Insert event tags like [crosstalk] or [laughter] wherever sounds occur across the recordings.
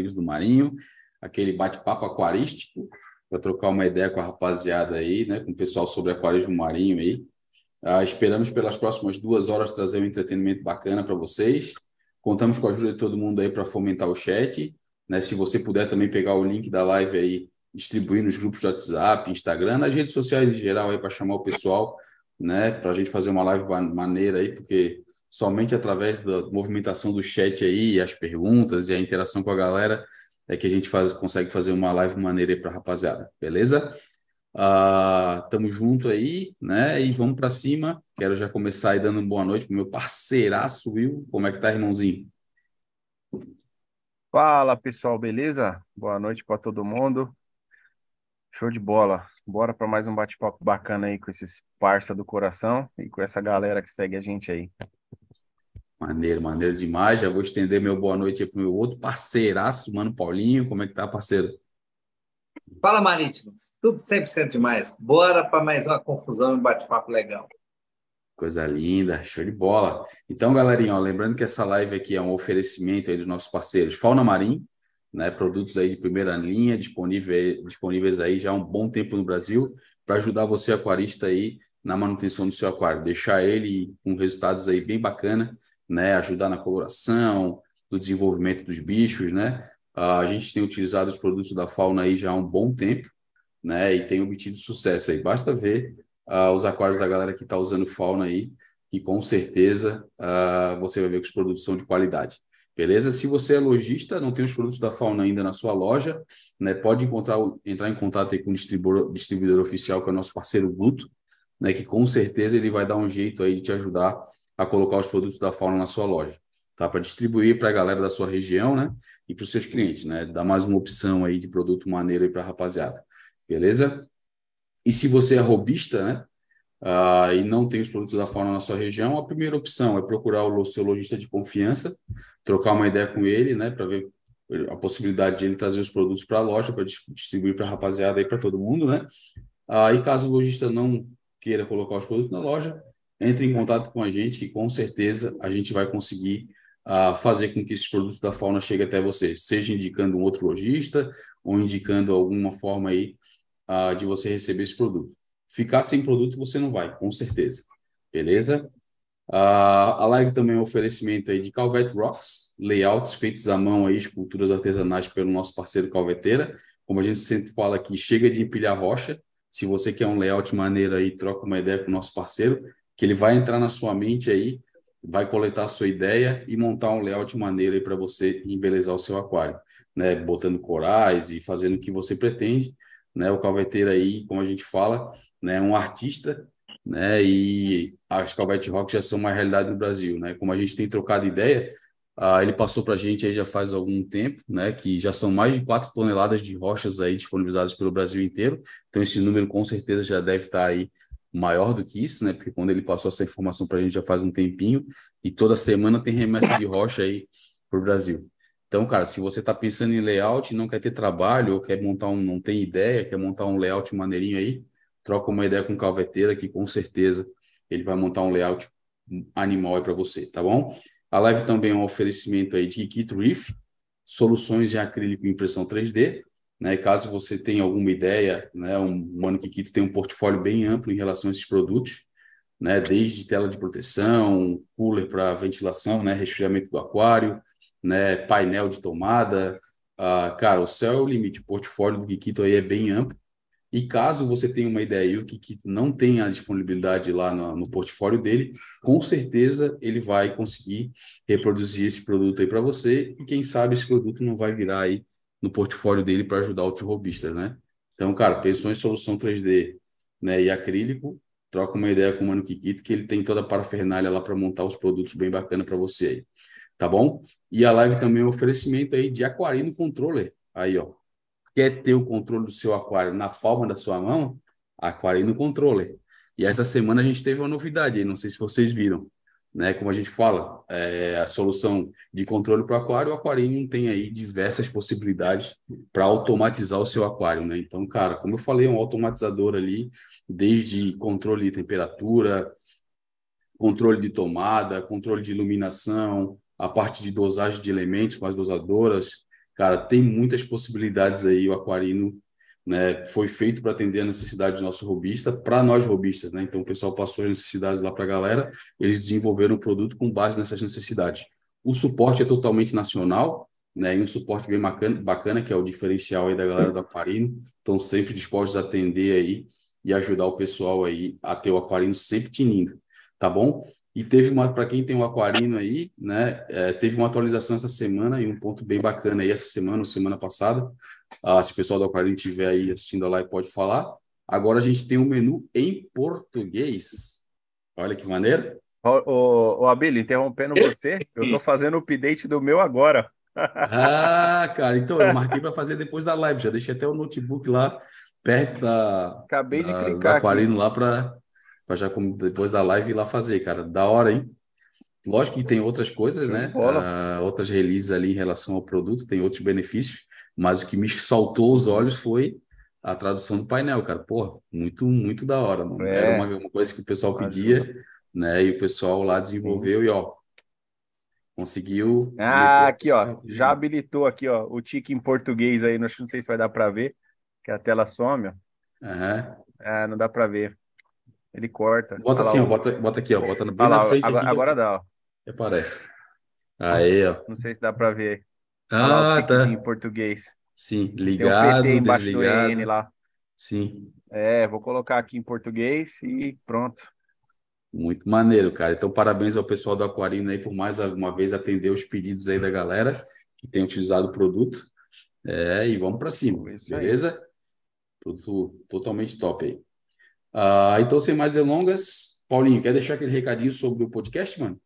amigos do Marinho, aquele bate-papo aquarístico, para trocar uma ideia com a rapaziada aí, né, com o pessoal sobre aquarismo marinho aí. Ah, esperamos pelas próximas duas horas trazer um entretenimento bacana para vocês. Contamos com a ajuda de todo mundo aí para fomentar o chat. Né? Se você puder também pegar o link da live aí, distribuir nos grupos de WhatsApp, Instagram, nas redes sociais em geral aí para chamar o pessoal, né? Para a gente fazer uma live maneira aí, porque somente através da movimentação do chat aí, as perguntas e a interação com a galera é que a gente faz, consegue fazer uma live maneira aí para rapaziada, beleza? Uh, tamo junto aí, né? E vamos para cima. Quero já começar aí dando boa noite pro meu parceiraço Will. Como é que tá, irmãozinho? Fala, pessoal, beleza? Boa noite para todo mundo. Show de bola. Bora para mais um bate-papo bacana aí com esses parça do coração e com essa galera que segue a gente aí. Maneiro, maneiro demais. Já vou estender meu boa noite aí pro meu outro parceiraço, Mano Paulinho. Como é que tá, parceiro? Fala, Marítimos. Tudo 100% demais. Bora para mais uma confusão e bate-papo legal. Coisa linda, show de bola. Então, galerinha, ó, lembrando que essa live aqui é um oferecimento aí dos nossos parceiros Fauna Marim, né, produtos aí de primeira linha, disponíveis, disponíveis aí já há um bom tempo no Brasil, para ajudar você, aquarista, aí na manutenção do seu aquário, deixar ele com resultados aí bem bacana né, ajudar na coloração, no desenvolvimento dos bichos, né? A gente tem utilizado os produtos da fauna aí já há um bom tempo, né? E tem obtido sucesso aí. Basta ver uh, os aquários da galera que está usando fauna aí, que com certeza uh, você vai ver que os produtos são de qualidade. Beleza? Se você é lojista, não tem os produtos da fauna ainda na sua loja, né? Pode encontrar, entrar em contato com o distribuidor, distribuidor oficial, que é o nosso parceiro Guto, né? Que com certeza ele vai dar um jeito aí de te ajudar a colocar os produtos da fauna na sua loja, tá? Para distribuir para a galera da sua região, né? E para os seus clientes, né? Dar mais uma opção aí de produto maneiro aí para a rapaziada, beleza? E se você é robista, né? Uh, e não tem os produtos da fauna na sua região, a primeira opção é procurar o seu lojista de confiança, trocar uma ideia com ele, né? Para ver a possibilidade de ele trazer os produtos para a loja para distribuir para a rapaziada aí para todo mundo, né? Uh, e caso o lojista não queira colocar os produtos na loja, entre em contato com a gente que com certeza a gente vai conseguir uh, fazer com que esses produtos da fauna cheguem até você, seja indicando um outro lojista ou indicando alguma forma aí uh, de você receber esse produto. Ficar sem produto você não vai, com certeza. Beleza? Uh, a live também é um oferecimento aí de Calvet Rocks, layouts feitos à mão aí, esculturas artesanais pelo nosso parceiro Calveteira. Como a gente sempre fala aqui, chega de empilhar rocha. Se você quer um layout maneiro aí, troca uma ideia com o nosso parceiro que ele vai entrar na sua mente aí, vai coletar a sua ideia e montar um layout maneiro para você embelezar o seu aquário, né? Botando corais e fazendo o que você pretende, né? O calveteiro aí, como a gente fala, né? Um artista, né? E as Calvete Rock já são uma realidade no Brasil, né? Como a gente tem trocado ideia, ah, ele passou para a gente aí já faz algum tempo, né? Que já são mais de 4 toneladas de rochas aí disponibilizadas pelo Brasil inteiro. Então esse número com certeza já deve estar tá aí maior do que isso, né? Porque quando ele passou essa informação para a gente já faz um tempinho e toda semana tem remessa de rocha aí para o Brasil. Então, cara, se você está pensando em layout, não quer ter trabalho ou quer montar um, não tem ideia, quer montar um layout maneirinho aí, troca uma ideia com o Calveteira que com certeza ele vai montar um layout animal aí para você, tá bom? A live também é um oferecimento aí de Kit Reef, soluções em acrílico e impressão 3D. Né? Caso você tenha alguma ideia, né? um Mano Kikito tem um portfólio bem amplo em relação a esses produtos, né? desde tela de proteção, cooler para ventilação, né? resfriamento do aquário, né? painel de tomada. Ah, cara, o céu é o limite, o portfólio do Kikito aí é bem amplo. E caso você tenha uma ideia e o Kikito não tenha a disponibilidade lá no, no, portfólio dele, com certeza ele vai conseguir reproduzir esse produto aí para você e quem sabe esse produto não vai virar aí no portfólio dele para ajudar o tio né? Então, cara, pensou em solução 3D né, e acrílico, troca uma ideia com o Mano Kikito, que ele tem toda a parafernália lá para montar os produtos bem bacana para você aí. Tá bom? E a live também é um oferecimento aí de Aquarino Controller. Aí, ó. Quer ter o controle do seu aquário na palma da sua mão? Aquarino Controller. E essa semana a gente teve uma novidade aí, não sei se vocês viram né? Como a gente fala, é, a solução de controle para o aquário, o Aquarium tem aí diversas possibilidades para automatizar o seu aquário, né? Então, cara, como eu falei, é um automatizador ali, desde controle de temperatura, controle de tomada, controle de iluminação, a parte de dosagem de elementos com as dosadoras, Cara, tem muitas possibilidades aí, o Aquarino né, foi feito para atender a necessidade do nosso robista, para nós robistas, né? Então o pessoal passou as necessidades lá para a galera, eles desenvolveram um produto com base nessas necessidades. O suporte é totalmente nacional, né? E um suporte bem bacana, bacana que é o diferencial aí da galera do Aquarino. Estão sempre dispostos a atender aí e ajudar o pessoal aí a ter o Aquarino sempre tinindo, tá bom? E teve uma, para quem tem o Aquarino aí, né? É, teve uma atualização essa semana e um ponto bem bacana aí essa semana, ou semana passada. Ah, se o pessoal do Aquarino estiver aí assistindo a live, pode falar. Agora a gente tem um menu em português. Olha que maneiro. Ô, ô, ô Abílio, interrompendo você, eu estou fazendo o update do meu agora. ah, cara, então eu [laughs] marquei para fazer depois da live. Já deixei até o notebook lá perto da, Acabei da, de clicar da Aquarino lá para já depois da live ir lá fazer, cara. Da hora, hein? Lógico que tem outras coisas, né? Uh, outras releases ali em relação ao produto, tem outros benefícios, mas o que me saltou os olhos foi a tradução do painel, cara. Porra, muito, muito da hora, mano. É. Era uma, uma, coisa que o pessoal pedia, né? E o pessoal lá desenvolveu Sim. e, ó, conseguiu. Ah, aqui, ó, já habilitou aqui, ó, o tique em português aí, não sei se vai dar para ver, que a tela some, ó. Uhum. Ah, não dá para ver. Ele corta. Bota assim, ó, bota, bota aqui, ó, bota bem na frente. Agora, aqui, agora dá, ó. Aparece. Aí, ó. Não sei se dá para ver. Ah, tá. Em português. Sim, ligado, Tem um PT desligado. do lá. Sim. É, vou colocar aqui em português e pronto. Muito maneiro, cara. Então, parabéns ao pessoal do Aquarino aí por mais uma vez atender os pedidos aí da galera que tem utilizado o produto. É, e vamos para cima, beleza? Produto totalmente top aí. Ah, então, sem mais delongas, Paulinho, quer deixar aquele recadinho sobre o podcast, mano?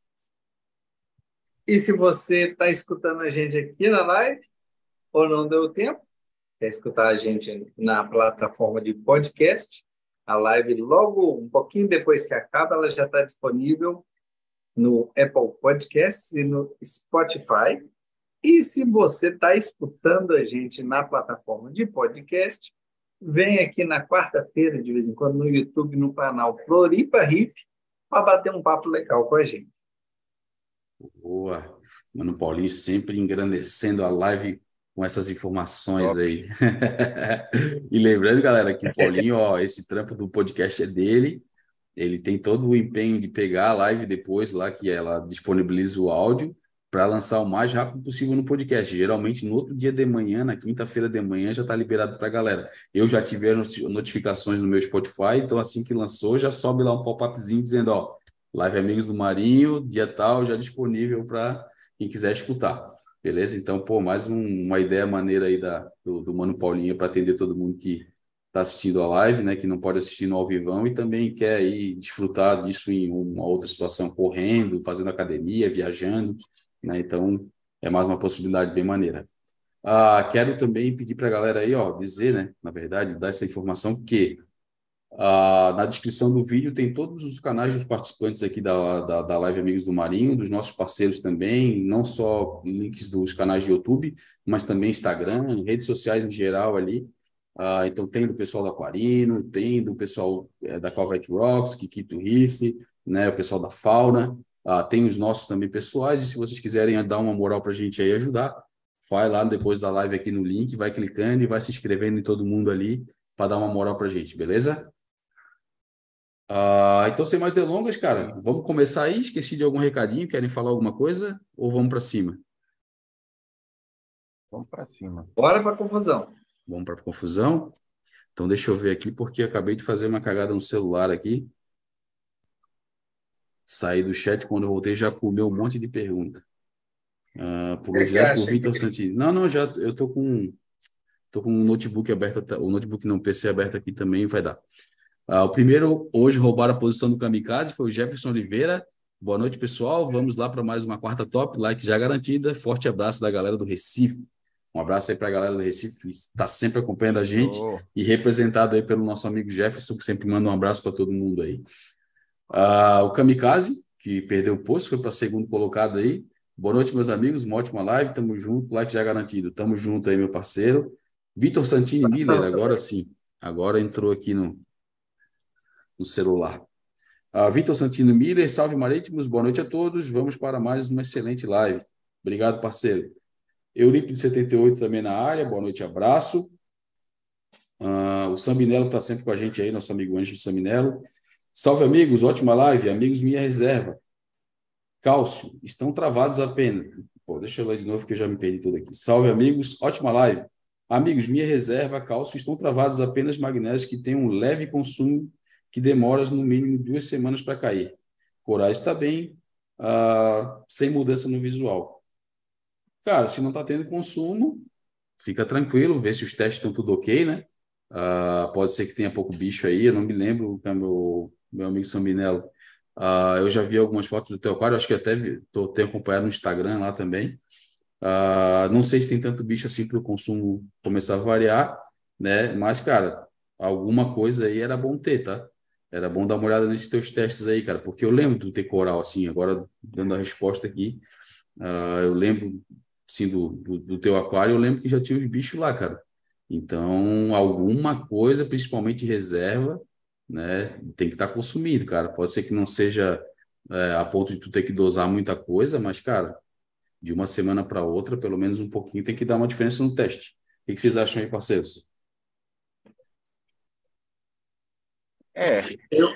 E se você está escutando a gente aqui na live, ou não deu tempo, quer escutar a gente na plataforma de podcast, a live logo um pouquinho depois que acaba, ela já está disponível no Apple Podcasts e no Spotify. E se você está escutando a gente na plataforma de podcast, vem aqui na quarta-feira, de vez em quando, no YouTube, no canal Floripa Riff, para bater um papo legal com a gente. Boa. Mano Paulinho sempre engrandecendo a live com essas informações Top. aí. [laughs] e lembrando, galera, que o Paulinho, ó, esse trampo do podcast é dele. Ele tem todo o empenho de pegar a live depois lá, que ela disponibiliza o áudio para lançar o mais rápido possível no podcast. Geralmente, no outro dia de manhã, na quinta-feira de manhã, já está liberado para a galera. Eu já tive notificações no meu Spotify, então assim que lançou, já sobe lá um pop-upzinho dizendo, ó, Live Amigos do Marinho, dia tal, já disponível para quem quiser escutar. Beleza? Então, pô, mais um, uma ideia maneira aí da, do, do Mano Paulinho para atender todo mundo que está assistindo a live, né, que não pode assistir no ao vivão e também quer aí desfrutar disso em uma outra situação, correndo, fazendo academia, viajando, né? Então, é mais uma possibilidade bem maneira. Ah, quero também pedir para a galera aí, ó, dizer, né, na verdade, dar essa informação que ah, na descrição do vídeo tem todos os canais dos participantes aqui da, da, da, Live Amigos do Marinho, dos nossos parceiros também, não só links dos canais de YouTube, mas também Instagram, redes sociais em geral ali. Ah, então tem do pessoal da Aquarino, tem do pessoal é, da Calvet Rocks, Kikito Riff, né, o pessoal da Fauna, ah, tem os nossos também pessoais, e se vocês quiserem dar uma moral para a gente aí ajudar, vai lá depois da live aqui no link, vai clicando e vai se inscrevendo em todo mundo ali para dar uma moral para a gente, beleza? Ah, então, sem mais delongas, cara, vamos começar aí. Esqueci de algum recadinho, querem falar alguma coisa ou vamos para cima? Vamos para cima. Bora para confusão. Vamos para confusão? Então, deixa eu ver aqui, porque acabei de fazer uma cagada no celular aqui. Saí do chat, quando eu voltei, já comeu um monte de pergunta. Uh, por é direto por Vitor Santini. Não, não, já eu tô com tô com um notebook aberto, o notebook não, PC aberto aqui também, vai dar. Ah, o primeiro, hoje, roubar a posição do Kamikaze foi o Jefferson Oliveira. Boa noite, pessoal. Vamos lá para mais uma quarta top. Like já garantida. Forte abraço da galera do Recife. Um abraço aí para a galera do Recife, que está sempre acompanhando a gente oh. e representado aí pelo nosso amigo Jefferson, que sempre manda um abraço para todo mundo aí. Ah, o Kamikaze, que perdeu o posto, foi para segundo colocado aí. Boa noite, meus amigos. Uma ótima live. Tamo junto. Like já garantido. Tamo junto aí, meu parceiro. Vitor Santini Miller, agora sim. Agora entrou aqui no, no celular. Uh, Vitor Santino Miller, salve marítimos, boa noite a todos. Vamos para mais uma excelente live. Obrigado, parceiro. Eurípides 78 também na área, boa noite, abraço. Uh, o Sambinelo está sempre com a gente aí, nosso amigo Anjo Sambinelo. Salve, amigos, ótima live. Amigos, minha reserva. Cálcio, estão travados apenas. Pô, deixa eu ler de novo que eu já me perdi tudo aqui. Salve, amigos, ótima live. Amigos, minha reserva, cálcio, estão travados apenas magnésios que têm um leve consumo que demora no mínimo duas semanas para cair. Corais está bem, uh, sem mudança no visual. Cara, se não está tendo consumo, fica tranquilo, vê se os testes estão tudo ok, né? Uh, pode ser que tenha pouco bicho aí, eu não me lembro, é meu, meu amigo Sambinello. Uh, eu já vi algumas fotos do teu aquário, acho que até vi, tenho acompanhado no Instagram lá também. Uh, não sei se tem tanto bicho assim para o consumo começar a variar, né? Mas, cara, alguma coisa aí era bom ter, tá? Era bom dar uma olhada nesses teus testes aí, cara, porque eu lembro do ter coral, assim, agora dando a resposta aqui, uh, eu lembro, assim, do, do, do, teu aquário, eu lembro que já tinha os bichos lá, cara. Então, alguma coisa, principalmente reserva, né, tem que estar tá consumindo, cara. Pode ser que não seja é, a ponto de tu ter que dosar muita coisa, mas, cara, de uma semana para outra, pelo menos um pouquinho, tem que dar uma diferença no teste. O que vocês acham aí, parceiros? É, eu,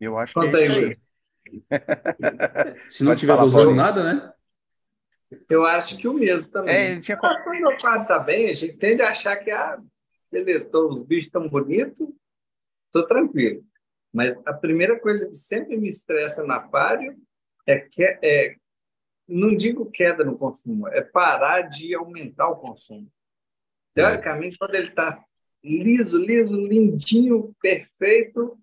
eu acho Conta que é aí, [laughs] Se não tiver dosando nada, né? Eu acho que o mesmo também. É, ele tinha... Quando o quadro está bem, a gente tende a achar que, ah, beleza, tô, os bichos estão bonitos, estou tranquilo. Mas a primeira coisa que sempre me estressa no aquário é, que, é não digo queda no consumo, é parar de aumentar o consumo. Teoricamente, quando ele está liso, liso, lindinho, perfeito,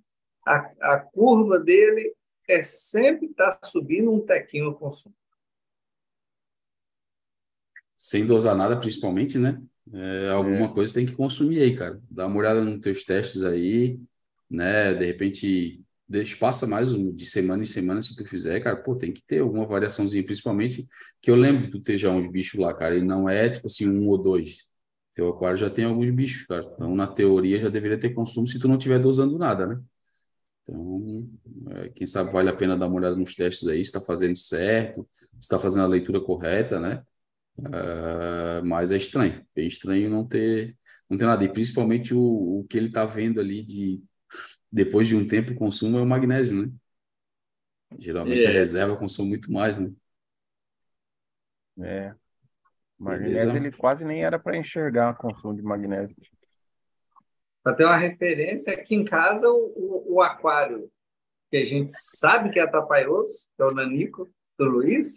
a, a curva dele é sempre estar tá subindo um tequinho no consumo. Sem dosar nada, principalmente, né? É, alguma é. coisa tem que consumir aí, cara. Dá uma olhada nos teus testes aí, né? De repente, deixa, passa mais de semana em semana se tu fizer, cara. Pô, tem que ter alguma variaçãozinha, principalmente que eu lembro de tu ter já uns bichos lá, cara. E não é tipo assim, um ou dois. Teu aquário já tem alguns bichos, cara. Então, na teoria, já deveria ter consumo se tu não estiver dosando nada, né? Então, é, quem sabe vale a pena dar uma olhada nos testes aí, se está fazendo certo, se está fazendo a leitura correta, né? É, mas é estranho, é estranho não ter, não ter nada. E principalmente o, o que ele está vendo ali de depois de um tempo o consumo é o magnésio, né? Geralmente é. a reserva consome muito mais, né? É. O magnésio Beleza. ele quase nem era para enxergar o consumo de magnésio. Para ter uma referência, aqui em casa, o, o, o, aquário, que a gente sabe que é atrapalhoso, que é o Nanico, do Luiz,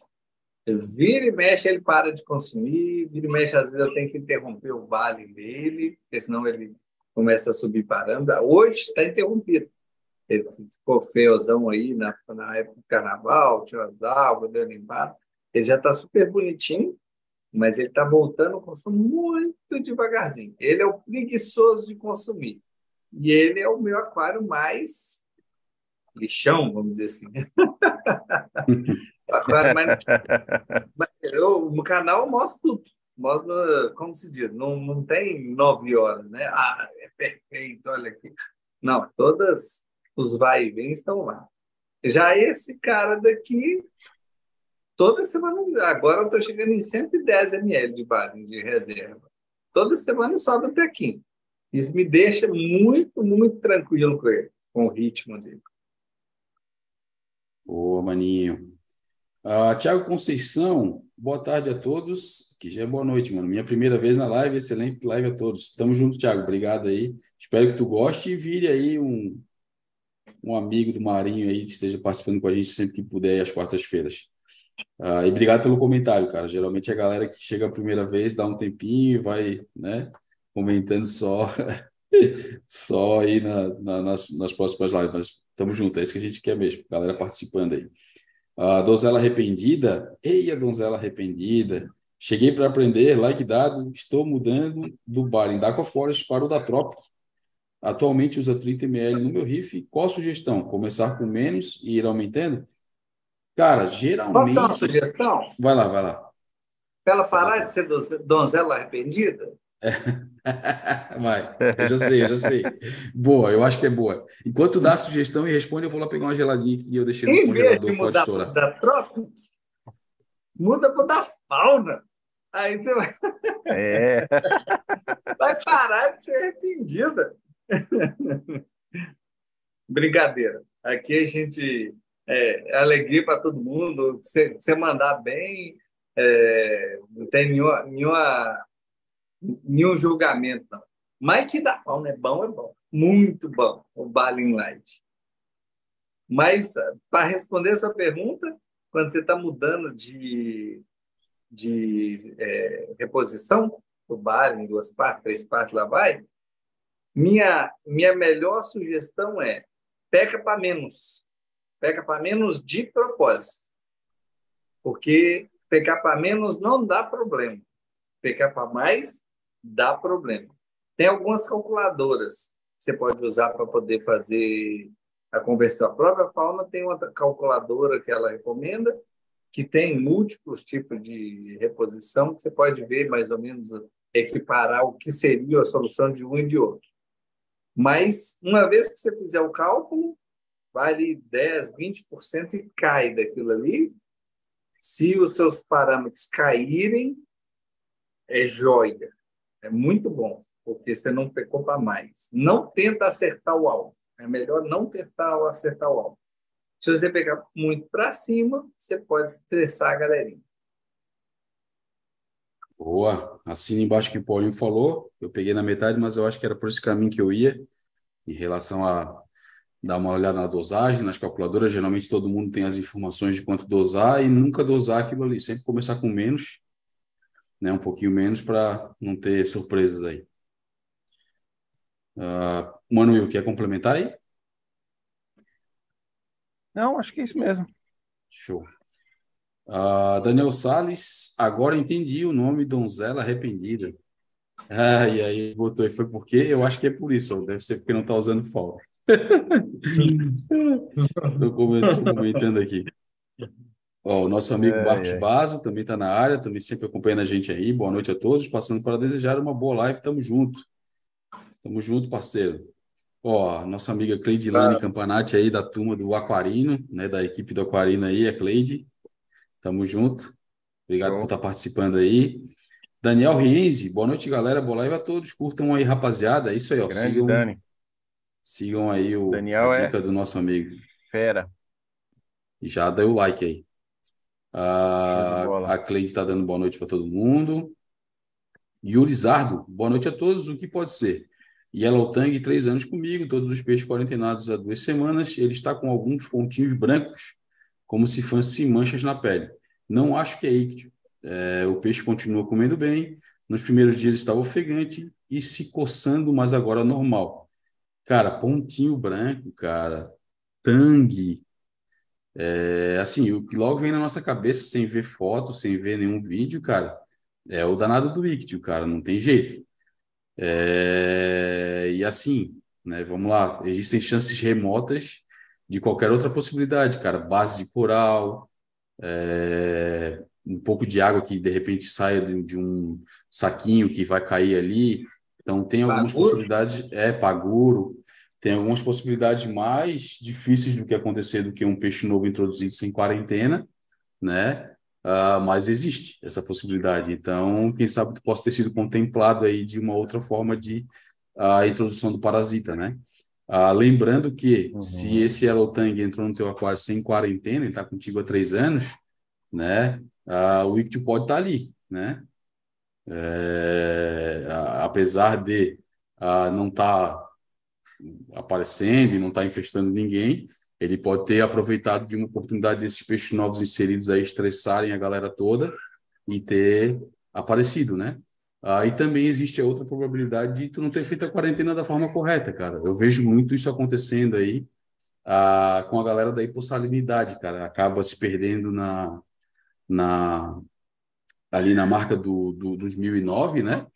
vira e mexe, ele para de consumir, vira e mexe, às vezes eu tenho que interromper o vale dele, porque senão ele começa a subir parando. Hoje está interrompido. Ele ficou feiozão aí na, na época do carnaval, tinha as águas dando embate. Ele já está super bonitinho, mas ele está voltando o consumo muito devagarzinho. Ele é o preguiçoso de consumir. E ele é o meu aquário mais lixão, vamos dizer assim. [laughs] aquário mais... eu, no canal eu mostro tudo. Mostro, como se diz, não, não tem nove horas, né? Ah, é perfeito, olha aqui. Não, todas os vai e vem estão lá. Já esse cara daqui, Toda semana, agora eu estou chegando em 110 ml de base de reserva. Toda semana sobe até aqui. Isso me deixa muito, muito tranquilo com ele, com o ritmo dele. Boa, maninho. Uh, Tiago Conceição, boa tarde a todos, que já é boa noite, mano. Minha primeira vez na live, excelente live a todos. Tamo junto, Tiago, obrigado aí. Espero que tu goste e vire aí um, um amigo do Marinho aí, que esteja participando com a gente sempre que puder, às quartas-feiras. Ah, e obrigado pelo comentário, cara. Geralmente a galera que chega a primeira vez dá um tempinho e vai, né, comentando só, [laughs] só aí na, na, nas, nas próximas lives. Mas estamos juntos, é isso que a gente quer mesmo, galera participando aí. A donzela arrependida, ei, a donzela arrependida. Cheguei para aprender, like dado, estou mudando do bar em Daco Forest para o da Tropic. Atualmente usa 30 ml no meu riff. Qual a sugestão? Começar com menos e ir aumentando? Cara, geralmente. Posso dar uma sugestão? Vai lá, vai lá. Para ela parar de ser donzela arrependida? [laughs] Vai, eu já sei, eu já sei. Boa, eu acho que é boa. Enquanto dá a sugestão e responde, eu vou lá pegar uma geladinha que eu deixei no em congelador. Em vez de mudar da própria, muda para da fauna. Aí você vai. É. [laughs] Vai parar de ser arrependida. [laughs] Brincadeira. Aqui a gente. É, é alegria para todo mundo. Você, você mandar bem, é, não tem nenhuma, nenhuma, nenhum julgamento, não. Mas que da fauna é bom, é bom. Muito bom o Balin Light. Mas, para responder a sua pergunta, quando você está mudando de, de é, reposição, do bar em duas partes, três partes, lá vai, minha, minha melhor sugestão é peca para menos. Peca para menos de propósito. Porque pecar para menos não dá problema. Pecar para mais dá problema. Tem algumas calculadoras que você pode usar para poder fazer a conversão. A própria fauna tem uma calculadora que ela recomenda, que tem múltiplos tipos de reposição, que você pode ver mais ou menos equiparar o que seria a solução de um e de outro. Mas, uma vez que você fizer o cálculo, vale 10, 20% e cai daquilo ali. Se os seus parâmetros caírem, é joia. É muito bom, porque você não pecou para mais. Não tenta acertar o alvo. É melhor não tentar acertar o alvo. Se você pegar muito para cima, você pode estressar a galerinha. Boa. Assina embaixo que o Paulinho falou. Eu peguei na metade, mas eu acho que era por esse caminho que eu ia, em relação a dar uma olhada na dosagem, nas calculadoras. Geralmente todo mundo tem as informações de quanto dosar e nunca dosar aquilo ali. Sempre começar com menos, né? um pouquinho menos, para não ter surpresas aí. Uh, Manuel, quer complementar aí? Não, acho que é isso mesmo. Show. Uh, Daniel Sales, agora entendi o nome Donzela Arrependida. Ah, e aí botou aí, foi porque eu acho que é por isso, deve ser porque não está usando folga. [laughs] Estou comentando aqui. Ó, o nosso amigo é, Marcos é. Baso também está na área, também sempre acompanhando a gente aí. Boa noite a todos, passando para desejar uma boa live, tamo junto. Tamo junto, parceiro. Ó, nossa amiga Cleidilane ah. Campanati aí da turma do Aquarino, né, da equipe do Aquarino aí, a Cleide. Tamo junto. Obrigado Bom. por estar participando aí. Daniel Rienzi, boa noite, galera. Boa live a todos. Curtam aí, rapaziada. É isso aí, ó. Grande sigam, Dani. Sigam aí o, Daniel a dica é do nosso amigo. Fera. E já deu o like aí. Ah, a Cleide está dando boa noite para todo mundo. Yuri Zardo, boa noite a todos. O que pode ser? Yellow Tang, três anos comigo, todos os peixes quarentenados há duas semanas. Ele está com alguns pontinhos brancos, como se fossem manchas na pele. Não acho que é ictio. É, o peixe continua comendo bem. Nos primeiros dias estava ofegante e se coçando, mas agora normal. Cara, pontinho branco, cara, tangue. É, assim, o que logo vem na nossa cabeça, sem ver foto, sem ver nenhum vídeo, cara, é o danado do ictio, cara, não tem jeito. É, e assim, né, vamos lá, existem chances remotas de qualquer outra possibilidade, cara. Base de coral, é, um pouco de água que de repente saia de, de, um saquinho que vai cair ali. Então, tem algumas paguro. possibilidades. É, paguro. Tem algumas possibilidades mais difíceis do que acontecer do que um peixe novo introduzido sem quarentena, né? Uh, mas existe essa possibilidade. Então, quem sabe possa ter sido contemplado aí de uma outra forma de a uh, introdução do parasita, né? Uh, lembrando que uhum. se esse Yellow Tang entrou no teu aquário sem quarentena, ele está contigo há três anos, né? o ictio pode estar tá ali, né? É, apesar de não estar tá aparecendo e não estar tá infestando ninguém, ele pode ter aproveitado de uma oportunidade desses peixes novos inseridos aí estressarem a galera toda e ter aparecido, né? Ah, e também existe a outra probabilidade de tu não ter feito a quarentena da forma correta, cara. Eu vejo muito isso acontecendo aí ah, com a galera da hipossalinidade, cara. Acaba se perdendo na, na ali na marca do, do 2009, né?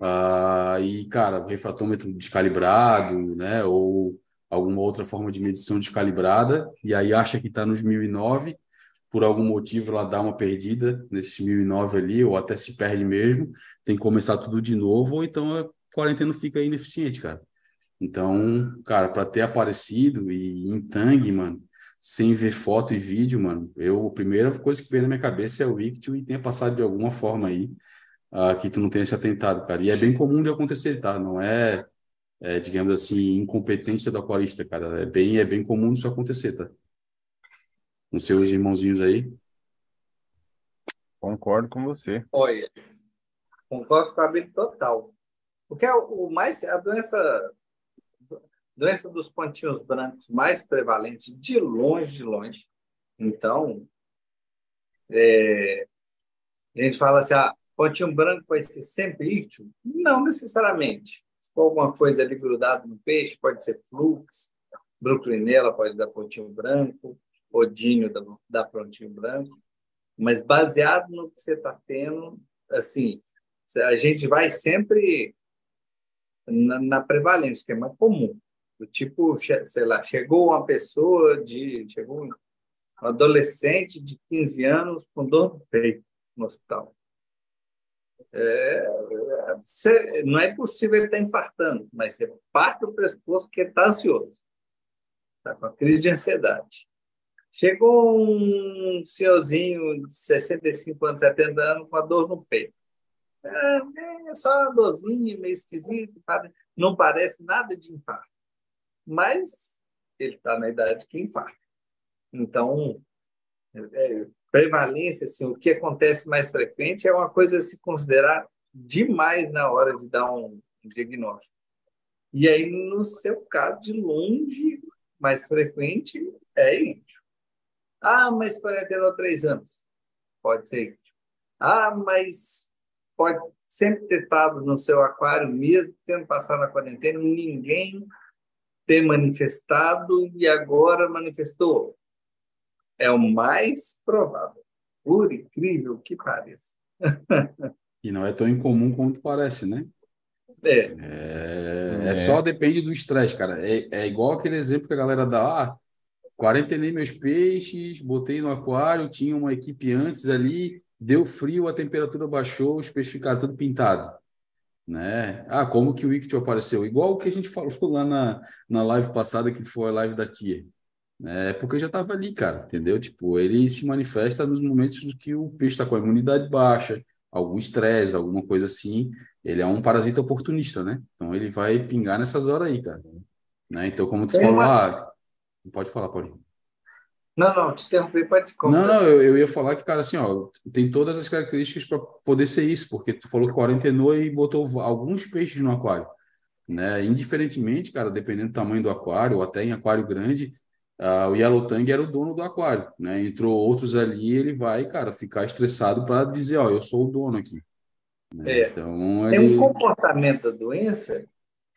Ah, e, cara, o refratômetro descalibrado, né? Ou alguma outra forma de medição descalibrada, e aí acha que está nos 1009, por algum motivo ela dá uma perdida nesses 1009 ali, ou até se perde mesmo, tem que começar tudo de novo, ou então a quarentena fica ineficiente, cara. Então, cara, para ter aparecido e em tangue, mano, sem ver foto e vídeo, mano, eu, a primeira coisa que veio na minha cabeça é o Ictio e tenha passado de alguma forma aí uh, que tu não tenha se atentado, cara. E é bem comum de acontecer, tá? Não é, é, digamos assim, incompetência do aquarista, cara. É bem, é bem comum isso acontecer, tá? Com seus irmãozinhos aí. Concordo com você. Olha, concordo com a Bíblia total. Porque é o mais a doença doença dos pontinhos brancos mais prevalente de longe, de longe. Então, é, a gente fala assim, ah, pontinho branco vai ser sempre ítio? Não necessariamente. Se for alguma coisa ali grudada no peixe, pode ser flux, bruclinela pode dar pontinho branco, odínio dá pontinho branco. Mas baseado no que você está tendo, assim, a gente vai sempre na, na prevalência, que é mais comum. Do tipo, sei lá, chegou uma pessoa de. Chegou um adolescente de 15 anos com dor no peito no hospital. É, não é possível ele estar infartando, mas você parte do pressuposto que está ansioso. Está com a crise de ansiedade. Chegou um senhorzinho de 65 anos, 70 anos, com a dor no peito. É, é só uma dorzinha meio esquisita, não parece nada de infarto. Mas ele está na idade que infarta. Então, é, prevalência, assim, o que acontece mais frequente é uma coisa a se considerar demais na hora de dar um diagnóstico. E aí, no seu caso, de longe, mais frequente é índio. Ah, mas 43 anos. Pode ser índio. Ah, mas pode sempre ter estado no seu aquário, mesmo tendo passado na quarentena, ninguém ter manifestado e agora manifestou. É o mais provável, por incrível que pareça. e não é tão incomum quanto parece, né? É. É, é. é só depende do estresse, cara. É, é igual aquele exemplo que a galera dá. Ah, quarentenei meus peixes, botei no aquário, tinha uma equipe antes ali, deu frio, a temperatura baixou, os peixes ficaram tudo pintado. Né? Ah, como que o Ictio apareceu? Igual o que a gente falou lá na, na live passada, que foi a live da Tia. É porque já estava ali, cara, entendeu? Tipo, ele se manifesta nos momentos que o peixe está com a imunidade baixa, algum estresse, alguma coisa assim. Ele é um parasita oportunista, né? Então ele vai pingar nessas horas aí, cara. Né? Então, como tu Tem falou, uma... ah, pode falar, pode. Não, não, te interrompi, pode Não, não, eu, eu ia falar que, cara, assim, ó, tem todas as características para poder ser isso, porque tu falou que quarentenou e botou alguns peixes no aquário, né? Indiferentemente, cara, dependendo do tamanho do aquário, ou até em aquário grande, uh, o Yellow Tang era o dono do aquário, né? Entrou outros ali, ele vai, cara, ficar estressado para dizer, ó, eu sou o dono aqui. Né? É. Então, ele... Tem um comportamento da doença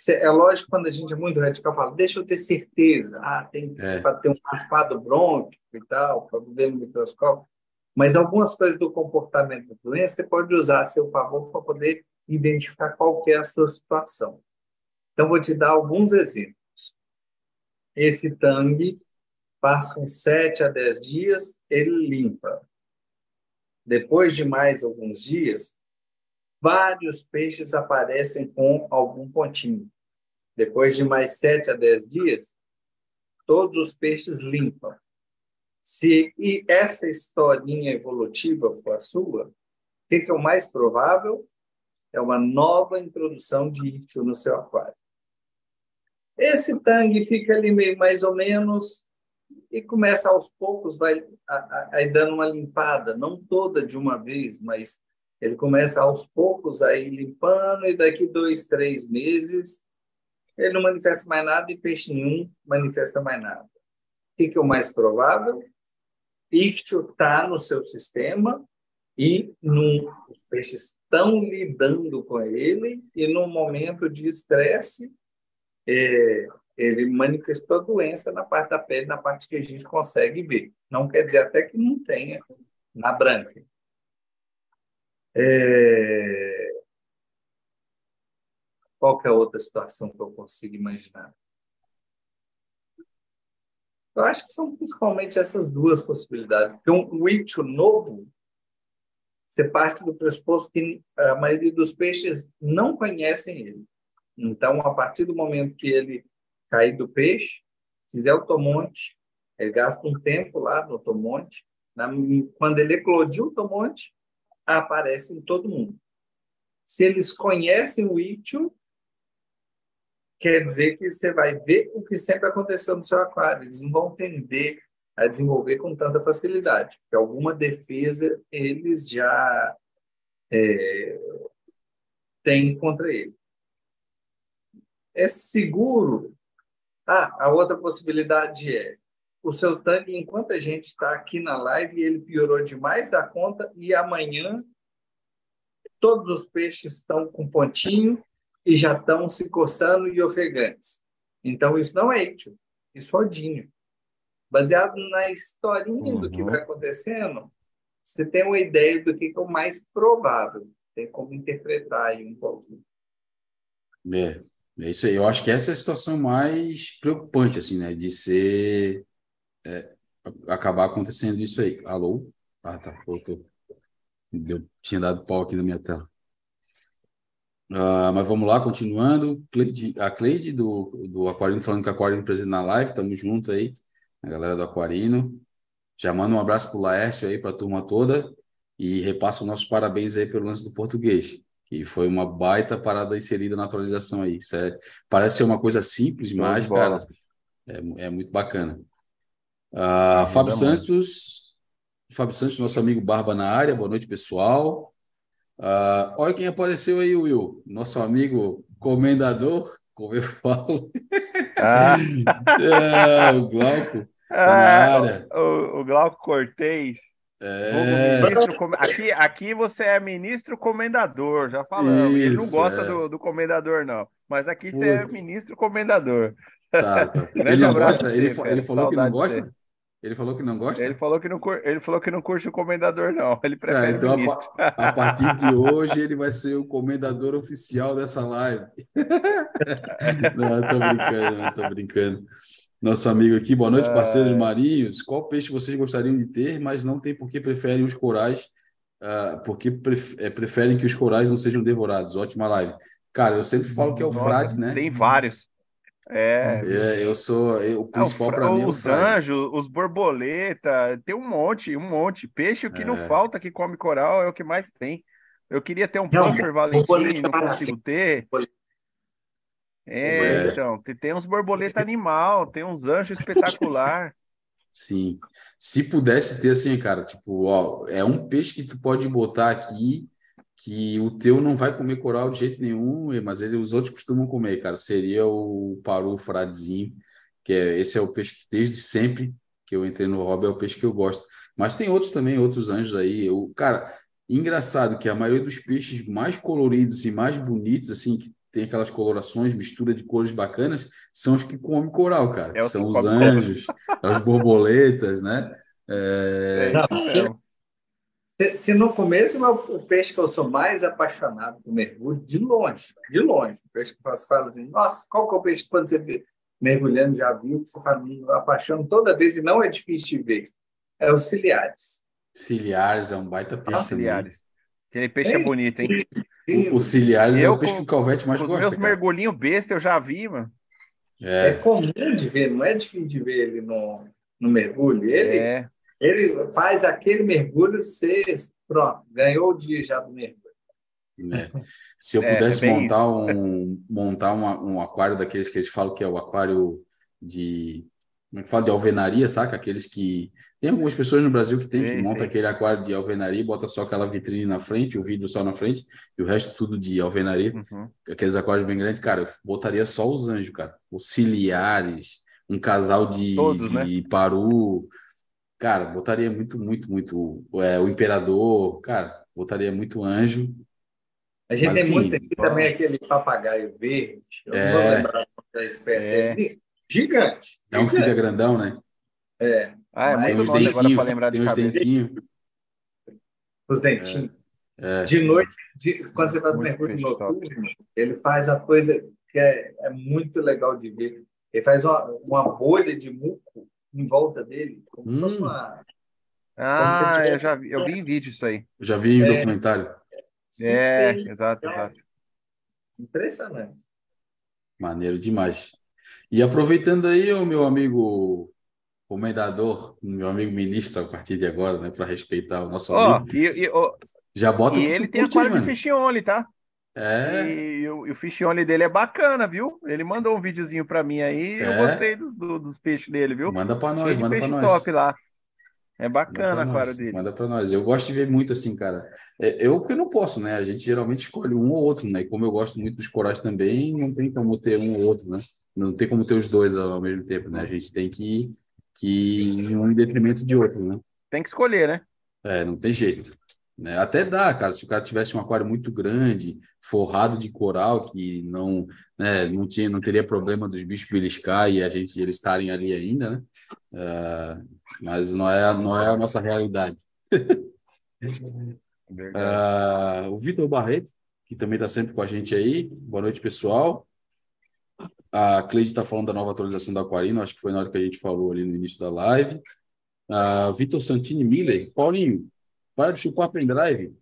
é lógico quando a gente é muito radical, fala, deixa eu ter certeza. Ah, tem é. para ter um raspado brônquico e tal, para ver no microscópio. Mas algumas coisas do comportamento da doença você pode usar a seu favor para poder identificar qual é a sua situação. Então, vou te dar alguns exemplos. Esse tangue passa uns 7 a 10 dias, ele limpa. Depois de mais alguns dias, vários peixes aparecem com algum pontinho. Depois de mais sete a dez dias, todos os peixes limpam. Se e essa historinha evolutiva for a sua, o que, é o mais provável? É uma nova introdução de ictio no seu aquário. Esse tangue fica ali meio mais ou menos e começa aos poucos, vai aí dando uma limpada, não toda de uma vez, mas ele começa aos poucos a ir limpando e daqui dois, três meses ele não manifesta mais nada e peixe nenhum manifesta mais nada. O que, é o mais provável? Ictio está no seu sistema e num, os peixes estão lidando com ele e no momento de estresse é, ele manifestou a doença na parte da pele, na parte que a gente consegue ver. Não quer dizer até que não tenha na branca. É... Qual é a outra situação que eu consigo imaginar? Eu acho que são principalmente essas duas possibilidades. Porque um ictio novo, você parte do pressuposto que a maioria dos peixes não conhecem ele. Então, a partir do momento que ele cair do peixe, fizer o tomonte, ele gasta um tempo lá no tomonte. Quando ele eclodiu o tomonte, aparece em todo mundo. Se eles conhecem o Ítio, quer dizer que você vai ver o que sempre aconteceu no seu aquário. Eles não vão tender a desenvolver com tanta facilidade, porque alguma defesa eles já é, têm contra ele. É seguro. Ah, a outra possibilidade é o seu tanque, enquanto a gente está aqui na live, ele piorou demais da conta e amanhã todos os peixes estão com pontinho e já estão se coçando e ofegantes. Então, isso não é ictio, isso é odinho. Baseado na historinha uhum. do que uhum. vai acontecendo, você tem uma ideia do que é o mais provável. Tem como interpretar aí um pouquinho. É, é isso aí. Eu acho que essa é a situação mais preocupante, assim, né? De ser... É, acabar acontecendo isso aí. Alô? Ah, tá. Voltou. Deu, tinha dado pau aqui na minha tela. Uh, mas vamos lá, continuando. Cleide, a Cleide do, do Aquarino falando que o Aquarino presente na live, estamos junto aí, a galera do Aquarino. Já manda um abraço para o Laércio aí, para a turma toda, e repassa os nossos parabéns aí pelo lance do português, que foi uma baita parada inserida na atualização aí. É, parece ser uma coisa simples, mas, cara, é, é muito bacana. Uh, Fábio Santos, Fábio Santos, nosso amigo Barba na área, boa noite, pessoal. Uh, olha quem apareceu aí, Will. Nosso amigo comendador, como eu [laughs] falo. Ah. é, o Glauco. Tá ah, o, o, Glauco Cortez. É. Ministro, aqui, aqui você é ministro comendador, já falamos. Isso, Ele não gosta é. do, do comendador, não. Mas aqui Putz. você é ministro comendador. Tá, tá. [laughs] Ele não gosta? Ele, ele falou que não gosta? Ele falou que não gosta? Ele falou que não, ele falou que não curte o comendador, não. Ele é, prefere é, então, a, a, partir de hoje, ele vai ser o comendador oficial dessa live. [laughs] não, tô brincando, não tô brincando. Nosso amigo aqui, boa noite, parceiros é... marinhos. Qual peixe vocês gostariam de ter, mas não tem porque preferem os corais, uh, porque é, preferem que os corais não sejam devorados? Ótima live. Cara, eu sempre falo que é o Nossa, frade, né? Tem vários. É, é eu sou eu, o principal para mim. É os anjos, os borboleta, tem um monte, um monte. Peixe o que é. não falta que come coral é o que mais tem. Eu queria ter um puffer Valentim, não consigo ter. É, é, então, tem uns borboleta animal, tem uns anjos espetacular. [laughs] Sim. Se pudesse ter assim, cara, tipo, ó, é um peixe que tu pode botar aqui que o teu não vai comer coral de jeito nenhum, mas ele, os outros costumam comer, cara. Seria o paru fradezinho, que é, esse é o peixe que desde sempre que eu entrei no hobby é o peixe que eu gosto. Mas tem outros também, outros anjos aí. Eu, cara, engraçado que a maioria dos peixes mais coloridos e mais bonitos, assim, que tem aquelas colorações, mistura de cores bacanas, são os que comem coral, cara. É são os anjos, as borboletas, né? É... Não, se, se, no começo o peixe que eu sou mais apaixonado por mergulho, de longe, de longe, o peixe que você fala assim, nossa, qual que é o peixe que quando você vê mergulhando já viu, que você fala, eu apaixono toda vez e não é difícil de ver? É os ciliares. Ciliares é um baita peixe ah, ciliares. Aquele peixe é, é bonito, hein? O, o ciliares é o peixe que o Calvete mais os gosta. Os meus mergulhinhos besta eu já vi, mano. É. é comum de ver, não é difícil de ver ele no, no mergulho. Ele, é. Ele faz aquele mergulho ser pronto, ganhou o dia já do mergulho. É. Se eu é, pudesse é montar um montar um, um, aquário daqueles que eles falam que é o aquário de como é que fala de alvenaria, saca? Aqueles que tem algumas pessoas no Brasil que tem que monta aquele aquário de alvenaria, bota só aquela vitrine na frente, o vidro só na frente e o resto tudo de alvenaria. Uhum. Aqueles aquários bem grandes, cara, eu botaria só os anjos, cara, os ciliares, um casal de, Todos, de né? paru, Cara, botaria muito, muito, muito. É, o Imperador, cara, botaria muito anjo. A gente Mas, tem assim, muito aqui só... também aquele papagaio verde. Eu é... não vou lembrar da espécie é... dele. Gigante. É um filho grandão, né? É. Ah, é tem uns dentinhos. Tem uns dentinhos. Os dentinhos. É. De noite, de, quando você faz muito mergulho noturno, ele faz a coisa que é, é muito legal de ver. Ele faz uma, uma bolha de muco em volta dele, como hum. se fosse hum. uma. Ah, eu já vi, eu vi em vídeo isso aí. Eu já vi em é, documentário. É, exato, exato. Impressionante. Maneiro demais. E aproveitando aí, o meu amigo comendador, meu amigo ministro, a partir de agora, né, para respeitar o nosso oh, amigo. E, e, oh, já bota e ele tem aquário de fishing only, tá? É. E, e, o, e o dele é bacana, viu? Ele mandou um videozinho para mim aí. É. Eu gostei do, do, dos peixes dele, viu? Manda para nós, manda para nós. top lá. É bacana a aquário dele. Manda para nós. Eu gosto de ver muito assim, cara. É, eu porque não posso, né? A gente geralmente escolhe um ou outro, né? E como eu gosto muito dos corais também, não tem como ter um ou outro, né? Não tem como ter os dois ao mesmo tempo, né? A gente tem que, que ir um em detrimento de outro, né? Tem que escolher, né? É, não tem jeito. Né? Até dá, cara, se o cara tivesse um aquário muito grande, forrado de coral, que não, né, não, tinha, não teria problema dos bichos beliscar e a gente, eles estarem ali ainda, né? Uh, mas não é, não é a nossa realidade. [laughs] uh, o Vitor Barreto, que também está sempre com a gente aí. Boa noite, pessoal. A Cleide está falando da nova atualização da Aquarino, acho que foi na hora que a gente falou ali no início da live. Uh, Vitor Santini Miller, Paulinho, para de chupar pendrive.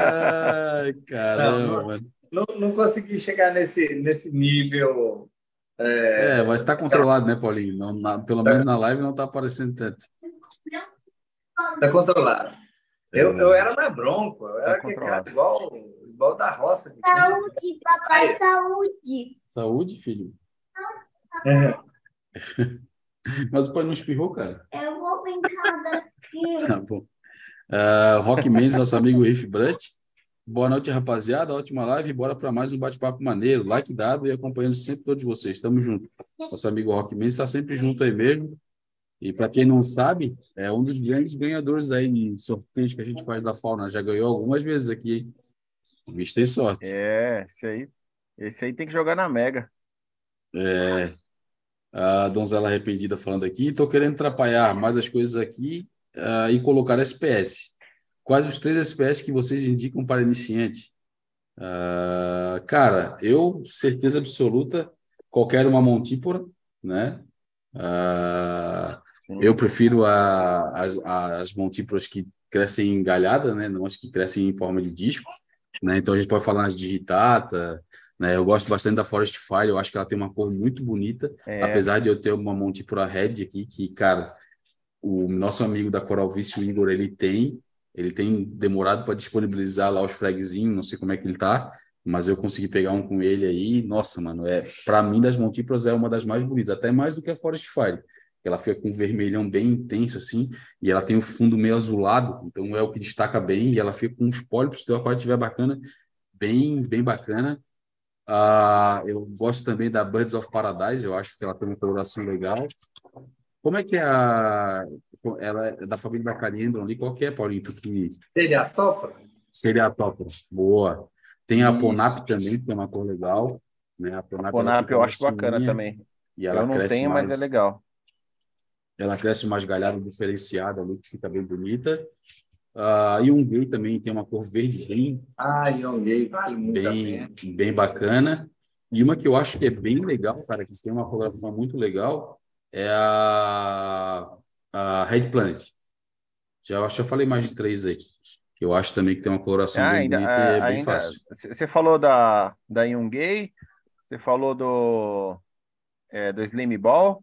Ai, caramba, não, não, não, consegui chegar nesse, nesse nível é, é mas está controlado, né, Paulinho? Não, na, pelo tá. menos na live não está aparecendo tanto. Está controlado. Eu, eu era mais bronco, eu era tá igual, igual da roça. Saúde, papai, Aí. saúde. Saúde, filho? É. [laughs] Mas o pai não espirrou, cara? Eu vou brincar daqui. [laughs] Tá bom. Uh, Rock Mendes, nosso amigo Riff Brant. Boa noite, rapaziada. Ótima live. Bora para mais um bate-papo maneiro. Like dado e acompanhando sempre todos vocês. Estamos juntos. Nosso amigo Rock Mendes está sempre junto aí mesmo. E para quem não sabe, é um dos grandes ganhadores aí de sorteios que a gente faz da fauna. Já ganhou algumas vezes aqui. O bicho tem sorte. É, esse aí. Esse aí tem que jogar na Mega. É. A donzela arrependida falando aqui. Estou querendo atrapalhar mais as coisas aqui uh, e colocar SPS. Quais os três SPS que vocês indicam para iniciante? Uh, cara, eu, certeza absoluta, qualquer uma montípora, né? Uh, eu prefiro a, as, as montíporas que crescem em galhada, né? Não as que crescem em forma de disco, né? Então a gente pode falar nas digitata, né? Eu gosto bastante da Forest Fire, eu acho que ela tem uma cor muito bonita, é. apesar de eu ter uma montípora Red aqui, que, cara, o nosso amigo da Coral Vício, Igor, ele tem, ele tem demorado para disponibilizar lá os flagzinhos, não sei como é que ele tá, mas eu consegui pegar um com ele aí. Nossa, mano, é para mim das Montíplas é uma das mais bonitas, até mais do que a Forest Fire. Ela fica com um vermelhão bem intenso assim, e ela tem o um fundo meio azulado, então é o que destaca bem, e ela fica com uns pólipos, se o aquário estiver bacana, bem, bem bacana. Uh, eu gosto também da Birds of Paradise, eu acho que ela tem uma coloração legal. Como é que é a. Ela é da família da Cariendron ali? Qual que é, Paulinho? Tu que... Seriatópora. Seriatópora, boa. Tem a Ponap também, que é uma cor legal. Né? A Ponap, a Ponap eu acho bacana também. E ela eu não tenho, mais, mas é legal. Ela cresce mais galhada diferenciada ali, que fica bem bonita. Uh, e um gay também tem uma cor verde bem. Ah, vale bem, bem bacana. E uma que eu acho que é bem legal, cara, que tem uma coloração muito legal, é a, a Red Planet. Já acho que eu falei mais de três aí. Eu acho também que tem uma coloração ah, bem ainda, bonita e é bem ainda, fácil. Você falou da, da Yungay, você falou do, é, do Slim Ball.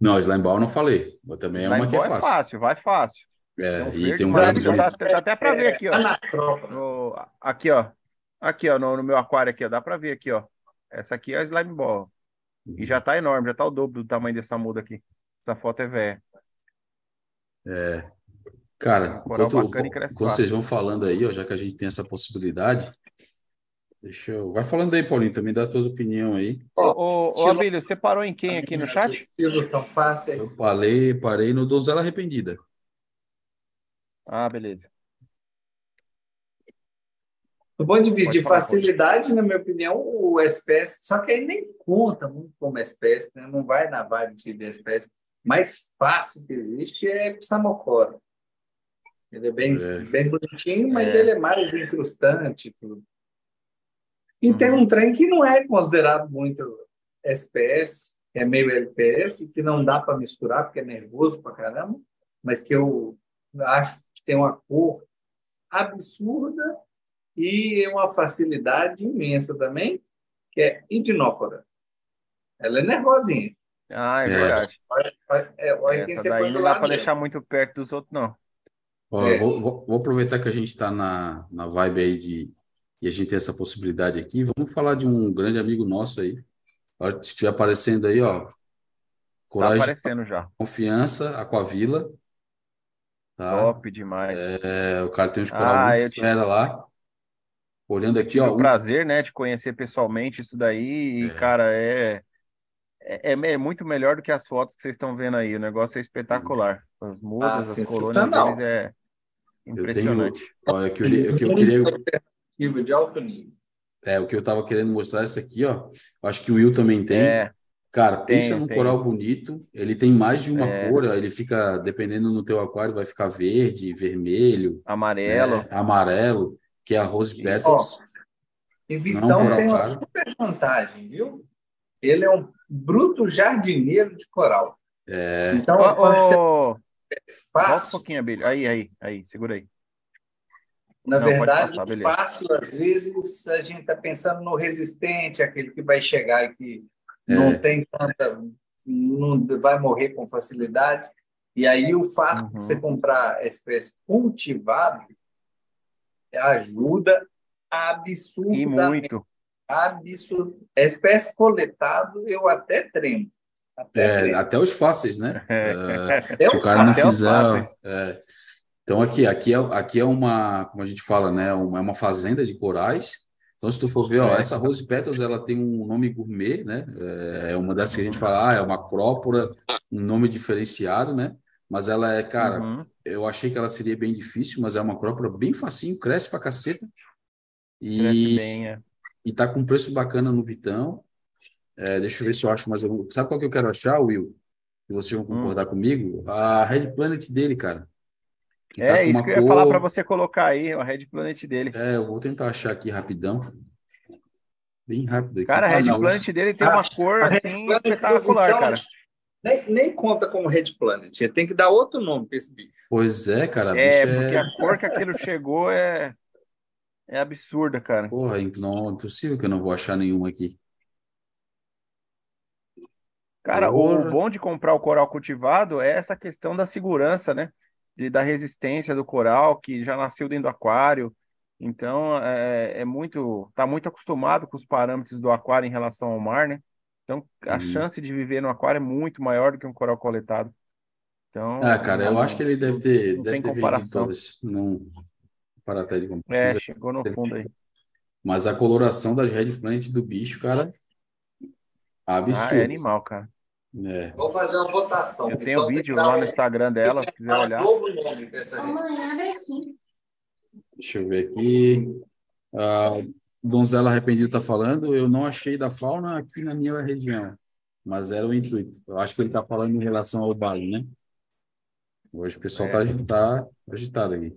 Não, Slime Ball não falei. Eu também é uma que é, é fácil. É fácil, vai fácil. É, um e tem um verde bonito. Dá, dá até para ver aqui, ó. No, aqui, ó. Aqui, ó, no, no, meu aquário aqui, ó. Dá para ver aqui, ó. Essa aqui é a Slime Ball. E já tá enorme, já tá o dobro do tamanho dessa muda aqui. Essa foto é velha. É. Cara, enquanto, enquanto vocês vão falando aí, ó, já que a gente tem essa possibilidade, deixa eu. Vai falando aí, Paulinho, também dá a tua opinião aí. Ô, ô, ô Abílio, você parou em quem aqui no chat? Eu parei, parei no Donzela Arrependida. Ah, beleza. Do ponto de vista Pode de facilidade, na minha opinião, o SPS, só que aí nem conta muito como SPS, né? não vai na vibe de SPS. Mais fácil que existe é Psamocora. Ele é bem, é. bem bonitinho, mas é. ele é mais incrustante. Tudo. E uhum. tem um trem que não é considerado muito SPS, que é meio LPS, que não dá para misturar, porque é nervoso para caramba, mas que eu acho que tem uma cor absurda e uma facilidade imensa também, que é idinófora. Ela é nervosinha. Ah, é, é. verdade. Olha, olha, olha Essa daí não dá para deixar muito perto dos outros, não. Ó, é. vou, vou, vou, aproveitar que a gente está na, na vibe aí de e a gente tem essa possibilidade aqui. Vamos falar de um grande amigo nosso aí. Se estiver aparecendo aí, ó. Tá Coragem, tá aparecendo já. Confiança, Aquavila. Tá? Top demais. É, o cara tem uns coral ah, muito fera lá. Olhando aqui, ó. Um prazer, né, de conhecer pessoalmente isso daí. E, é. cara, é, é, é, muito melhor do que as fotos que vocês estão vendo aí. O negócio é espetacular. As mudas, ah, as colônias deles é impressionante. Eu tenho, ó, é que eu, é que eu queria de alto nível. É, o que eu estava querendo mostrar é isso aqui, ó. Acho que o Will também tem. É, Cara, pensa num coral bonito. Ele tem mais de uma é. cor, ele fica, dependendo no teu aquário, vai ficar verde, vermelho, amarelo, né? amarelo, que é a Rose Petals. E Vitão é tem uma super vantagem, viu? Ele é um bruto jardineiro de coral. É. Então, oh, oh, fácil. um pouquinho, Abelha. Aí, aí, aí, segura aí. Na não, verdade, passar, espaço, às vezes, a gente está pensando no resistente, aquele que vai chegar e que é. não tem tanta. não vai morrer com facilidade. E aí o fato uhum. de você comprar a espécie cultivada ajuda absurdamente. E muito. Absurdo. Espécie coletado, eu até tremo. Até, é, tremo. até os fósseis, né? [laughs] É, se o cara não fizer. É, então, aqui, aqui, é, aqui é uma, como a gente fala, né? Uma, é uma fazenda de corais. Então, se tu for ver, ó, é. essa Rose Petals, ela tem um nome gourmet, né? É uma das que a gente fala, ah, é uma acrópora, um nome diferenciado, né? Mas ela é, cara, uhum. eu achei que ela seria bem difícil, mas é uma acrópora bem facinho, cresce pra caceta. E, bem, é. e tá com um preço bacana no Vitão. É, deixa eu ver se eu acho mais algum. Sabe qual que eu quero achar, Will? Que vocês vão concordar hum. comigo? A Red Planet dele, cara. Que é, tá isso que eu ia falar para você colocar aí, o Red Planet dele. É, eu vou tentar achar aqui rapidão. Bem rápido aqui. Cara, a Red Planet dele tem uma cor assim espetacular, cara. Nem, nem conta como Red Planet, tem que dar outro nome para esse bicho. Pois é, cara. É, porque é... a cor que aquilo chegou é, é absurda, cara. Porra, não, é impossível que eu não vou achar nenhum aqui. Cara, Porra. o bom de comprar o coral cultivado é essa questão da segurança, né? De, da resistência do coral, que já nasceu dentro do aquário. Então, é, é muito, está muito acostumado com os parâmetros do aquário em relação ao mar, né? Então, a uhum. chance de viver no aquário é muito maior do que um coral coletado. Então, ah, cara, não, eu acho que ele deve ter, não deve ter comparação. todas. Não para até de comparação. É, chegou no fundo aí. Mas a coloração das red plant do bicho, cara, absurdo. Ah, é animal, cara. É. Vamos fazer uma votação. Eu tenho então, vídeo lá no Instagram dela, se quiser olhar. Deixa eu ver aqui. Donzela Arrependido está falando. Eu não achei da fauna aqui na minha região, mas era o intuito. Eu acho que ele está falando em relação ao Bali, né? Hoje o pessoal está é. tá agitado aqui.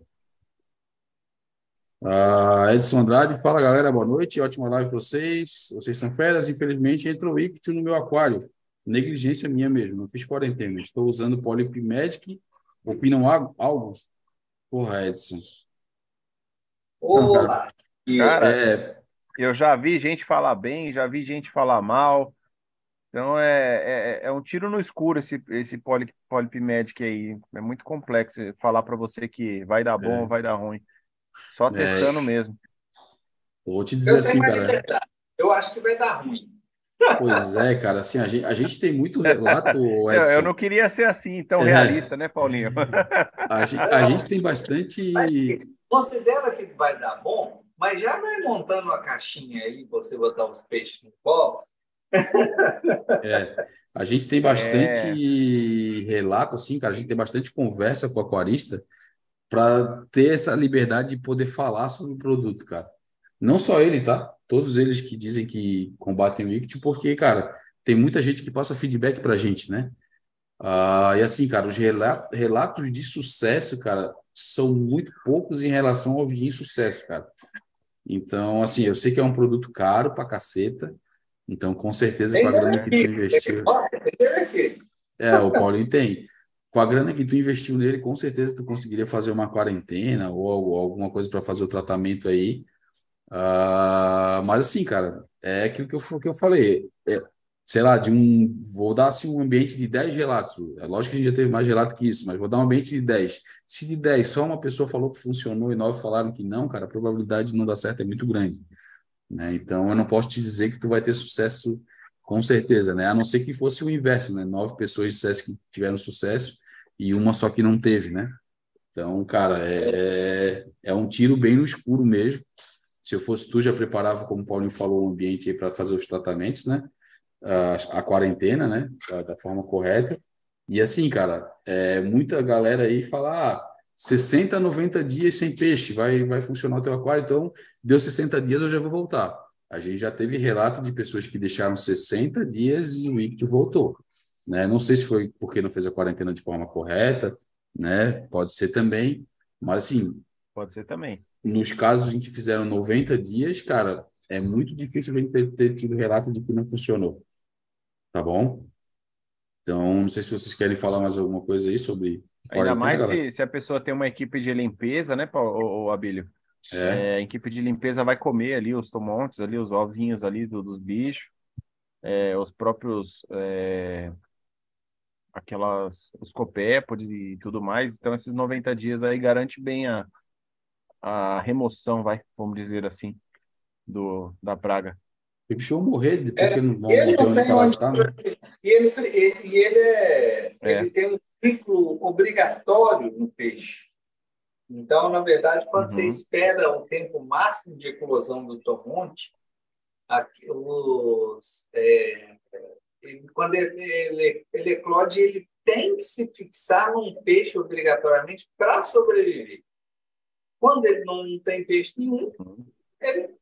Uh, Edson Andrade, fala galera, boa noite, ótima live para vocês. Vocês são férias, infelizmente entrou o ictio no meu aquário negligência minha mesmo, não fiz quarentena. Estou usando Polipmedic. Opinam algo? Porra, Edson. Olá! Cara, é... eu já vi gente falar bem, já vi gente falar mal. Então é, é, é um tiro no escuro esse, esse poly, Polipmedic aí. É muito complexo falar para você que vai dar bom é. ou vai dar ruim. Só é. testando mesmo. Vou te dizer assim, cara. Eu acho que vai dar ruim. Pois é, cara, assim, a gente, a gente tem muito relato, [laughs] Edson. Eu não queria ser assim, tão é. realista, é. né, Paulinho? [laughs] A gente, a gente tem bastante... Mas, considera que vai dar bom, mas já vai montando uma caixinha aí, você botar os peixes no colo. [laughs] É, a gente tem bastante é. relato, assim, cara, a gente tem bastante conversa com o aquarista para ter essa liberdade de poder falar sobre o produto, cara. Não só ele, tá? Todos eles que dizem que combatem o ictio, porque, cara, tem muita gente que passa feedback pra gente, né? Ah, e assim, cara, os relatos de sucesso, cara, são muito poucos em relação ao de insucesso, cara. Então, assim, eu sei que é um produto caro pra caceta, então com certeza com a grana que tu investiu. É, o Paulinho tem. Com a grana que tu investiu nele, com certeza tu conseguiria fazer uma quarentena ou alguma coisa para fazer o tratamento aí Uh, mas assim, cara, é aquilo que eu, que eu falei. É, sei lá, de um. Vou dar assim, um ambiente de 10 relatos. É lógico que a gente já teve mais relato que isso, mas vou dar um ambiente de 10. Se de 10 só uma pessoa falou que funcionou e nove falaram que não, cara, a probabilidade de não dar certo é muito grande. Né? Então, eu não posso te dizer que tu vai ter sucesso com certeza, né? A não ser que fosse o inverso, né? Nove pessoas dissessem que tiveram sucesso e uma só que não teve, né? Então, cara, é, é um tiro bem no escuro mesmo. Se eu fosse tu, já preparava, como o Paulinho falou, o ambiente para fazer os tratamentos, né? A, a quarentena, né? Da, da, forma correta. E assim, cara, é, muita galera aí fala, ah, 60, 90 dias sem peixe, vai, vai funcionar o teu aquário, então deu 60 dias, eu já vou voltar. A gente já teve relato de pessoas que deixaram 60 dias e o ictio voltou. Né? Não sei se foi porque não fez a quarentena de forma correta, né? Pode ser também, mas assim. Pode ser também. Nos casos em que fizeram 90 dias, cara, é muito difícil a gente ter, ter tido relato de que não funcionou. Tá bom? Então, não sei se vocês querem falar mais alguma coisa aí sobre. Ainda mais se, se, a pessoa tem uma equipe de limpeza, né, o, o Abílio? É. É, a equipe de limpeza vai comer ali os tomontes, ali os ovinhos ali do, dos bichos, é, os próprios é, aquelas os copépodes e tudo mais. Então esses 90 dias aí garante bem a, a remoção, vai, vamos dizer assim, do da praga. Bicho vai morrer é, que não vão ele não tem onde, né? e ele, ele, ele, é, é. ele tem um ciclo obrigatório no peixe. Então, na verdade, quando uhum. você espera o tempo máximo de eclosão do tomonte, os, é, quando ele, ele, ele eclode, ele tem que se fixar num peixe obrigatoriamente para sobreviver. Quando ele não tem peixe nenhum, uhum. ele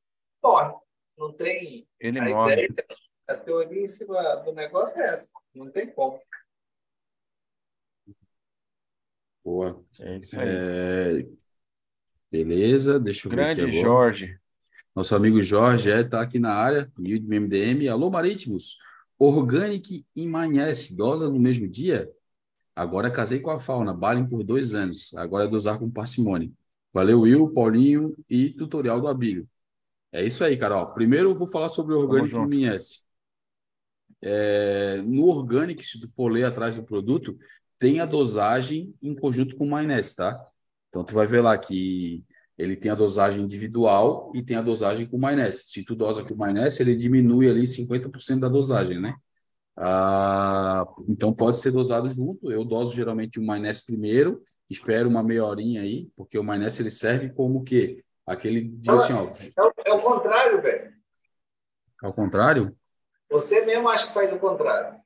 morre. Não tem. Ele a morre. Ideia, a teoria em cima do negócio é essa. Não tem como. Boa. É isso aí. É... Beleza, deixa eu Grande ver aqui agora. Jorge. Nosso amigo Jorge está é, tá aqui na área, do MDM. Alô, Marítimos. Organic e dosa no mesmo dia? Agora casei com a fauna, balem por dois anos. Agora é dosar com parcimônia. Valeu, Will, Paulinho e tutorial do Abílio. É isso aí, Carol. Primeiro eu vou falar sobre o Organic e É, no Organic, se tu for ler atrás do produto, tem a dosagem em conjunto com o Maionese, tá? Então, tu vai ver lá que ele tem a dosagem individual e tem a dosagem com maionese. Se tu dosa com maionese, ele diminui ali 50% da dosagem, né? Ah, então, pode ser dosado junto. Eu doso geralmente o maionese primeiro, espero uma meia horinha aí, porque o maionese ele serve como o quê? Aquele dia assim, ó... É, é o contrário, velho. É o contrário? Você mesmo acha que faz o contrário.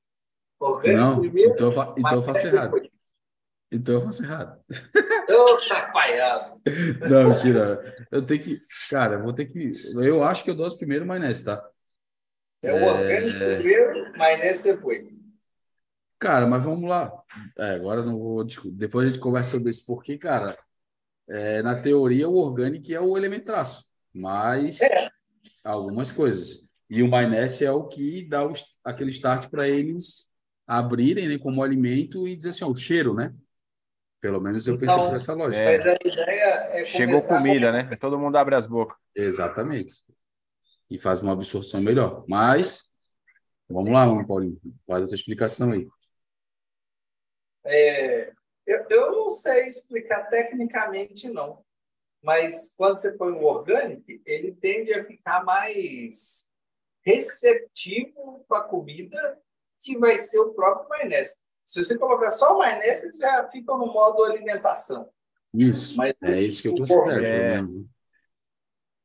Orgânico Não, primeiro, então, então eu faço errado. Depois. Então eu faço errado. Tô atrapalhado. [laughs] Não, mentira. Eu tenho que. Cara, eu vou ter que. Eu acho que eu dou primeiro maionese, tá? É o orgânico é... primeiro, maionese depois. Cara, mas vamos lá. É, agora não vou. Depois a gente conversa sobre isso, porque, cara, é, na teoria o orgânico é o elemento traço, mas é. algumas coisas. E o maionese é o que dá o, aquele start para eles abrirem né, como alimento e dizer assim, ó, o cheiro, né? Pelo menos eu pensei então, por essa lógica. É, mas a ideia é Chegou comida, com... né? Todo mundo abre as bocas. Exatamente. E faz uma absorção melhor. Mas, vamos lá, Paulinho. Faz a tua explicação aí. É, eu, eu não sei explicar tecnicamente, não. Mas quando você põe o orgânico, ele tende a ficar mais receptivo para a comida que vai ser o próprio maionese. Se você colocar só maionese, já fica no modo alimentação. Isso, mas, é isso que eu considero.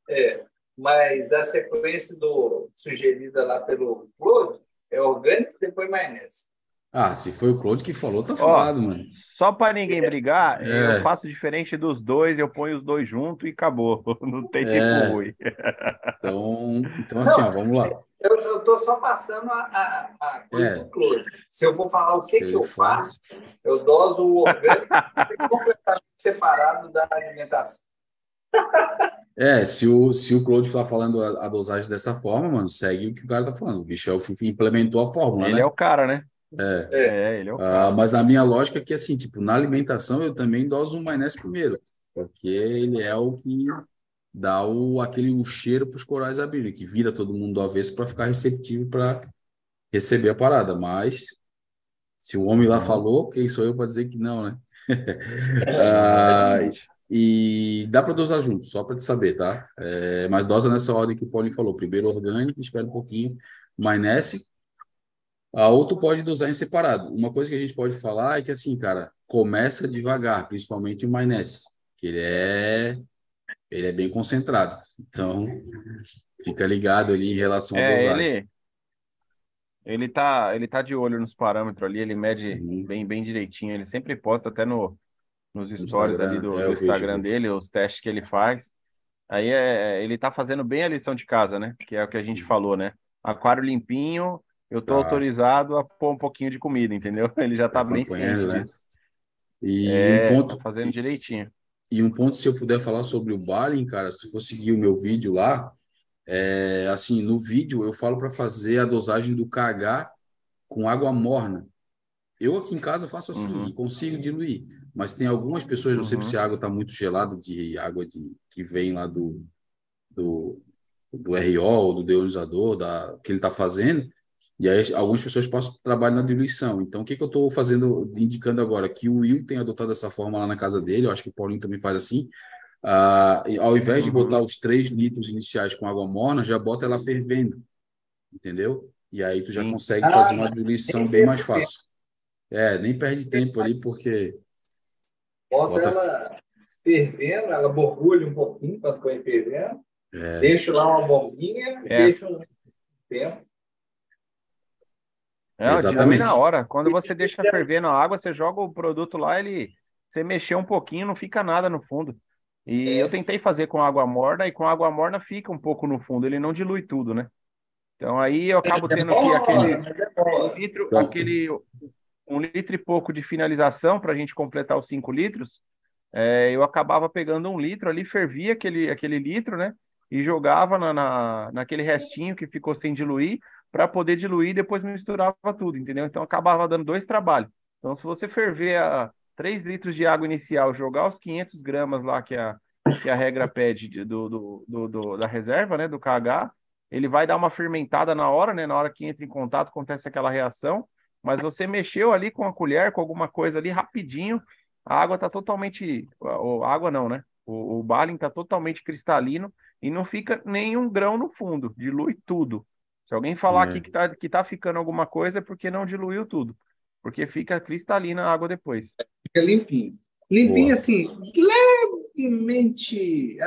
É. é, mas a sequência do sugerida lá pelo Claude é orgânico, depois maionese. Ah, se foi o Claude que falou, tá falado, mano. Só para ninguém brigar, [laughs] é. eu faço diferente dos dois, eu ponho os dois junto e acabou. [laughs] Não tem tempo é. ruim. Então, então assim, Não, ó, vamos lá. Eu estou só passando a, a, a coisa é. do Claude. Se eu vou falar o que, que eu faço, eu doso o orgânico completamente [laughs] separado da alimentação. É, se o, se o Claude está falando a, a, dosagem dessa forma, mano, segue o que o cara tá falando. O bicho é o que implementou a fórmula, Ele né? é o cara, né? É. é, ele é o ah, cara. Ah, mas na minha lógica é que, assim, tipo, na alimentação eu também doso o maionese primeiro, porque ele é o que dá o, aquele o cheiro para os corais abrirem, que vira todo mundo do avesso para ficar receptivo para receber a parada, mas se o homem lá uhum. falou, quem sou eu para dizer que não, né? [laughs] ah, e dá para dosar junto, só para te saber, tá? É, mas dosa nessa ordem que o Paulinho falou. Primeiro orgânico, espera um pouquinho, maionese. A outro pode dosar em separado. Uma coisa que a gente pode falar é que, assim, cara, começa devagar, principalmente o maionese, que ele é, ele é bem concentrado. Então, fica ligado ali em relação à é, dosagem. Ele, ele tá, ele tá de olho nos parâmetros ali, ele mede uhum. bem, bem direitinho. Ele sempre posta até no, nos stories ali do, é, do Instagram vejo, dele, os testes que ele faz. Aí é, ele tá fazendo bem a lição de casa, né? Que é o que a gente falou, né? Aquário limpinho, eu tô tá. autorizado a pôr um pouquinho de comida, entendeu? [laughs] Ele já tá bem ciente né? disso. E é, um ponto tá fazendo direitinho. E um ponto, se eu puder falar sobre o Balin, cara, se for seguir o meu vídeo lá, é, assim, no vídeo eu falo para fazer a dosagem do KH com água morna. Eu aqui em casa faço assim, uhum. consigo diluir, mas tem algumas pessoas, não sei uhum. se a água está muito gelada, de água de, que vem lá do, do, do RO, do deionizador, da, que ele está fazendo, e aí algumas pessoas passam trabalho na diluição. Então, o que, que eu estou fazendo, indicando agora? Que o Will tem adotado essa forma lá na casa dele, eu acho que o Paulinho também faz assim, ah, ao invés de botar uhum. os 3 litros iniciais com água morna, já bota ela fervendo, entendeu? E aí tu já Sim. consegue fazer uma diluição bem mais fácil. É, nem perde tempo ali, porque... Bota, bota... ela fervendo, ela borbulha um pouquinho quando põe fervendo, é. deixa lá uma bombinha, é. deixa um tempo. É, Exatamente. na hora. Quando você deixa ferver na água, você joga o produto lá, ele você mexer um pouquinho, não fica nada no fundo. E é. eu tentei fazer com água morna, e com água morna fica um pouco no fundo, ele não dilui tudo, né? Então aí eu acabo é tendo que aqueles um litro, aquele um litro e pouco de finalização para a gente completar os cinco litros. É, eu acabava pegando um litro ali, fervia aquele, aquele litro, né? E jogava na, na, naquele restinho que ficou sem diluir, para poder diluir e depois misturava tudo, entendeu? Então acabava dando dois trabalhos. Então, se você ferver a, 3 litros de água inicial, jogar os 500 gramas lá que a, que a regra pede do, do, do, do, da reserva, né, do KH, ele vai dar uma fermentada na hora, né, na hora que entra em contato acontece aquela reação, mas você mexeu ali com a colher, com alguma coisa ali rapidinho, a água está totalmente, a água não, né, o, o Balin está totalmente cristalino e não fica nenhum grão no fundo, dilui tudo. Se alguém falar é. aqui que está que tá ficando alguma coisa é porque não diluiu tudo porque fica cristalina a água depois. Fica limpinho. Limpinho Boa. assim, levemente.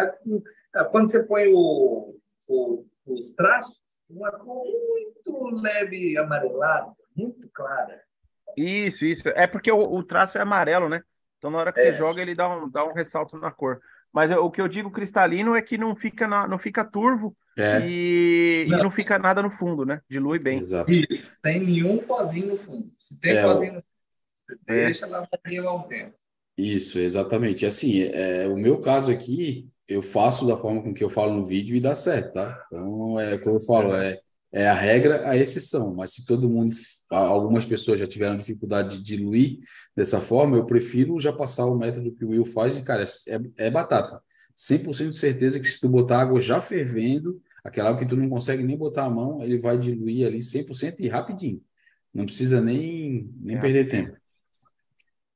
Quando você põe o, o, os traços, uma cor muito leve amarelada, muito clara. Isso, isso. É porque o, o traço é amarelo, né? Então na hora que é. você joga, ele dá um, dá um ressalto na cor. Mas o que eu digo cristalino é que não fica, na, não fica turvo é. e, não. e, não. fica nada no fundo, né? Dilui bem. Exato. E tem nenhum pozinho no fundo. Se tem é, pozinho no fundo, é. deixa lá lá um tempo. Isso, exatamente. Assim, é, o meu caso aqui, eu faço da forma com que eu falo no vídeo e dá certo, tá? Então, é como eu falo, é, é a regra, a exceção. Mas se todo mundo algumas pessoas já tiveram dificuldade de diluir dessa forma, eu prefiro já passar o método que o Will faz e, cara, é, é batata. 100% de certeza que se tu botar água já fervendo, aquela água que tu não consegue nem botar a mão, ele vai diluir ali 100% e rapidinho. Não precisa nem, nem é. perder tempo.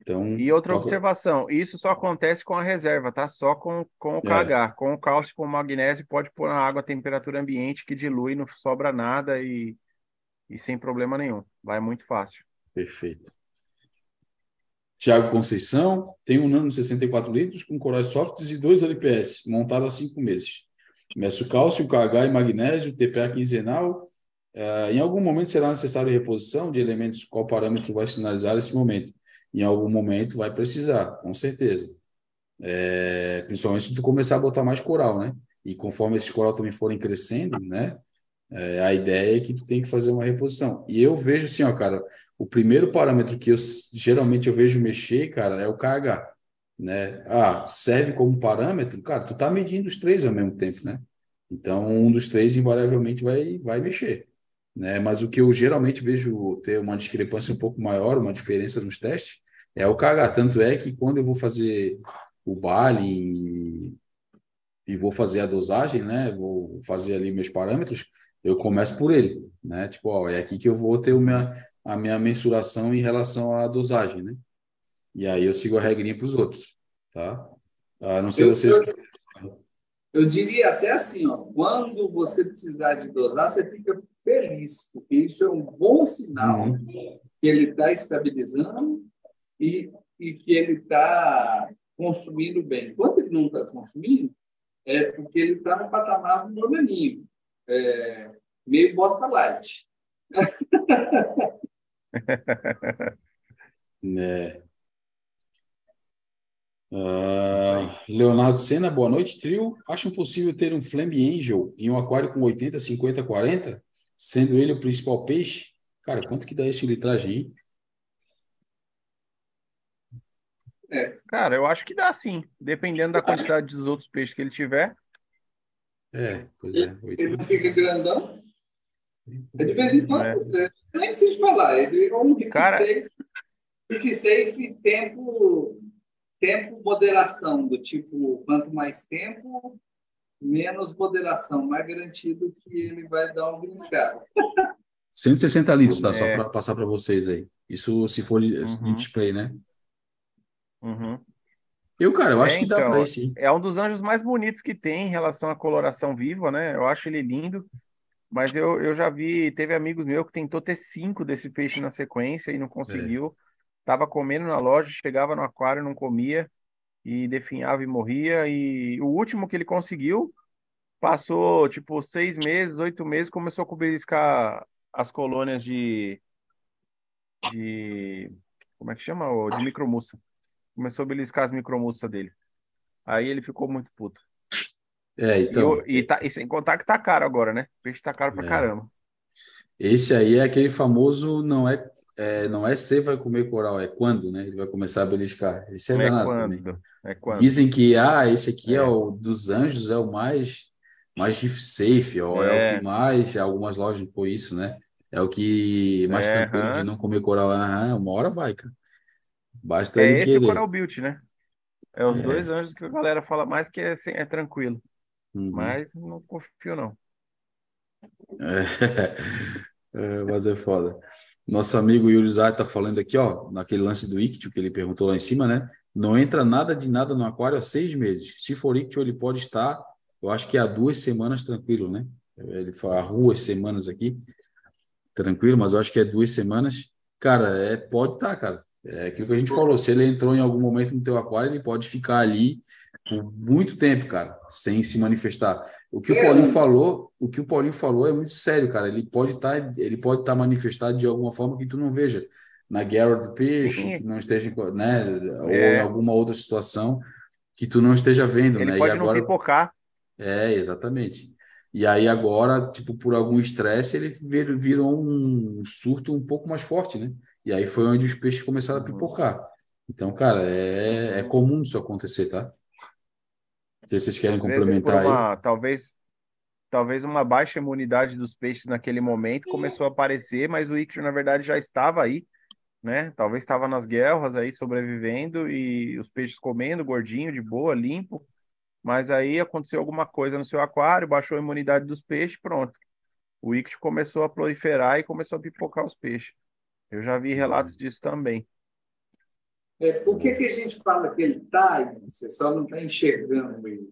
Então, e outra toca... observação, isso só acontece com a reserva, tá? Só com, com o KH. É. Com o cálcio, com o magnésio, pode pôr na água a temperatura ambiente que dilui, não sobra nada e e sem problema nenhum. Vai muito fácil. Perfeito. Tiago Conceição tem um nano de 64 litros com corais softs e dois LPS, montado há cinco meses. Meço cálcio, KH e magnésio, TPA quinzenal. Uh, em algum momento será necessário reposição de elementos, qual parâmetro vai sinalizar esse momento? Em algum momento vai precisar, com certeza. É, principalmente se tu começar a botar mais coral, né? E conforme esses coral também forem crescendo, né? É, a ideia é que tu tem que fazer uma reposição. E eu vejo assim, ó, cara, o primeiro parâmetro que eu geralmente eu vejo mexer, cara, é o KH, né? Ah, serve como parâmetro, cara, tu tá medindo os três ao mesmo tempo, né? Então, um dos três invariavelmente vai, vai mexer, né? Mas o que eu geralmente vejo ter uma discrepância um pouco maior, uma diferença nos testes, é o KH. Tanto é que quando eu vou fazer o baile e, vou fazer a dosagem, né? Vou fazer ali meus parâmetros, eu começo por ele, né? Tipo, ó, é aqui que eu vou ter o minha, a minha mensuração em relação à dosagem, né? E aí eu sigo a regrinha para os outros, tá? Ah, não sei eu, vocês. Eu, eu, diria até assim, ó, quando você precisar de dosar, você fica feliz, porque isso é um bom sinal uhum. que ele está estabilizando e, e que ele está consumindo bem. Quando ele não está consumindo, é porque ele está no patamar do normalinho, é, meio bosta light. [laughs] é. Uh, Leonardo Senna, boa noite, trio. Acham possível ter um Flame Angel em um aquário com 80, 50, 40, sendo ele o principal peixe? Cara, quanto que dá esse litragem aí? É. Cara, eu acho que dá sim, dependendo da quantidade dos outros peixes que ele tiver. É, pois é. Ele não fica grandão? É de vez em quando, é. é. nem preciso falar, ele é um Cara... safe, tempo, tempo moderação, do tipo, quanto mais tempo, menos moderação, mais garantido que ele vai dar um griscado. 160 litros, tá? É. Só para passar para vocês aí. Isso se for de, uhum. de display, né? Uhum. Eu, cara, eu acho é, que dá então, para sim. É um dos anjos mais bonitos que tem em relação à coloração viva, né? Eu acho ele lindo. Mas eu, eu já vi, teve amigos meus que tentou ter cinco desse peixe na sequência e não conseguiu. É. Tava comendo na loja, chegava no aquário, não comia e definhava e morria. E o último que ele conseguiu passou tipo seis meses, oito meses, começou a beliscar as colônias de, de como é que chama? De micromussa. Começou a beliscar as micromussas dele. Aí ele ficou muito puto. É, então. E, e, tá, e sem contar que tá caro agora, né? O peixe tá caro pra é. caramba. Esse aí é aquele famoso não é, é não é se vai comer coral, é quando, né? Ele vai começar a beliscar. Esse é, é danado quando, também. É quando. Dizem que ah, esse aqui é. é. o dos anjos, é o mais mais safe, ou é. é o que mais, algumas lojas põem isso, né? É o que mais é, tranquilo de não comer coral. Aham, uma hora vai, cara. Basta é ele esse querer. o Coral Built, né? É os dois anjos que a galera fala mais que é, é tranquilo. Uhum. Mas não confio, não. É, [laughs] é, mas é foda. Nosso amigo Yuri Zay tá falando aqui, ó, naquele lance do ictio que ele perguntou lá em cima, né? Não entra nada de nada no aquário há seis meses. Se for ictio, ele pode estar, eu acho que há duas semanas tranquilo, né? Ele fala duas semanas aqui, tranquilo, mas eu acho que é duas semanas. Cara, é, pode estar, cara. É aquilo que a gente falou. Se ele entrou em algum momento no teu aquário, ele pode ficar ali por muito tempo, cara, sem se manifestar. O que o Paulinho falou, o que o Paulinho falou é muito sério, cara. Ele pode estar, tá, ele pode estar tá manifestado de alguma forma que tu não veja na guerra do peixe, que não esteja, né, é. ou em alguma outra situação que tu não esteja vendo, ele né? Pode e agora não pipocar. É, exatamente. E aí agora, tipo, por algum estresse, ele virou um surto um pouco mais forte, né? E aí foi onde os peixes começaram a pipocar. Então, cara, é, é comum isso acontecer, tá? Se vocês querem Às complementar uma, aí. Talvez, talvez uma baixa imunidade dos peixes naquele momento começou a aparecer, mas o ictio, na verdade, já estava aí, né? Talvez estava nas guerras aí, sobrevivendo, e os peixes comendo, gordinho, de boa, limpo. Mas aí aconteceu alguma coisa no seu aquário, baixou a imunidade dos peixes, pronto. O ictio começou a proliferar e começou a pipocar os peixes. Eu já vi relatos uhum. disso também. É, por que, que a gente fala que ele está Você só não está enxergando ele.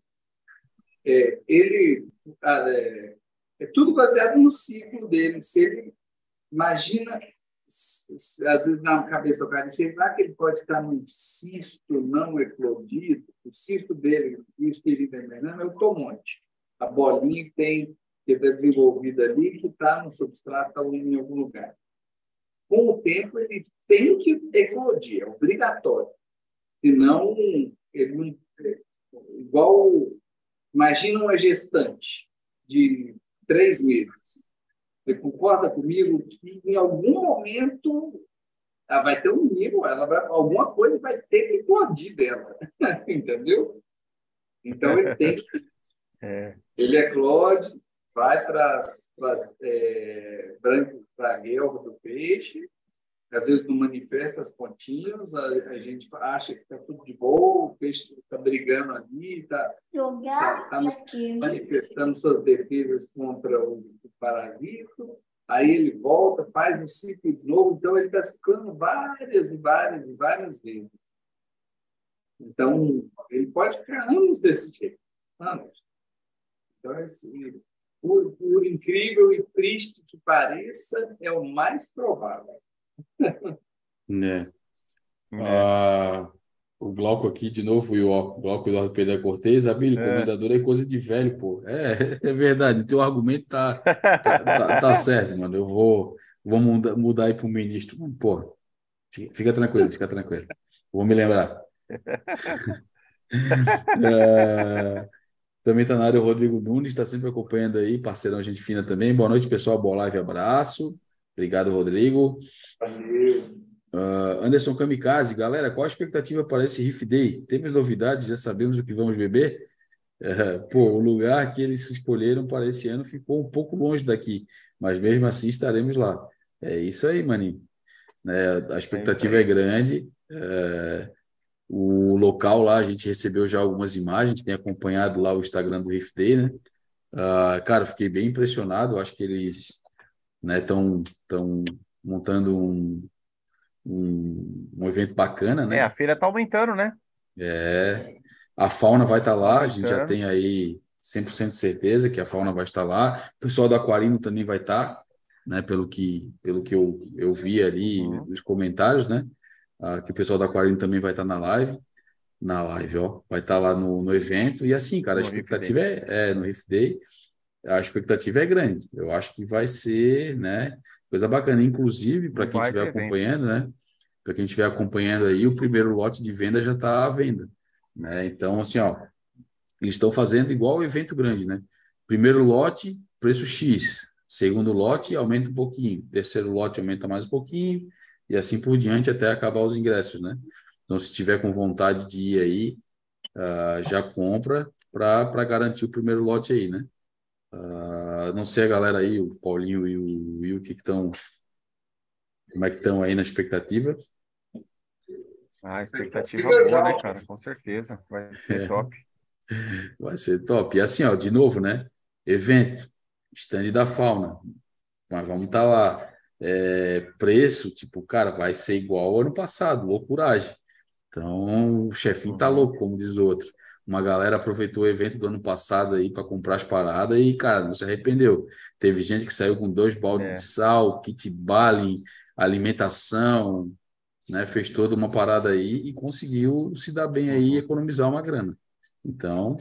É, ele ah, é, é, tudo baseado no ciclo dele. Se ele imagina, às vezes na cabeça do cara, será que ele pode estar num cisto não eclodido? O cisto dele, isso ele está envenenando, é o tomonte. A bolinha que tem que está desenvolvida ali, que está no substrato em algum lugar com o tempo, ele tem que eclodir, é obrigatório. Senão, ele não, igual, imagina uma gestante de três meses. Você concorda comigo que em algum momento ela vai ter um nível, ela vai, alguma coisa vai ter que eclodir dela, [laughs] entendeu? Então ele tem que. É. Ele eclode, vai para as é, para a guelra do peixe às vezes não manifesta as pontinhas, a, a gente acha que está tudo de boa, o peixe está brigando ali, está tá, tá manifestando suas defesas contra o, o parasito, aí ele volta, faz um ciclo de novo, então ele está ciclando várias e várias e várias vezes. Então, ele pode ficar anos desse jeito, anos. Então, assim, por, por incrível e triste que pareça, é o mais provável. né? [laughs] É. Ah, o Glauco aqui de novo, e o Glauco Eduardo Pedro Cortez, Abílio, é. comendador é coisa de velho, pô. É, é verdade, o teu argumento tá, tá, tá, tá, [laughs] certo, mano. Eu vou, vou mudar, mudar aí para o ministro. Pô, fica, fica, tranquilo, fica tranquilo. Vou me lembrar. [laughs] é, também está na área o Rodrigo Nunes, está sempre acompanhando aí, parceirão, gente fina também. Boa noite, pessoal. Boa live, abraço. Obrigado, Rodrigo. Uh, Anderson Kamikaze, galera, qual a expectativa para esse Riff Day? Temos novidades? Já sabemos o que vamos beber? Uh, pô, o lugar que eles escolheram para esse ano ficou um pouco longe daqui, mas mesmo assim estaremos lá. É isso aí, maninho. Né, a expectativa é, é grande. Uh, o local lá, a gente recebeu já algumas imagens, tem acompanhado lá o Instagram do Riff Day, né? Uh, cara, fiquei bem impressionado. Acho que eles estão né, tão montando um, um, um, evento bacana, né? É, a feira está aumentando, né? É, a fauna vai estar tá lá, a gente já tem aí 100% de certeza que a fauna vai estar lá, o pessoal do Aquarino também vai estar, né, pelo que, pelo que eu, eu vi ali uhum. nos comentários, né, ah, que o pessoal do Aquarino também vai estar na live, na live, ó, vai estar lá no, no evento, e assim, cara, no a expectativa é, é no Riff Day, a expectativa é grande. Eu acho que vai ser, né, coisa bacana. Inclusive, para quem estiver acompanhando, né, para quem estiver acompanhando aí, o primeiro lote de venda já está à venda, né? Então, assim, ó, eles estão fazendo igual o evento grande, né? Primeiro lote, preço X. Segundo lote, aumenta um pouquinho. Terceiro lote, aumenta mais um pouquinho. E assim por diante até acabar os ingressos, né? Então, se tiver com vontade de ir aí, uh, já compra para garantir o primeiro lote aí, né? Uh, não sei a galera aí, o Paulinho e o Will, que estão. Como é que estão aí na expectativa? Ah, expectativa boa, né, cara? Com certeza. Vai ser é. top. Vai ser top. E assim, ó, de novo, né? Evento, stand da fauna. Mas vamos estar tá lá. É, preço, tipo, cara, vai ser igual ao ano passado, loucuragem. Então, o chefinho tá uhum. louco, como diz o outro uma galera aproveitou o evento do ano passado aí para comprar as paradas e, cara, não se arrependeu. Teve gente que saiu com dois baldes é. de sal, kit baling, alimentação, né? Fez toda uma parada aí e conseguiu se dar bem aí e economizar uma grana. Então,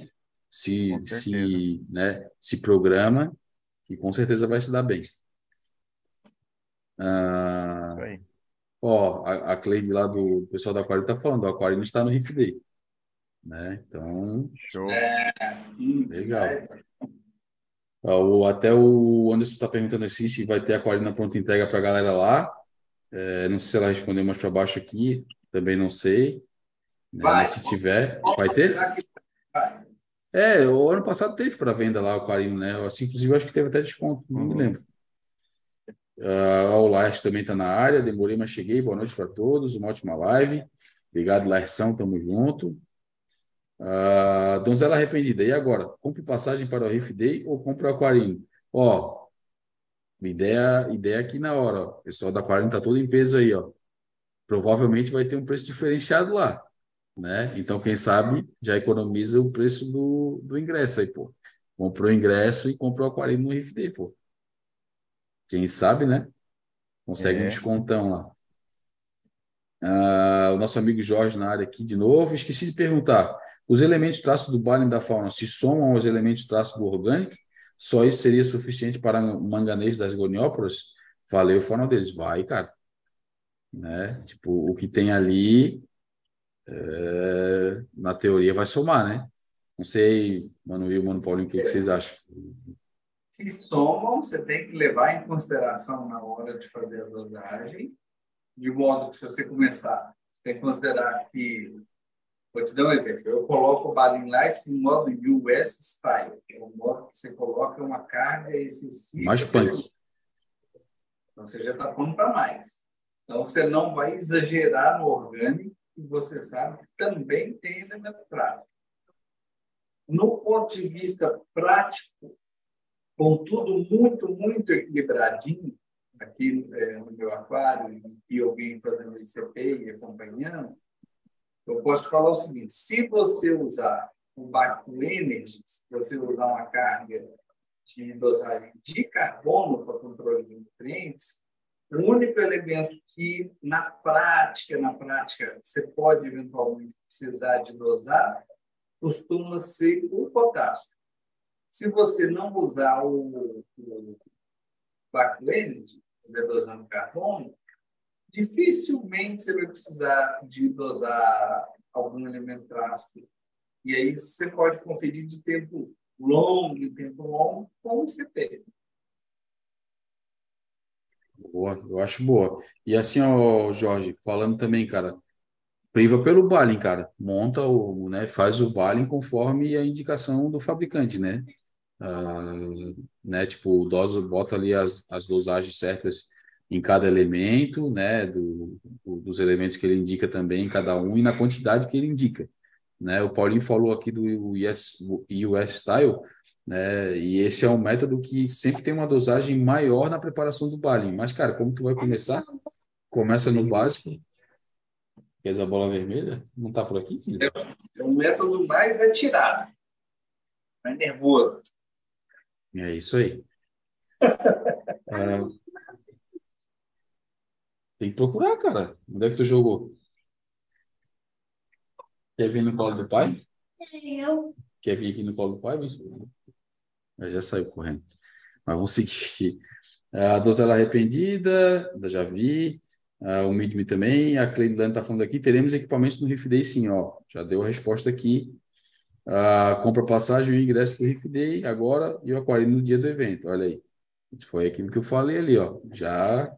se, se, né, se programa e com certeza vai se dar bem. Ah, ó, a, a Cleide lá do pessoal da Aquário está falando, o Aquário não está no Riff Day. Né? Então, Show. legal. até o Anderson está perguntando assim se vai ter a aquarina pronta entrega para a galera lá. É, não sei se ela respondeu mais para baixo aqui, também não sei. Né? Mas se tiver, vai ter? É, o ano passado teve para venda lá o aquarino, né? Assim, inclusive, acho que teve até desconto, não uhum. me lembro. Uh, o Lars também está na área, demorei, mas cheguei. Boa noite para todos, uma ótima live. Obrigado, Larsão, tamo junto. Uh, donzela arrependida. E agora? Compre passagem para o Riff Day ou compre o Aquarino? Ó, ideia, ideia aqui na hora. Ó. O pessoal da Aquarino está todo em peso aí. Ó. Provavelmente vai ter um preço diferenciado lá. Né? Então, quem sabe já economiza o preço do, do ingresso aí, pô. Comprou o ingresso e comprou o Aquarino no Riff Day, pô. Quem sabe, né? Consegue é. um descontão lá. Uh, o nosso amigo Jorge na área aqui de novo. Esqueci de perguntar. Os elementos traço do Balen da fauna se somam aos elementos traço do orgânico? Só isso seria suficiente para o manganês das gonióporas? Valeu, fauna deles. Vai, cara. Né? Tipo, o que tem ali, é, na teoria, vai somar, né? Não sei, Mano Will, Mano Paulinho, o que, que vocês acham? Se somam, você tem que levar em consideração na hora de fazer a dosagem, de modo que se você começar, você tem que considerar que Vou te dar um exemplo. Eu coloco o Balloon Lights em modo US Style, que é o modo que você coloca uma carga excessiva. Mais punk. Então, você já está pondo para mais. Então, você não vai exagerar no orgânico, e você sabe que também tem elemento prático. No ponto de vista prático, com tudo muito, muito equilibradinho, aqui é, no meu aquário, e vim fazendo ICP e acompanhando, eu posso falar o seguinte: se você usar o Bacto Energy, se você usar uma carga de dosagem de carbono para controle de nutrientes, o único elemento que, na prática, na prática, você pode eventualmente precisar de dosar, costuma ser o potássio. Se você não usar o, o Energy, dosando carbono, dificilmente você vai precisar de dosar algum elemento traço. E aí você pode conferir de tempo longo em tempo longo com o CP. Boa, eu acho boa. E assim, ó, Jorge, falando também, cara, priva pelo baling, cara. Monta o, né, faz o baling conforme a indicação do fabricante, né? Ah, né, tipo, dose, bota ali as, as dosagens certas em cada elemento, né, do, do, dos elementos que ele indica também, em cada um, e na quantidade que ele indica. Né? O Paulinho falou aqui do US, US Style, né? E esse é um método que sempre tem uma dosagem maior na preparação do balinho. Mas, cara, como tu vai começar? Começa no básico. Quer a bola vermelha? Não tá por aqui, filho? É o método mais atirado. Mais nervoso. É isso aí. [laughs] é... Tem que procurar, cara. Onde é que tu jogou? Quer vir no colo do pai? Eu. Quer vir aqui no colo do pai? Mas já saiu correndo. Mas vamos seguir. A Dozela Arrependida, já vi. o Midme também. A Cleidane está falando aqui. Teremos equipamentos no Riff Day, sim. Ó, já deu a resposta aqui. Uh, compra passagem e ingresso para o Riff Day agora e o aquarino no dia do evento. Olha aí. Foi aquilo que eu falei ali. ó. Já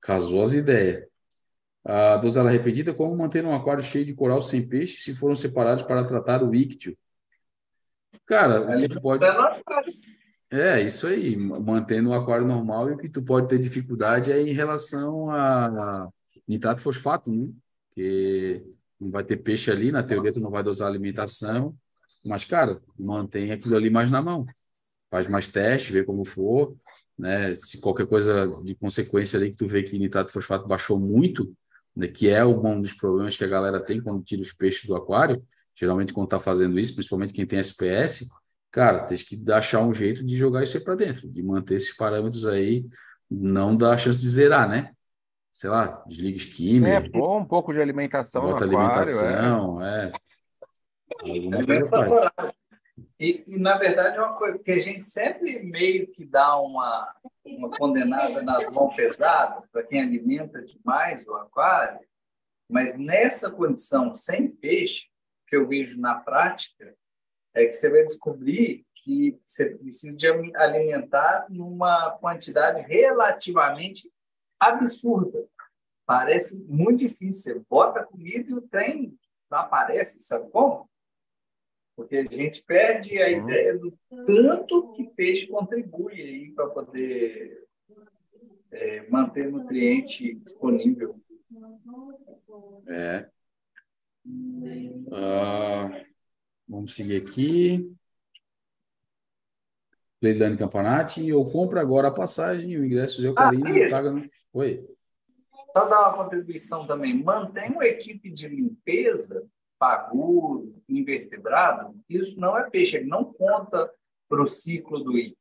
casou as ideias. A dosela arrependida, como manter um aquário cheio de coral sem peixe se foram separados para tratar o íctio? Cara, a gente pode... É, isso aí, mantendo o aquário normal e o que tu pode ter dificuldade é em relação a nitrato fosfato, né? Que não vai ter peixe ali, na teoria tu não vai dosar alimentação, mas, cara, mantém aquilo ali mais na mão. Faz mais teste, vê como for, né? Se qualquer coisa de consequência ali que tu vê que nitrato fosfato baixou muito, né, que é um dos problemas que a galera tem quando tira os peixes do aquário, geralmente quando está fazendo isso, principalmente quem tem SPS, cara, tem que achar um jeito de jogar isso aí para dentro, de manter esses parâmetros aí, não dá a chance de zerar, né? Sei lá, desliga esquema. É bom um pouco de alimentação bota no alimentação, é. é. Alguma coisa faz. E, e, na verdade, é uma coisa que a gente sempre meio que dá uma, uma condenada nas mãos pesadas para quem alimenta demais o aquário, mas nessa condição sem peixe, que eu vejo na prática, é que você vai descobrir que você precisa de alimentar numa quantidade relativamente absurda. Parece muito difícil. Você bota comida e o trem não aparece, sabe como? Porque a gente perde a uhum. ideia do tanto que peixe contribui aí para poder é, manter nutriente disponível. É. Ah, vamos seguir aqui. Leilane Campanati, eu compro agora a passagem e o ingresso de Eucarídeo ah, e paga no... Oi. Só dar uma contribuição também. Mantém uma equipe de limpeza paguro, invertebrado, isso não é peixe, ele não conta para o ciclo do ítio.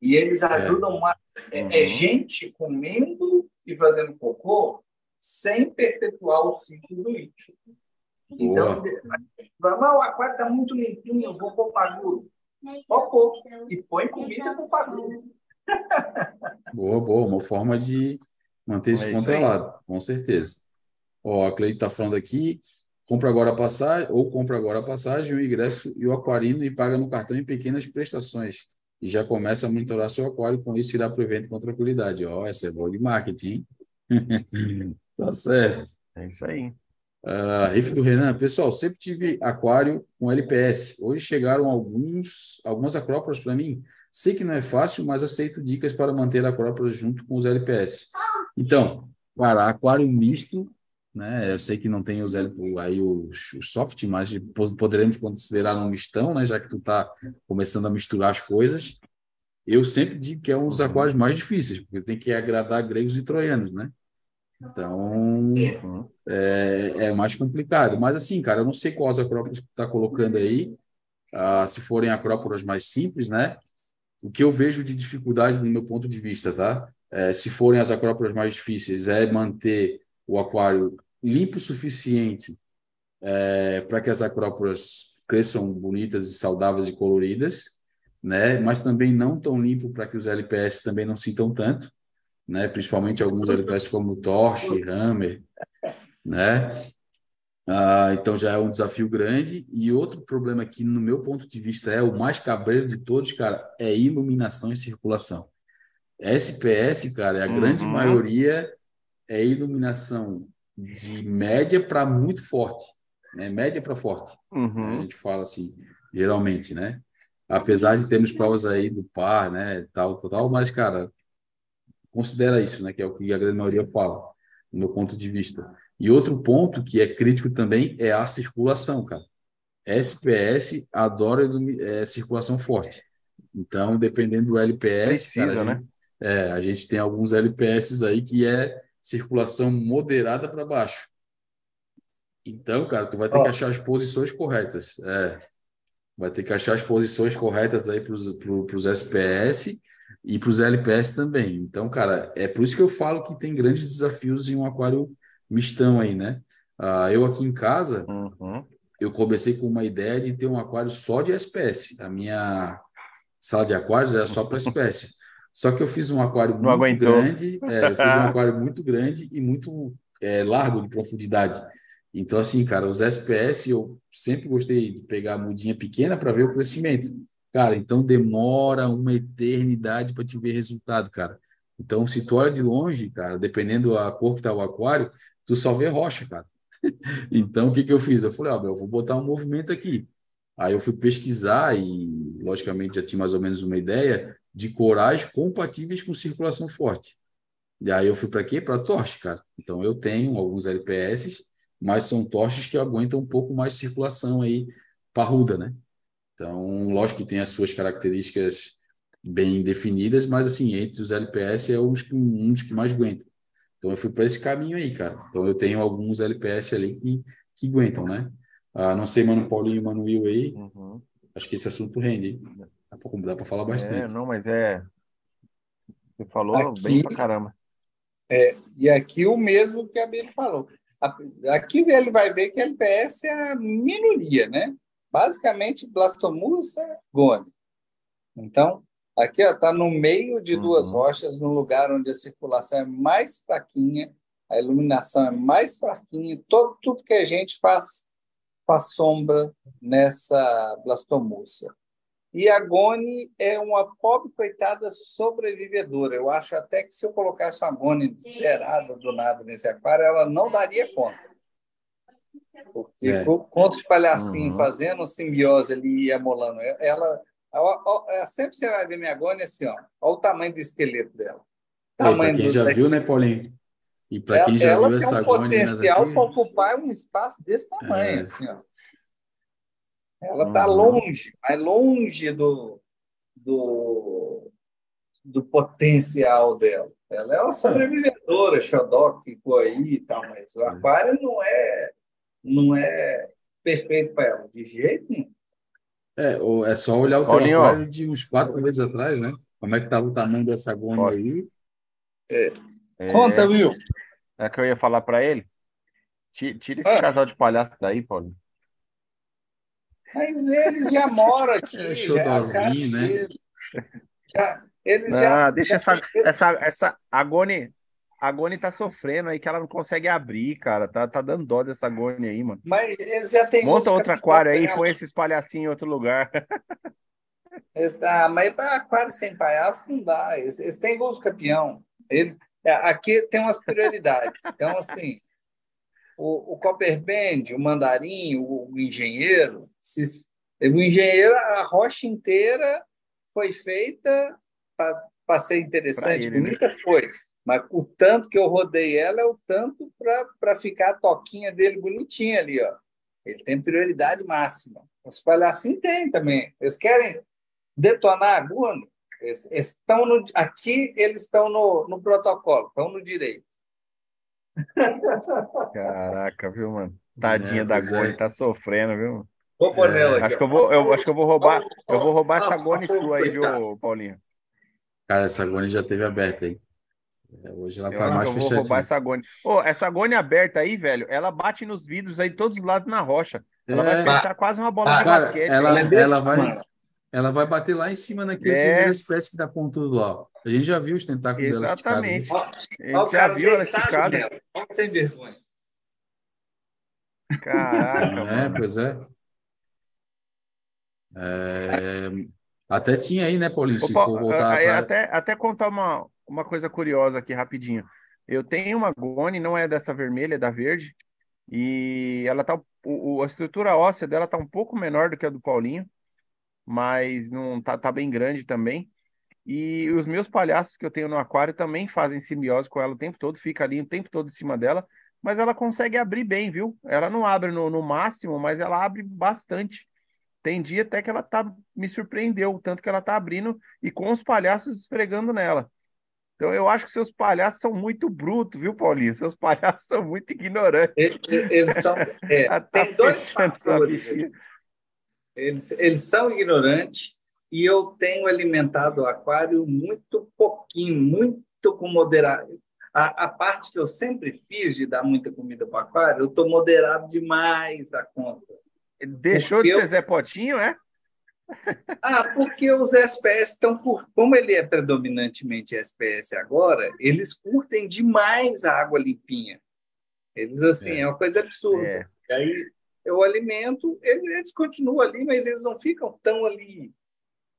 E eles é. ajudam é. mais. É, é, gente comendo e fazendo cocô sem perpetuar o ciclo do ítio. Então, vamos, o aquário está muito limpinho, eu vou pôr paguro. Pô, e põe comida para o paguro. [laughs] Boa, boa. Uma forma de manter isso controlado, com certeza. Ó, a Cleide está falando aqui, compra agora a passagem, ou compra agora a passagem, o ingresso e o aquarino e paga no cartão em pequenas prestações. E já começa a monitorar seu aquário, com isso irá para o evento com tranquilidade. Ó, essa é boa de marketing, [laughs] tá certo. É isso aí. Uh, Riff do Renan, pessoal, sempre tive aquário com LPS. Hoje chegaram alguns, algumas acrópolis para mim. Sei que não é fácil, mas aceito dicas para manter a acrópolis junto com os LPS. Então, para aquário misto, né? Eu sei que não tem os aí os, os soft, mas poderemos considerar um mistão, né? Já que tu está começando a misturar as coisas. Eu sempre digo que é um dos aquários mais difíceis, porque tem que agradar gregos e troianos, né? Então, é, é mais complicado. Mas assim, cara, eu não sei quais acrópolis que tu está colocando aí. Ah, se forem acrópolis mais simples, né? O que eu vejo de dificuldade do meu ponto de vista, tá? É, se forem as acrópolis mais difíceis, é manter o aquário limpo o suficiente é, para que as acrópolis cresçam bonitas e saudáveis e coloridas, né? Mas também não tão limpo para que os LPS também não sintam tanto, né? Principalmente alguns LPS como Torch, Hammer, né? Ah, então já é um desafio grande. E outro problema que, no meu ponto de vista, é o mais cabreiro de todos, cara, é iluminação e circulação. SPS, cara, é a uhum. grande maioria é iluminação de média para muito forte, né? Média para forte. Uhum. A gente fala assim, geralmente, né? Apesar de termos provas aí do par, né? Tal, tal, tal, mas, cara, considera isso, né? Que é o que a grande maioria fala, do meu ponto de vista. E outro ponto que é crítico também é a circulação, cara. SPS adora é, circulação forte. Então, dependendo do LPS, Precisa, cara, a, né? gente, é, a gente tem alguns LPS aí que é circulação moderada para baixo. Então, cara, tu vai ter oh. que achar as posições corretas. É, vai ter que achar as posições corretas aí para os SPS e para os LPS também. Então, cara, é por isso que eu falo que tem grandes desafios em um aquário mistão aí, né? Uh, eu aqui em casa, uhum. eu comecei com uma ideia de ter um aquário só de espécie. A minha sala de aquários era só para espécie. Só que eu fiz um aquário Não muito aguentou. grande, é, eu fiz um aquário muito grande e muito é, largo de profundidade. Então, assim, cara, os SPS eu sempre gostei de pegar a mudinha pequena para ver o crescimento. Cara, então demora uma eternidade para te ver resultado, cara. Então, se tu olha de longe, cara, dependendo da cor que tá o aquário, tu só vê rocha, cara. [laughs] então, o que, que eu fiz? Eu falei, ó, oh, eu vou botar um movimento aqui. Aí eu fui pesquisar e, logicamente, já tinha mais ou menos uma ideia de corais compatíveis com circulação forte. E aí eu fui para quê? Para torche, cara. Então eu tenho alguns LPS, mas são torches que aguentam um pouco mais de circulação aí parruda, né? Então, lógico que tem as suas características bem definidas, mas assim, entre os LPS é um dos que, um dos que mais aguenta. Então eu fui para esse caminho aí, cara. Então eu tenho alguns LPS ali que, que aguentam, né? Ah, não sei, mano, Paulinho e Mano Will aí. Uhum. Acho que esse assunto rende. Dá para falar bastante. É, não, mas é. Você falou aqui, bem pra caramba. É, e aqui o mesmo que a Bíblia falou. Aqui ele vai ver que a LPS é a minoria, né? Basicamente, blastomusa, gone. Então, Aqui está no meio de duas uhum. rochas, no lugar onde a circulação é mais fraquinha, a iluminação é mais fraquinha, todo, tudo que a gente faz faz sombra nessa blastomussa. E a Gone é uma pobre coitada sobrevivedora. Eu acho até que se eu colocasse uma Gone cerada do nada nesse aquário, ela não daria conta. Porque é. com, os palhacinhos uhum. fazendo simbiose ali e amolando, ela sempre você vai ver minha agônia assim, ó. Olha o tamanho do esqueleto dela. Tamanho quem já viu, né, Paulinho? E para quem já ela viu essa agônia... Ela tem um potencial para ocupar um espaço desse tamanho, é. assim, ó. Ela está uhum. longe, mais longe do, do, do potencial dela. Ela é uma sobrevivedora, Xodó, que ficou aí e tal, mas o é. aquário não é, não é perfeito para ela, de jeito nenhum. É, é só olhar o Paulinho, teu de uns quatro meses atrás, né? Como é que estava o tamanho dessa gônia aí? É. É... Conta, Will. É que eu ia falar para ele. Tira esse ah. casal de palhaço daí, Paulinho. Mas eles já moram aqui. [laughs] É xodózinho, né? Já, eles já. Deixa essa, essa, essa agônia a Goni tá sofrendo aí que ela não consegue abrir, cara. Tá, tá dando dó dessa Goni aí, mano. Mas eles já tem Monta outro aquário aí e põe esses palhacinhos em outro lugar. [laughs] ah, mas para aquário sem palhaço não dá. Eles, eles têm gols campeão. Eles, é, aqui tem umas prioridades. Então, assim, o, o Copperband, o Mandarim, o, o engenheiro, se, o engenheiro, a rocha inteira foi feita para ser interessante. Ele, né? foi. Mas o tanto que eu rodei ela é o tanto para ficar a toquinha dele bonitinha ali, ó. Ele tem prioridade máxima. Os palhacinhos têm também. Eles querem detonar a Guna. Eles, estão no, aqui eles estão no, no protocolo, estão no direito. [laughs] Caraca, viu, mano? Tadinha é, da Goni, é. tá sofrendo, viu? Vou pôr nela aqui. Acho que eu vou, eu acho que eu vou roubar, eu vou roubar essa [laughs] Goni sua aí, viu, Paulinho? Cara, essa Goni já teve aberta aí. É, hoje ela tá eu mais eu vou roubar essa Goni. Oh, essa Goni aberta aí, velho, ela bate nos vidros aí todos os lados na rocha. Ela é, vai fechar quase uma bola ah, de cara, basquete. Ela, ela, ela vai, ela vai bater lá em cima naquele é. primeiro espécie que tá com tudo lá. A gente já viu os tentáculos Exatamente. dela esticados. Exatamente. A gente já viu ela esticada. Sem vergonha. Caraca. É, pois é. é. Até tinha aí, né, Paulinho? Se Opa, for voltar pra... até, até contar uma, uma coisa curiosa aqui rapidinho. Eu tenho uma Gone, não é dessa vermelha, é da verde, e ela tá o, a estrutura óssea dela tá um pouco menor do que a do Paulinho, mas não tá, tá bem grande também. E os meus palhaços que eu tenho no aquário também fazem simbiose com ela o tempo todo, fica ali o tempo todo em cima dela mas ela consegue abrir bem, viu? Ela não abre no, no máximo, mas ela abre bastante. Tem dia até que ela tá me surpreendeu, tanto que ela tá abrindo e com os palhaços esfregando nela. Então eu acho que seus palhaços são muito brutos, viu, Paulinho? Seus palhaços [laughs] são muito ignorantes. Eles, são. É, [laughs] tá tem dois fatores. Eles, eles são ignorantes e eu tenho alimentado o aquário muito pouquinho, muito com moderado. A, a, parte que eu sempre fiz de dar muita comida para o aquário, eu estou moderado demais da conta. Deixou porque de ser eu... Zé Potinho, é? Ah, porque os SPS estão por. Como ele é predominantemente SPS agora, eles curtem demais a água limpinha. Eles, assim, é, é uma coisa absurda. É. Aí eu alimento, eles, eles, continuam ali, mas eles não ficam tão ali.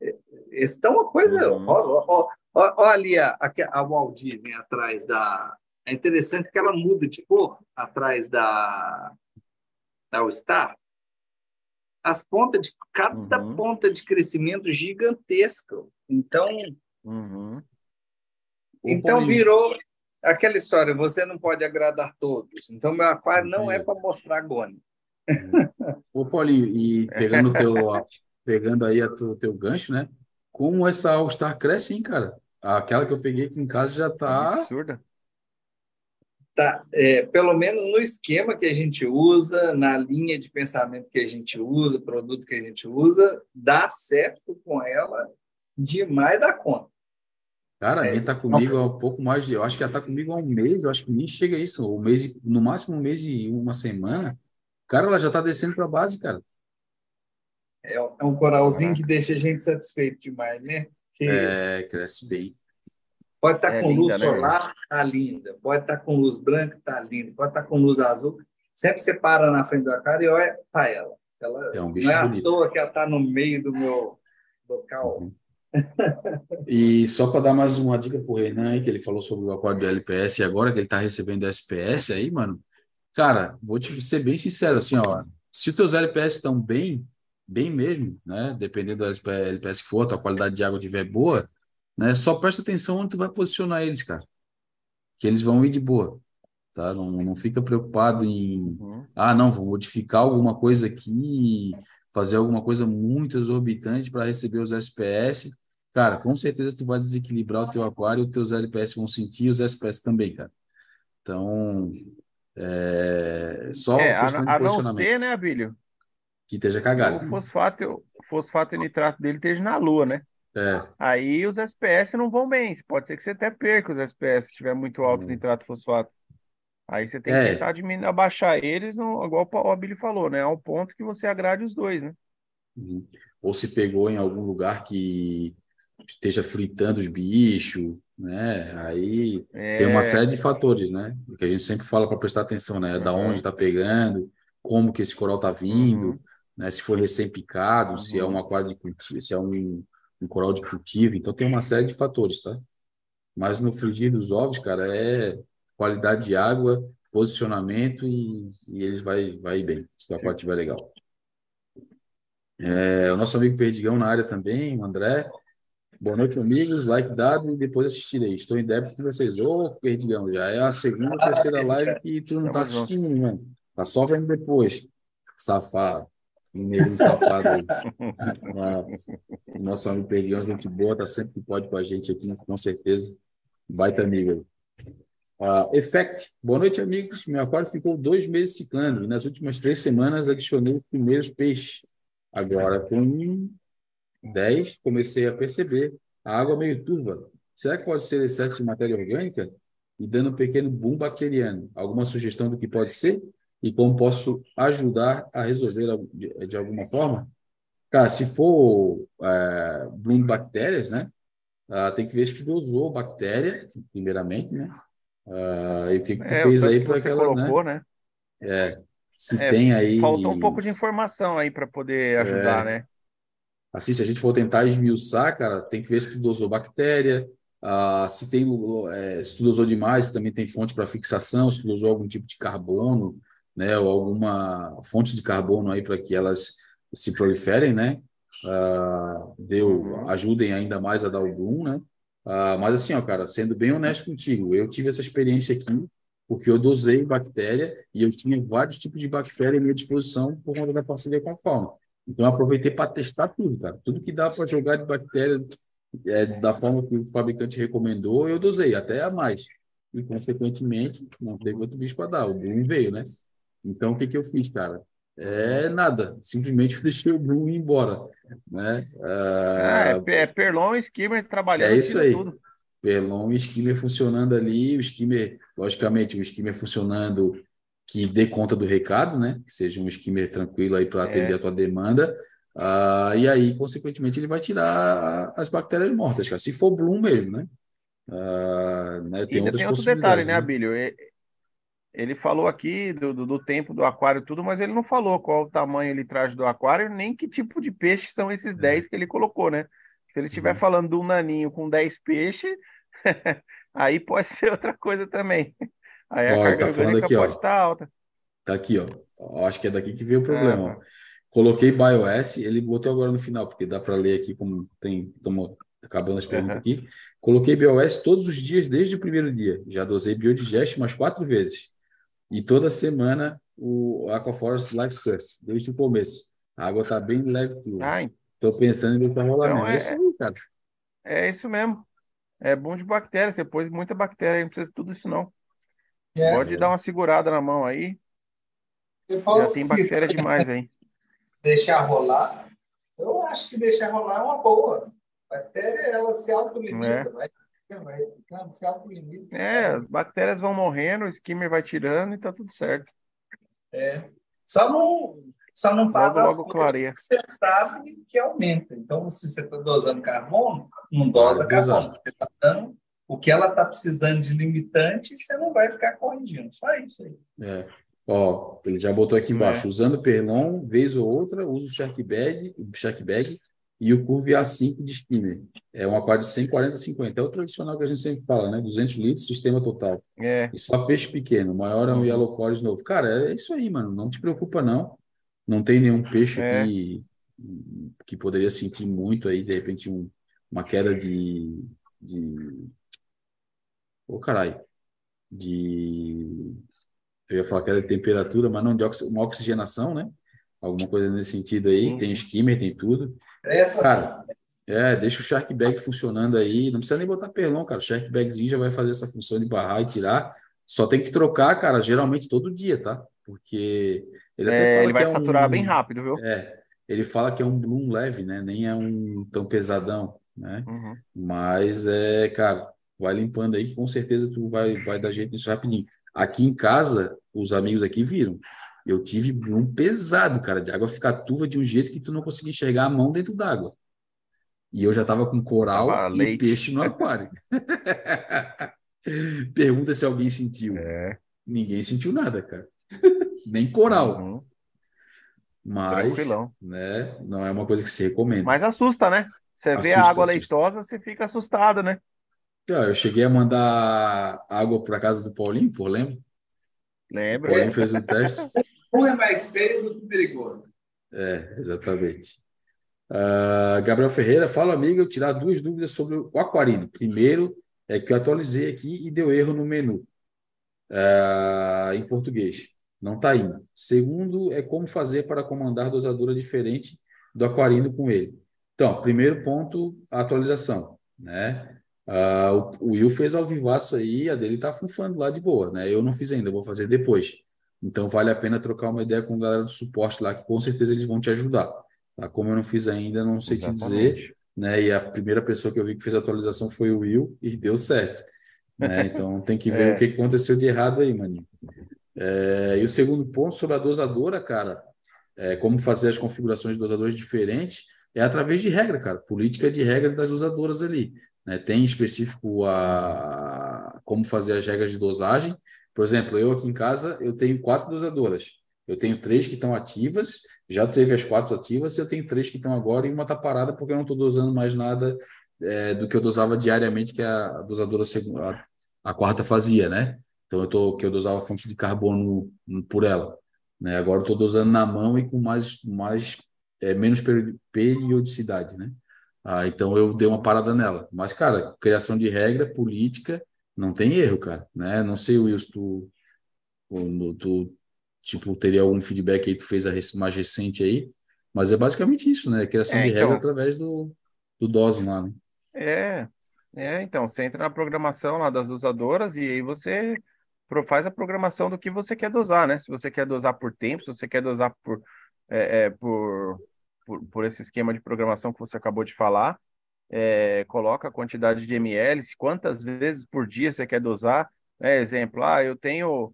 Eles estão uma coisa. Uhum. Ó, ó, Olha ali a, a, Walt Disney atrás da. É interessante que ela muda de cor atrás da, da Star. As pontas de cada uhum. ponta de crescimento gigantesca. Então, uhum. então virou aquela história. Você não pode agradar todos. Então meu aquário não é para mostrar gone. Ô Paulinho, e [laughs] pegando teu, pegando aí o teu gancho, né? Como essa All Star cresce, hein, cara? Aquela que eu peguei aqui em casa já está. Absurda. Tá, é, pelo menos no esquema que a gente usa, na linha de pensamento que a gente usa, produto que a gente usa, dá certo com ela demais da conta. Cara, a minha está comigo há um pouco mais de. Eu acho que ela está comigo há um mês, eu acho que nem chega isso. Um mês, no máximo um mês e uma semana. Cara, ela já está descendo para a base, cara. É, é um coralzinho que deixa a gente satisfeito demais, né? Que é, cresce bem. Pode estar tá é com linda, luz né? solar, tá linda. Pode estar tá com luz branca, tá linda. Pode estar tá com luz azul. Sempre você para na frente da cara e olha para ela. ela. É um bicho não é bonito. à toa que ela está no meio do meu local. Uhum. e só para dar mais uma dica para o Renan, que ele falou sobre o aquário do LPS e agora que ele está recebendo SPS aí, mano. Cara, vou te ser bem sincero, assim, ó. Se os teus LPS estão bem, bem mesmo, né? Dependendo do LPS que for, a qualidade de água estiver boa, né? Só presta atenção onde tu vai posicionar eles, cara. Que eles vão ir de boa, tá? Não, não fica preocupado em, uhum. ah, não, vou modificar alguma coisa aqui, fazer alguma coisa muito exorbitante para receber os SPS. Cara, com certeza tu vai desequilibrar o teu aquário, os teus LPS vão sentir, os SPS também, cara. Então, é só é, a, a não ser, né, Abílio? que esteja cagado. O fosfato, o fosfato e nitrato dele esteja na lua, né? É. Aí os SPS não vão bem. Pode ser que você até perca os SPS se estiver muito alto hum. nitrato fosfato. Aí você tem que é. tentar diminuir, abaixar eles, no, igual o Abílio falou, né? Ao ponto que você agrade os dois, né? Uhum. Ou se pegou em algum lugar que esteja fritando os bichos, né? Aí é. tem uma série de fatores, né? Que a gente sempre fala para prestar atenção, né? Da onde está pegando, como que esse coral está vindo. Uhum né? Se foi recém-picado, uhum. se é um aquário de cultivo, se é um, um coral de cultivo. Então, tem uma série de fatores, tá? Mas no frigir dos ovos, cara, é qualidade de água, posicionamento e, e eles vai, vai bem, se o aquário estiver legal. É, o nosso amigo Perdigão na área também, o André. Boa noite, amigos. Like dado e depois assistirei. Estou em débito com vocês. Ô, oh, Perdigão, já é a segunda, terceira live que tu não tá assistindo, mano. Tá só vendo depois. Safado. Mineiro safado. Nosso amigo Perdigão, gente boa, tá sempre que pode com a gente aqui, com certeza. Baita amigo. Uh, Effect. Boa noite, amigos. Meu aquário ficou dois meses ciclando e nas últimas três semanas adicionei os primeiros peixes. Agora, com 10, comecei a perceber a água meio turva. Será que pode ser excesso de matéria orgânica? E dando um pequeno boom bacteriano. Alguma sugestão do que pode ser? E como posso ajudar a resolver de, de alguma forma? Cara, se for é, bloom bactérias, né? Uh, tem que ver se tu dosou bactéria, primeiramente, né? Uh, e o que, que tu é, fez aí para aquelas, né? colocou, né? né? É, se é, tem aí... Faltou um pouco de informação aí para poder ajudar, é, né? Assim, se a gente for tentar esmiuçar, cara, tem que ver se tu dosou bactéria, uh, se tem, é, se tu dosou demais, também tem fonte para fixação, se tu dosou algum tipo de carbono, né, ou alguma fonte de carbono aí para que elas se proliferem, né, uh, deu, uhum. ajudem ainda mais a dar o boom, né, uh, mas assim, ó, cara, sendo bem honesto contigo, eu tive essa experiência aqui, porque eu dosei bactéria e eu tinha vários tipos de bactéria à minha disposição por conta da parceria com a fauna. Então, eu aproveitei para testar tudo, cara. Tudo que dá para jogar de bactéria é, da forma que o fabricante recomendou, eu dosei, até a mais. E, consequentemente, não teve outro bicho para dar. O Bloom veio, né? Então, o que, que eu fiz, cara? É nada. Simplesmente [laughs] deixei o Bloom ir embora. Né? Ah, é, é Perlon e Skimmer trabalhando. É isso aí. Tudo. Perlon e Skimmer funcionando ali. O Skimmer, logicamente, o Skimmer funcionando que dê conta do recado, né? Que seja um skimmer tranquilo aí para atender é. a tua demanda. Uh, e aí, consequentemente, ele vai tirar as bactérias mortas, cara. Se for Bloom mesmo, né? Uh, né tem, tem outro detalhe, né, né, Abílio? Ele falou aqui do, do, do, tempo do aquário tudo, mas ele não falou qual o tamanho ele traz do aquário, nem que tipo de peixe são esses 10 é. que ele colocou, né? Se ele estiver uhum. falando de um naninho com 10 peixes, [laughs] aí pode ser outra coisa também. Aí a carga tá falando aqui, pode ó. estar alta. Tá aqui, ó. Acho que é daqui que veio o problema. É. Coloquei BIOS, ele botou agora no final, porque dá para ler aqui como tem. Estamos acabando as perguntas uhum. aqui. Coloquei BIOS todos os dias, desde o primeiro dia. Já dosei Biodigest umas quatro vezes. E toda semana o Aquaforest Life Source, desde o começo. A água está bem leve. Estou pensando em deixar rolar então, mesmo. É, é isso aí, cara. É isso mesmo. É bom de bactéria. Você pôs muita bactéria, não precisa de tudo isso, não. É. Pode dar uma segurada na mão aí. Já tem bactéria [laughs] demais aí. Deixar rolar, eu acho que deixar rolar é uma boa. A bactéria, ela se autolimita, é. autolimita. É, as bactérias vão morrendo, o skimmer vai tirando e tá tudo certo. É. Só não, só não faz logo, as logo clareia. que você sabe que aumenta. Então, se você está dosando carbono, não dosa carbono. Você está dando o que ela está precisando de limitante, você não vai ficar corrigindo. Só isso aí. É. Ó, ele já botou aqui embaixo, é. usando Perlon, vez ou outra, usa o Shark Bag, o Shark Bag e o Curve A5 de skimmer. É um aquário de 140 a 50. É o tradicional que a gente sempre fala, né? 200 litros, sistema total. É. E só peixe pequeno. maior é um uhum. Yellow Core de novo. Cara, é isso aí, mano. Não te preocupa, não. Não tem nenhum peixe é. aqui que poderia sentir muito aí, de repente, um, uma queda de, de Ô, caralho. De. Eu ia falar que era de temperatura, mas não de ox... uma oxigenação, né? Alguma coisa nesse sentido aí. Uhum. Tem skimmer, tem tudo. Essa... Cara, é, deixa o Shark Bag funcionando aí. Não precisa nem botar perlão, cara. O Shark Bagzinho já vai fazer essa função de barrar e tirar. Só tem que trocar, cara, geralmente todo dia, tá? Porque ele até é, fala ele vai é saturar um... bem rápido, viu? É, ele fala que é um bloom leve, né? Nem é um tão pesadão, né? Uhum. Mas é, cara, vai limpando aí, que com certeza tu vai, vai dar jeito nisso rapidinho. Aqui em casa, os amigos aqui viram. Eu tive um pesado, cara, de água ficar turva de um jeito que tu não conseguia enxergar a mão dentro d'água. E eu já tava com coral ah, e leite. peixe no aquário. [laughs] Pergunta se alguém sentiu. É. Ninguém sentiu nada, cara. [laughs] Nem coral. Uhum. Mas, né, não é uma coisa que se recomenda. Mas assusta, né? Você assusta, vê a água assusta. leitosa, você fica assustado, né? Eu cheguei a mandar água para casa do Paulinho, por lembra? Lembro. O Paulinho fez o teste. [laughs] Um é mais feio do que perigoso. É, exatamente. Uh, Gabriel Ferreira, fala, amigo, eu tirar duas dúvidas sobre o aquarino. Primeiro, é que eu atualizei aqui e deu erro no menu uh, em português. Não está indo. Segundo, é como fazer para comandar dosadora diferente do aquarino com ele. Então, primeiro ponto, a atualização. Né? Uh, o, o Will fez ao vivaço aí, a dele está funfando lá de boa. Né? Eu não fiz ainda, vou fazer depois. Então, vale a pena trocar uma ideia com a galera do suporte lá, que com certeza eles vão te ajudar. Tá? Como eu não fiz ainda, não sei Exatamente. te dizer. Né? E a primeira pessoa que eu vi que fez a atualização foi o Will e deu certo. Né? [laughs] Então tem que ver é. o que aconteceu de errado aí, maninho. É, e o segundo ponto sobre a dosadora, cara, é, como fazer as configurações de dosadores diferentes, é através de regra, cara, política de regra das dosadoras ali. Né? Tem específico a como fazer as regras de dosagem. Por exemplo, eu aqui em casa eu tenho quatro dosadoras. Eu tenho três que estão ativas, já teve as quatro ativas, eu tenho três que estão agora e uma está parada porque eu não estou dosando mais nada é, do que eu dosava diariamente, que a dosadora a, a quarta fazia, né? Então eu tô que eu dosava fonte de carbono por ela, né? Agora eu estou dosando na mão e com mais mais é, menos periodicidade, né? Ah, então eu dei uma parada nela. Mas cara, criação de regra política não tem erro, cara, né? Não sei Wilson, tu, tu, tipo, teria algum feedback aí, tu fez a mais recente aí, mas é basicamente isso, né? Criação é, de então, regra através do, do dose lá, né? É, é, então, você entra na programação lá das dosadoras e aí você faz a programação do que você quer dosar, né? Se você quer dosar por tempo, se você quer dosar por, é, é, por, por, por, esse esquema de programação que você acabou de falar, é, coloca a quantidade de ml, quantas vezes por dia você quer dosar. Né? Exemplo, ah, eu tenho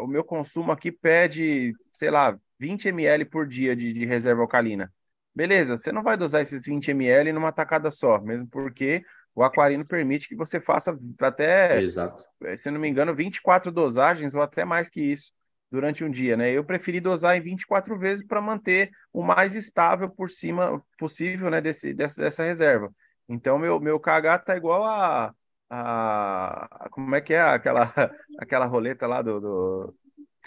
o meu consumo aqui pede, sei lá, 20 ml por dia de, de reserva alcalina. Beleza, você não vai dosar esses 20 ml numa tacada só, mesmo porque o aquarino permite que você faça até, Exato. Eh, se não me engano, 24 dosagens ou até mais que isso durante um dia, né? Eu preferi dosar em 24 vezes para manter o mais estável por cima possível, né, desse, dessa, dessa reserva. Então, meu, meu KH tá igual a, a, como é que é aquela, [laughs] aquela roleta lá do, do,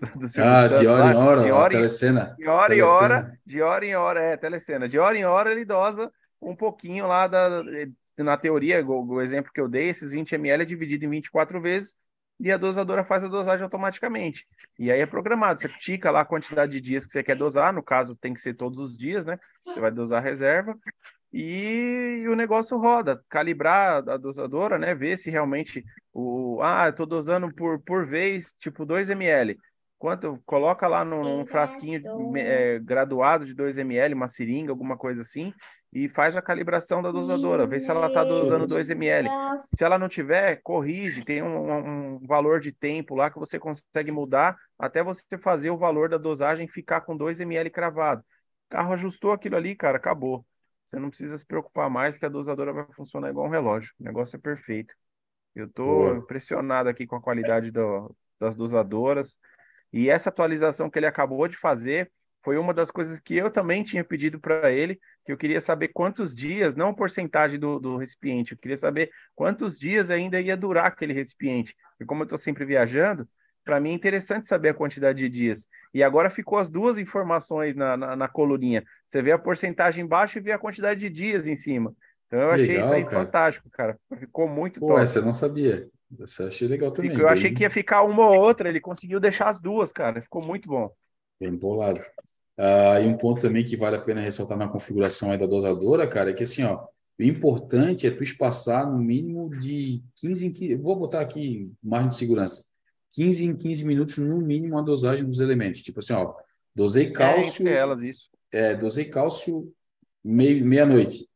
[laughs] do ah, de hora em hora, de hora, em, telecena. De hora em hora, de hora em hora, é, telecena. De hora em hora ele dosa um pouquinho lá da, na teoria, o, o exemplo que eu dei, esses 20 ml é dividido em 24 vezes e a dosadora faz a dosagem automaticamente. E aí é programado, você tica lá a quantidade de dias que você quer dosar, no caso tem que ser todos os dias, né? Você vai dosar a reserva, e o negócio roda, calibrar a dosadora, né? Ver se realmente o ah, eu tô dosando por, por vez, tipo 2 ml. Quanto coloca lá num, frasquinho é, graduado de 2 ml, uma seringa, alguma coisa assim, e faz a calibração da dosadora, vê se ela está dosando 2 ml. Se ela não tiver, corrige, tem um, um, valor de tempo lá que você consegue mudar até você fazer o valor da dosagem ficar com 2 ml cravado. O carro ajustou aquilo ali, cara, acabou. Você não precisa se preocupar mais que a dosadora vai funcionar igual um relógio. O negócio é perfeito. Eu estou impressionado aqui com a qualidade do, das dosadoras. E essa atualização que ele acabou de fazer foi uma das coisas que eu também tinha pedido para ele, que eu queria saber quantos dias, não a porcentagem do, do recipiente, eu queria saber quantos dias ainda ia durar aquele recipiente. E como eu estou sempre viajando, para mim é interessante saber a quantidade de dias. E agora ficou as duas informações na, na, na coluninha. Você vê a porcentagem embaixo e vê a quantidade de dias em cima. Então eu achei legal, isso aí cara. fantástico, cara. Ficou muito Pô, top. Essa eu não sabia. Essa eu achei legal também. Eu achei que ia ficar uma ou outra, ele conseguiu deixar as duas, cara. Ficou muito bom. Bem bolado. Ah, e um ponto também que vale a pena ressaltar na configuração aí da dosadora, cara, é que assim, ó, o importante é tu espaçar no mínimo de 15 em 15, vou botar aqui margem de segurança, 15 em 15 minutos no mínimo a dosagem dos elementos. Tipo assim, ó, dosei é, cálcio. É, elas, isso. É, dosei cálcio meia-noite.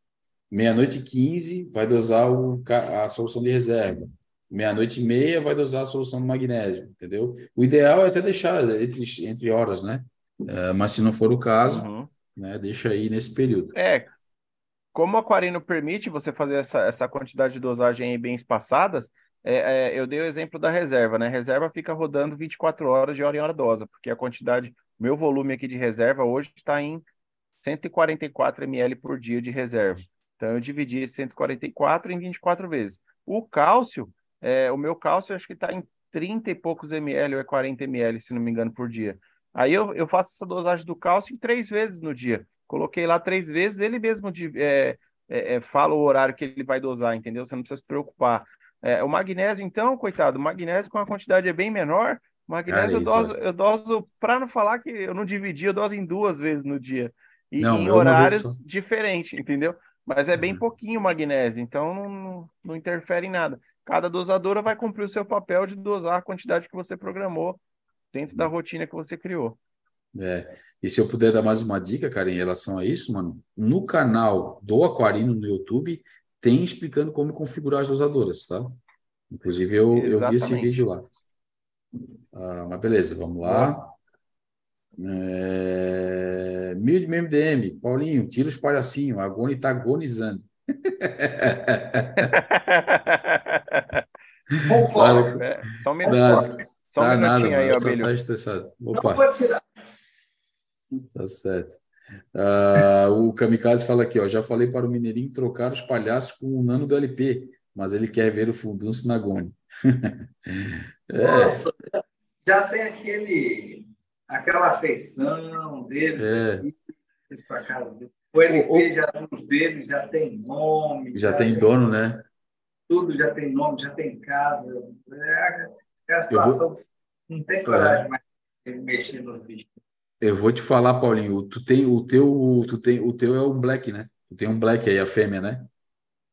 Meia-noite e 15 vai dosar o, a solução de reserva. Meia-noite e meia vai dosar a solução do magnésio, entendeu? O ideal é até deixar entre, entre horas, né? É, mas se não for o caso, uhum. né, deixa aí nesse período. É, como o aquarino permite você fazer essa, essa quantidade de dosagem bem espaçadas, é, é, eu dei o exemplo da reserva, né? Reserva fica rodando 24 horas de hora em hora dosa, porque a quantidade, meu volume aqui de reserva hoje está em 144 ml por dia de reserva. Então eu dividi esse 144 em 24 vezes. O cálcio, é, o meu cálcio acho que está em 30 e poucos ml ou é 40 ml, se não me engano, por dia. Aí eu, eu faço essa dosagem do cálcio em três vezes no dia. Coloquei lá três vezes, ele mesmo é, é, é, fala o horário que ele vai dosar, entendeu? Você não precisa se preocupar. É, o magnésio, então, coitado, o magnésio com a quantidade é bem menor. O magnésio eu doso, eu doso para não falar que eu não dividi, eu doso em duas vezes no dia. E não, em horários diferentes, entendeu? Mas é bem uhum. pouquinho o magnésio, então não, não interfere em nada. Cada dosadora vai cumprir o seu papel de dosar a quantidade que você programou dentro da rotina que você criou. É. E se eu puder dar mais uma dica, cara, em relação a isso, mano, no canal do Aquarino no YouTube tem explicando como configurar as dosadoras, tá? Inclusive eu, eu vi esse vídeo lá. Ah, mas beleza, vamos lá. É... Mil de MDM, Paulinho, tira os palhacinhos, a Agoni está agonizando. [laughs] Concordo. [laughs] É, só um minutinho. Só um tá minutinho nada, aí, Abelho. Tá estressado. Opa. Não pode tirar. Tá certo. Uh, o Kamikaze fala aqui, ó, já falei para o Mineirinho trocar os palhaços com o Nano do LP, mas ele quer ver o Fundunço na Gone. [laughs] é. Nossa, já tem aquele, aquela afeição deles é. aqui, casa O LP o, já os deles já tem nome. Já, já tem dono, né? Tudo já tem nome, já tem casa. É, é a situação vou... que não tem coragem é. mais de mexer nos bichos. Eu vou te falar, Paulinho, tu tem o teu, tu tem o teu é um black, né? Tu tem um black aí, a fêmea, né?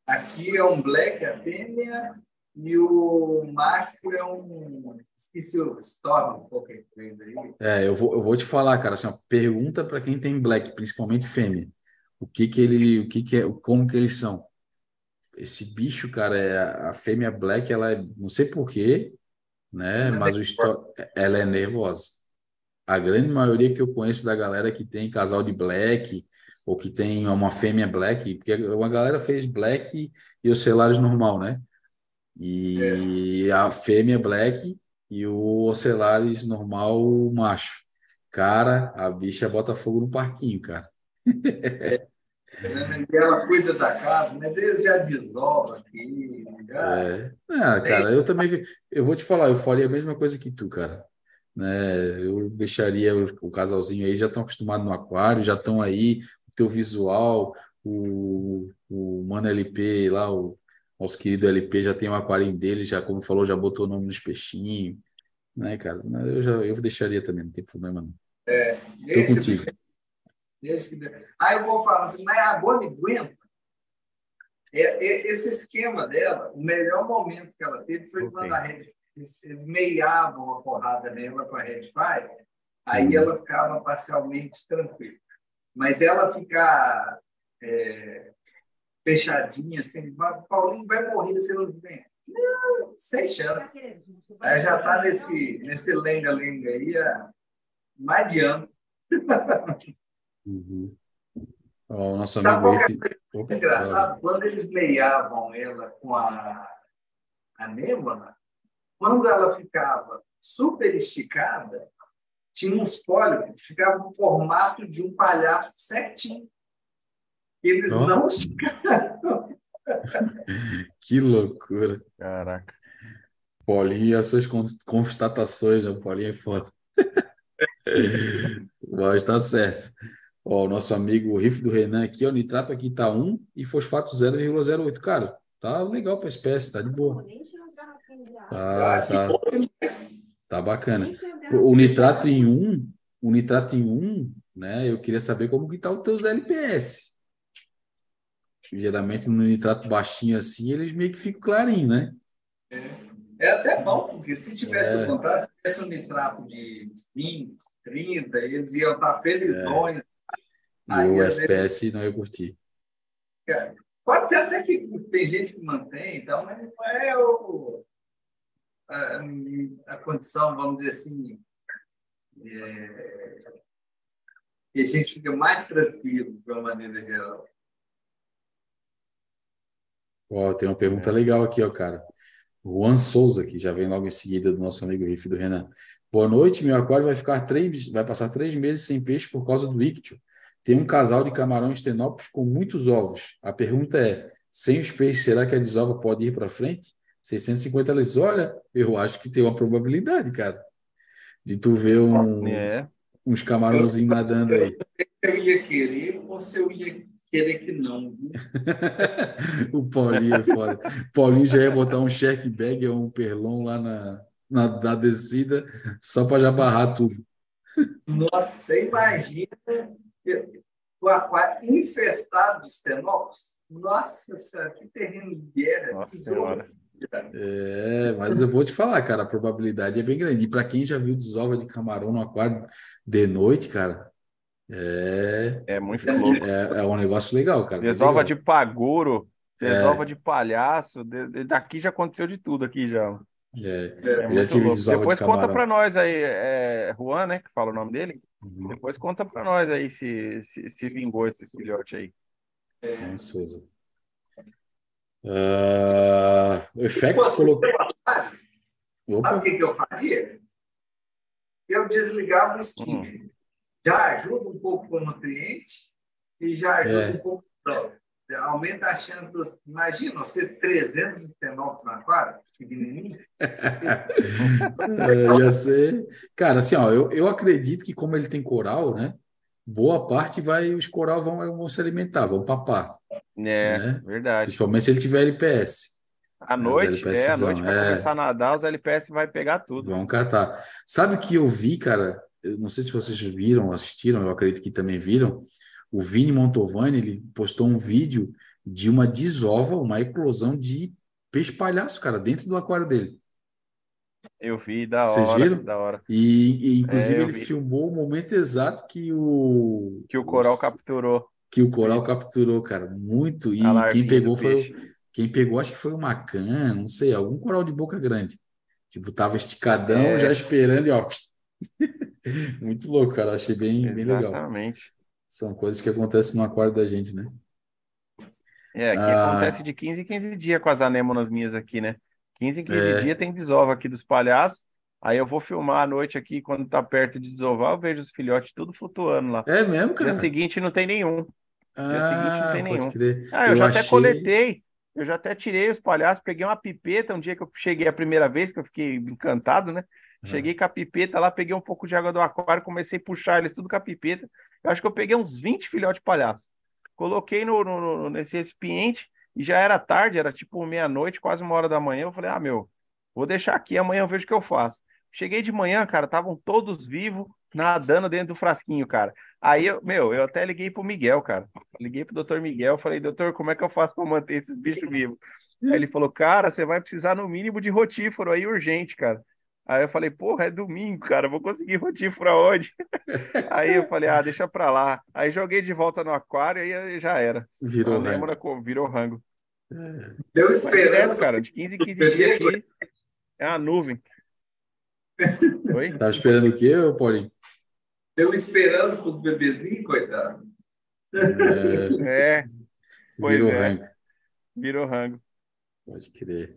Aqui é um black, a fêmea, e o macho é um. Esqueci o Storm, qualquer coisa aí. É, eu vou, eu vou te falar, cara, assim, ó, pergunta para quem tem black, principalmente fêmea. O que que ele, o que que é, como que eles são? Esse bicho, cara, é a fêmea black, ela é, não sei porquê, né? Mas o Storm, ela é nervosa a grande maioria que eu conheço da galera que tem casal de black ou que tem uma fêmea black, porque uma galera fez black e o Celares normal, né? E é. a fêmea black e o Ocelares normal macho. Cara, a bicha bota fogo no parquinho, cara. É. E ela cuida da casa, mas eles já desovam aqui. Já... É. Ah, cara, eu também. Eu vou te falar, eu faria a mesma coisa que tu, cara né? Eu deixaria o, o casalzinho aí, já estão acostumados no aquário, já estão aí, o teu visual, o, o Mano LP lá, o nosso querido LP já tem um aquário dele, já, como falou, já botou o nome nos peixinhos, né, cara? Eu, já, eu deixaria também, não tem problema não. É, Tô contigo. Aí eu vou falar assim, mas a Bonnie aguenta. É, é, esse esquema dela, o melhor momento que ela teve foi okay. quando a rede eles meiavam a porrada nela com a Red Fire, aí uhum. ela ficava parcialmente tranquila. Mas ela ficar é, fechadinha, assim, Paulinho vai morrer se não vem. sem chance. Ela já está nesse, nesse lenga-lenga aí há mais de ano. Uhum. Oh, o nosso Sabe amigo é engraçado? Quando eles meiavam ela com a, a Nêmona, quando ela ficava super esticada, tinha uns pólipos que ficavam no formato de um palhaço certinho. Eles oh. não esticaram. [laughs] que loucura. Caraca. Paulinho e as suas constatações, né? Paulinho é foda. [laughs] Mas tá certo. Ó, o nosso amigo o Riff do Renan aqui, ó, nitrato aqui tá 1 e fosfato 0,08. Cara, tá legal para a espécie, tá de boa. Tá, tá, tá bacana. O nitrato em 1, o nitrato em 1, né? Eu queria saber como que tá os teus LPS. Geralmente no nitrato baixinho assim, eles meio que ficam clarinhos, né? É. É até bom, porque se tivesse é. o contrário, se tivesse um nitrato de 20, 30, eles iam estar felizões. É. E o SPS não ia curtir. É. Pode ser até que tem gente que mantém, então, mas não é o, a, a condição, vamos dizer assim, é, que a gente fica mais tranquilo, de uma maneira geral. Ó, tem uma pergunta legal aqui, ó, cara. Juan Souza, que já vem logo em seguida do nosso amigo Riff do Renan. Boa noite, meu aquário vai ficar três, vai passar três meses sem peixe por causa do ictio. Tem um casal de camarões tenópolis com muitos ovos. A pergunta é: sem os peixes, será que a desova pode ir para frente? 650 litros. Olha, eu acho que tem uma probabilidade, cara, de tu ver um, é. uns camarãozinhos nadando aí. eu ia querer ou se eu ia querer que não. [laughs] o Paulinho é foda. O Paulinho já ia botar um check bag ou um perlon lá na, na, na descida, só para já barrar tudo. Nossa, você imagina o aquário infestado de estenópolis? Nossa senhora, que terreno de guerra. Nossa que senhora. É, mas eu vou te falar, cara, a probabilidade é bem grande. E para quem já viu desova de camarão no aquário de noite, cara, é. É muito louco. É, é um negócio legal, cara. Desova de paguro, desova é. de palhaço, de, daqui já aconteceu de tudo aqui já. É, é muito louco. Depois de conta para nós aí, é Juan, né, que fala o nome dele. Uhum. Depois conta para nós aí se, se, se vingou esses filhotes aí. É. Souza. Uh, o Effect colocou. Sabe o que, que eu faria? Eu desligava o skimmer. Hum. Já ajuda um pouco com o nutriente e já ajuda é. um pouco aumenta a chance dos. Imagina você 300 estenópolis no aquário, pequenininho. [laughs] é, ia ser. Cara, assim, ó, eu, eu acredito que, como ele tem coral, né? Boa parte vai, os coral vão, vão se alimentar, vão papar. É, né? verdade. Principalmente se ele tiver LPS. À noite, é, à noite, para é. começar a nadar, os LPS vai pegar tudo. Vão catar. Sabe o que eu vi, cara? Eu não sei se vocês viram, assistiram, eu acredito que também viram o Vini Montovani ele postou um vídeo de uma desova, uma eclosão de peixe palhaço, cara, dentro do aquário dele. Eu vi, da Vocês hora, viram? da hora. E, e inclusive é, ele vi. filmou o momento exato que o que o coral os, capturou. Que o coral capturou, cara, muito. E quem pegou foi quem pegou, acho que foi o Macan, não sei, algum coral de boca grande. Tipo, tava esticadão, é. já esperando e ó. [laughs] muito louco, cara, achei bem, bem legal. Exatamente. São coisas que acontecem no aquário da gente, né? É, aqui ah, acontece de 15 em 15 dias com as anêmonas minhas aqui, né? 15 em 15 é. dias tem desova aqui dos palhaços. Aí eu vou filmar à noite aqui, quando tá perto de desovar, eu vejo os filhotes tudo flutuando lá. É mesmo, cara? Dia seguinte não tem nenhum. Ah, Dia seguinte não tem nenhum. Ah, eu, eu já achei... até coletei. Eu já até tirei os palhaços, peguei uma pipeta um dia que eu cheguei a primeira vez, que eu fiquei encantado, né? Cheguei com a pipeta lá, peguei um pouco de água do aquário, comecei a puxar eles tudo com a pipeta. Eu acho que eu peguei uns 20 filhotes de palhaço. Coloquei no, no, no, nesse recipiente e já era tarde, era tipo meia-noite, quase uma hora da manhã. Eu falei, ah, meu, vou deixar aqui, amanhã eu vejo o que eu faço. Cheguei de manhã, cara, estavam todos vivos, nadando dentro do frasquinho, cara. Aí, eu, meu, eu até liguei pro Miguel, cara. Liguei pro doutor Miguel, falei, doutor, como é que eu faço para manter esses bichos vivos? Aí ele falou, cara, você vai precisar no mínimo de rotífero aí urgente, cara. Aí eu falei, porra, é domingo, cara, vou conseguir rotífero onde? [laughs] aí eu falei, ah, deixa pra lá. Aí joguei de volta no aquário e já era. Virou rango. Virou rango. Deu esperança. cara, de 15 em 15 dias aqui é uma nuvem. Oi? Tava esperando o quê, Paulinho? Deu esperança pros bebezinhos, coitado. É. é. Pois Virou é. rango. Virou rango. Pode crer.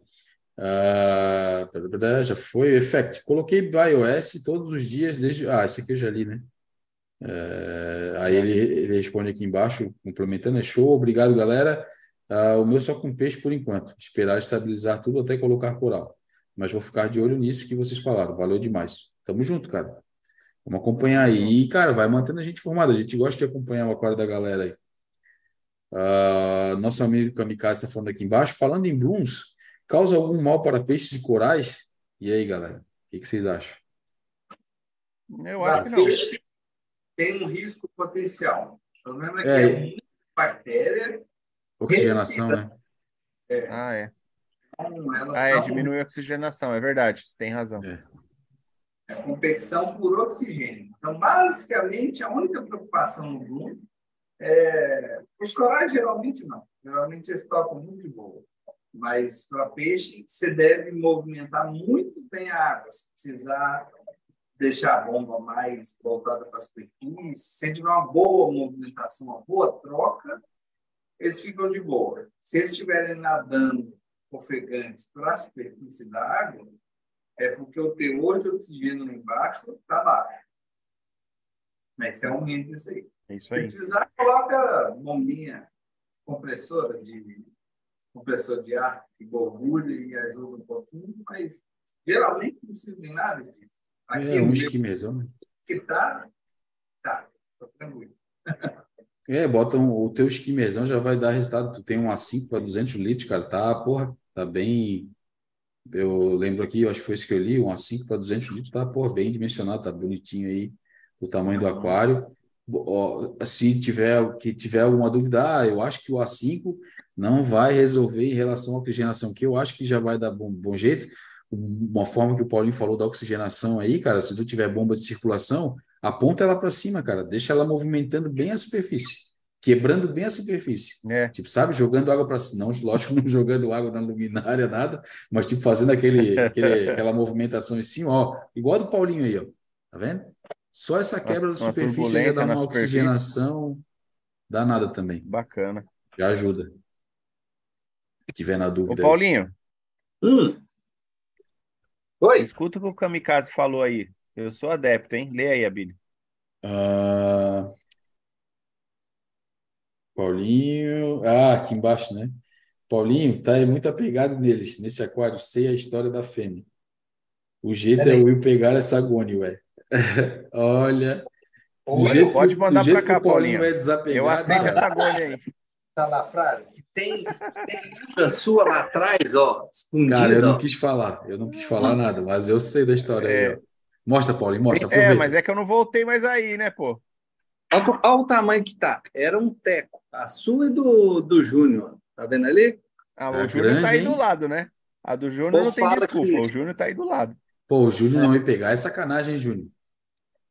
Uh, já foi. Effect. Coloquei iOS todos os dias desde. Ah, isso aqui eu já li, né? Uh, aí ele, ele responde aqui embaixo, complementando: é show, obrigado, galera. Uh, o meu só com peixe por enquanto. Esperar estabilizar tudo até colocar coral. Mas vou ficar de olho nisso que vocês falaram. Valeu demais. Tamo junto, cara. Vamos acompanhar aí. E, cara, vai mantendo a gente informada. A gente gosta de acompanhar o aquário da galera aí. Uh, nosso amigo Kamikaze está falando aqui embaixo. Falando em blooms, Causa algum mal para peixes e corais? E aí, galera? O que, que vocês acham? Eu acho que não. Tem um risco potencial. O problema é que é, é muita bactéria. Oxigenação, né? É. Ah, é. Então, ah, é, diminui a oxigenação, é verdade, você tem razão. É. é competição por oxigênio. Então, basicamente, a única preocupação no mundo é. Os corais geralmente não. Geralmente eles tocam muito de boa. Mas para peixe, você deve movimentar muito bem a água. Se precisar deixar a bomba mais voltada para a superfície, se tiver uma boa movimentação, uma boa troca, eles ficam de boa. Se eles estiverem nadando ofegantes para a superfície da água, é porque o teor de oxigênio lá embaixo está baixo. Mas você aumenta isso aí. É isso aí. Se precisar, coloca bombinha compressora de compressor de ar que borbulha e ajuda um pouquinho, mas geralmente não precisa de nada disso. Aqui é um esquimezão, né? Que tá, tá, tá tranquilo. [laughs] É, botam o teu skimmerzão já vai dar resultado. Tu tem um A5 para 200 litros, cara, tá, porra, tá bem. Eu lembro aqui, eu acho que foi isso que eu li, um A5 para 200 litros, tá, porra, bem dimensionado, tá bonitinho aí, o tamanho do aquário. Se tiver que tiver alguma dúvida, ah, eu acho que o A5 não vai resolver em relação à oxigenação, que eu acho que já vai dar bom, bom jeito. Uma forma que o Paulinho falou da oxigenação aí, cara, se tu tiver bomba de circulação, aponta ela para cima, cara, deixa ela movimentando bem a superfície, quebrando bem a superfície. É. Tipo, sabe, jogando água para cima, não, lógico, [laughs] não jogando água na luminária, nada, mas tipo fazendo aquele, aquele [laughs] aquela movimentação em cima, ó, igual do Paulinho aí, ó. Tá vendo? Só essa quebra da superfície ainda dá uma oxigenação danada também. Bacana. Já ajuda. Se tiver na dúvida. Ô, Paulinho. Hum. Oi. Escuta o que o Kamikaze falou aí. Eu sou adepto, hein? Lê aí, Abílio. Uh... Paulinho. Ah, aqui embaixo, né? Paulinho tá muito apegado neles, nesse aquário. Sei a história da fêmea. O jeito é o Will pegar essa gônia, ué. [laughs] Olha. Pode mandar para cá, Paulinho. É desapegado, Eu aceito essa gônia aí. Salafrário, que tem, tem sua lá atrás, ó, escondida. Cara, eu não quis falar, eu não quis falar nada, mas eu sei da história é. aí, ó. Mostra, Paulinho, mostra. É, aproveita. É, mas é que eu não voltei mais aí, né, pô? Olha, olha o tamanho que tá. Era um teco. A sua e do, do Júnior. Tá vendo ali? Ah, tá o Júnior tá aí hein? do lado, né? A do Júnior não tem desculpa. Que... O Júnior tá aí do lado. Pô, o Júnior é. não me pegar é sacanagem, hein, Júnior?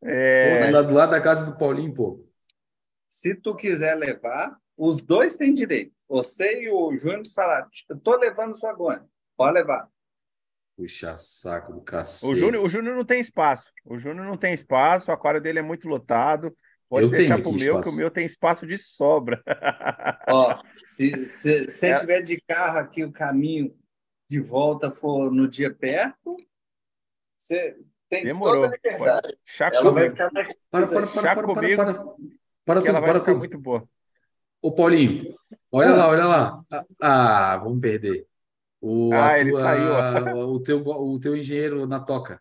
É. Pô, tá do lado da casa do Paulinho, pô. Se tu quiser levar, os dois têm direito. Você e o Júnior falar, estou levando sua gônia. Pode levar. Puxa saco do cacete. O Júnior, o Júnior não tem espaço. O Júnior não tem espaço, o aquário dele é muito lotado. Pode eu deixar para o meu, espaço. que o meu tem espaço de sobra. [laughs] Ó, se você é. tiver de carro aqui, o caminho de volta for no dia perto, você tem Demorou. toda a liberdade. Ela vai ficar mais... Para, para, para, para, para, para, para, para, tudo, ela vai para ficar tudo. muito boa. Ô, Paulinho, olha lá, olha lá. Ah, vamos perder. O, ah, tua, ele saiu. [laughs] O teu, o teu engenheiro na toca.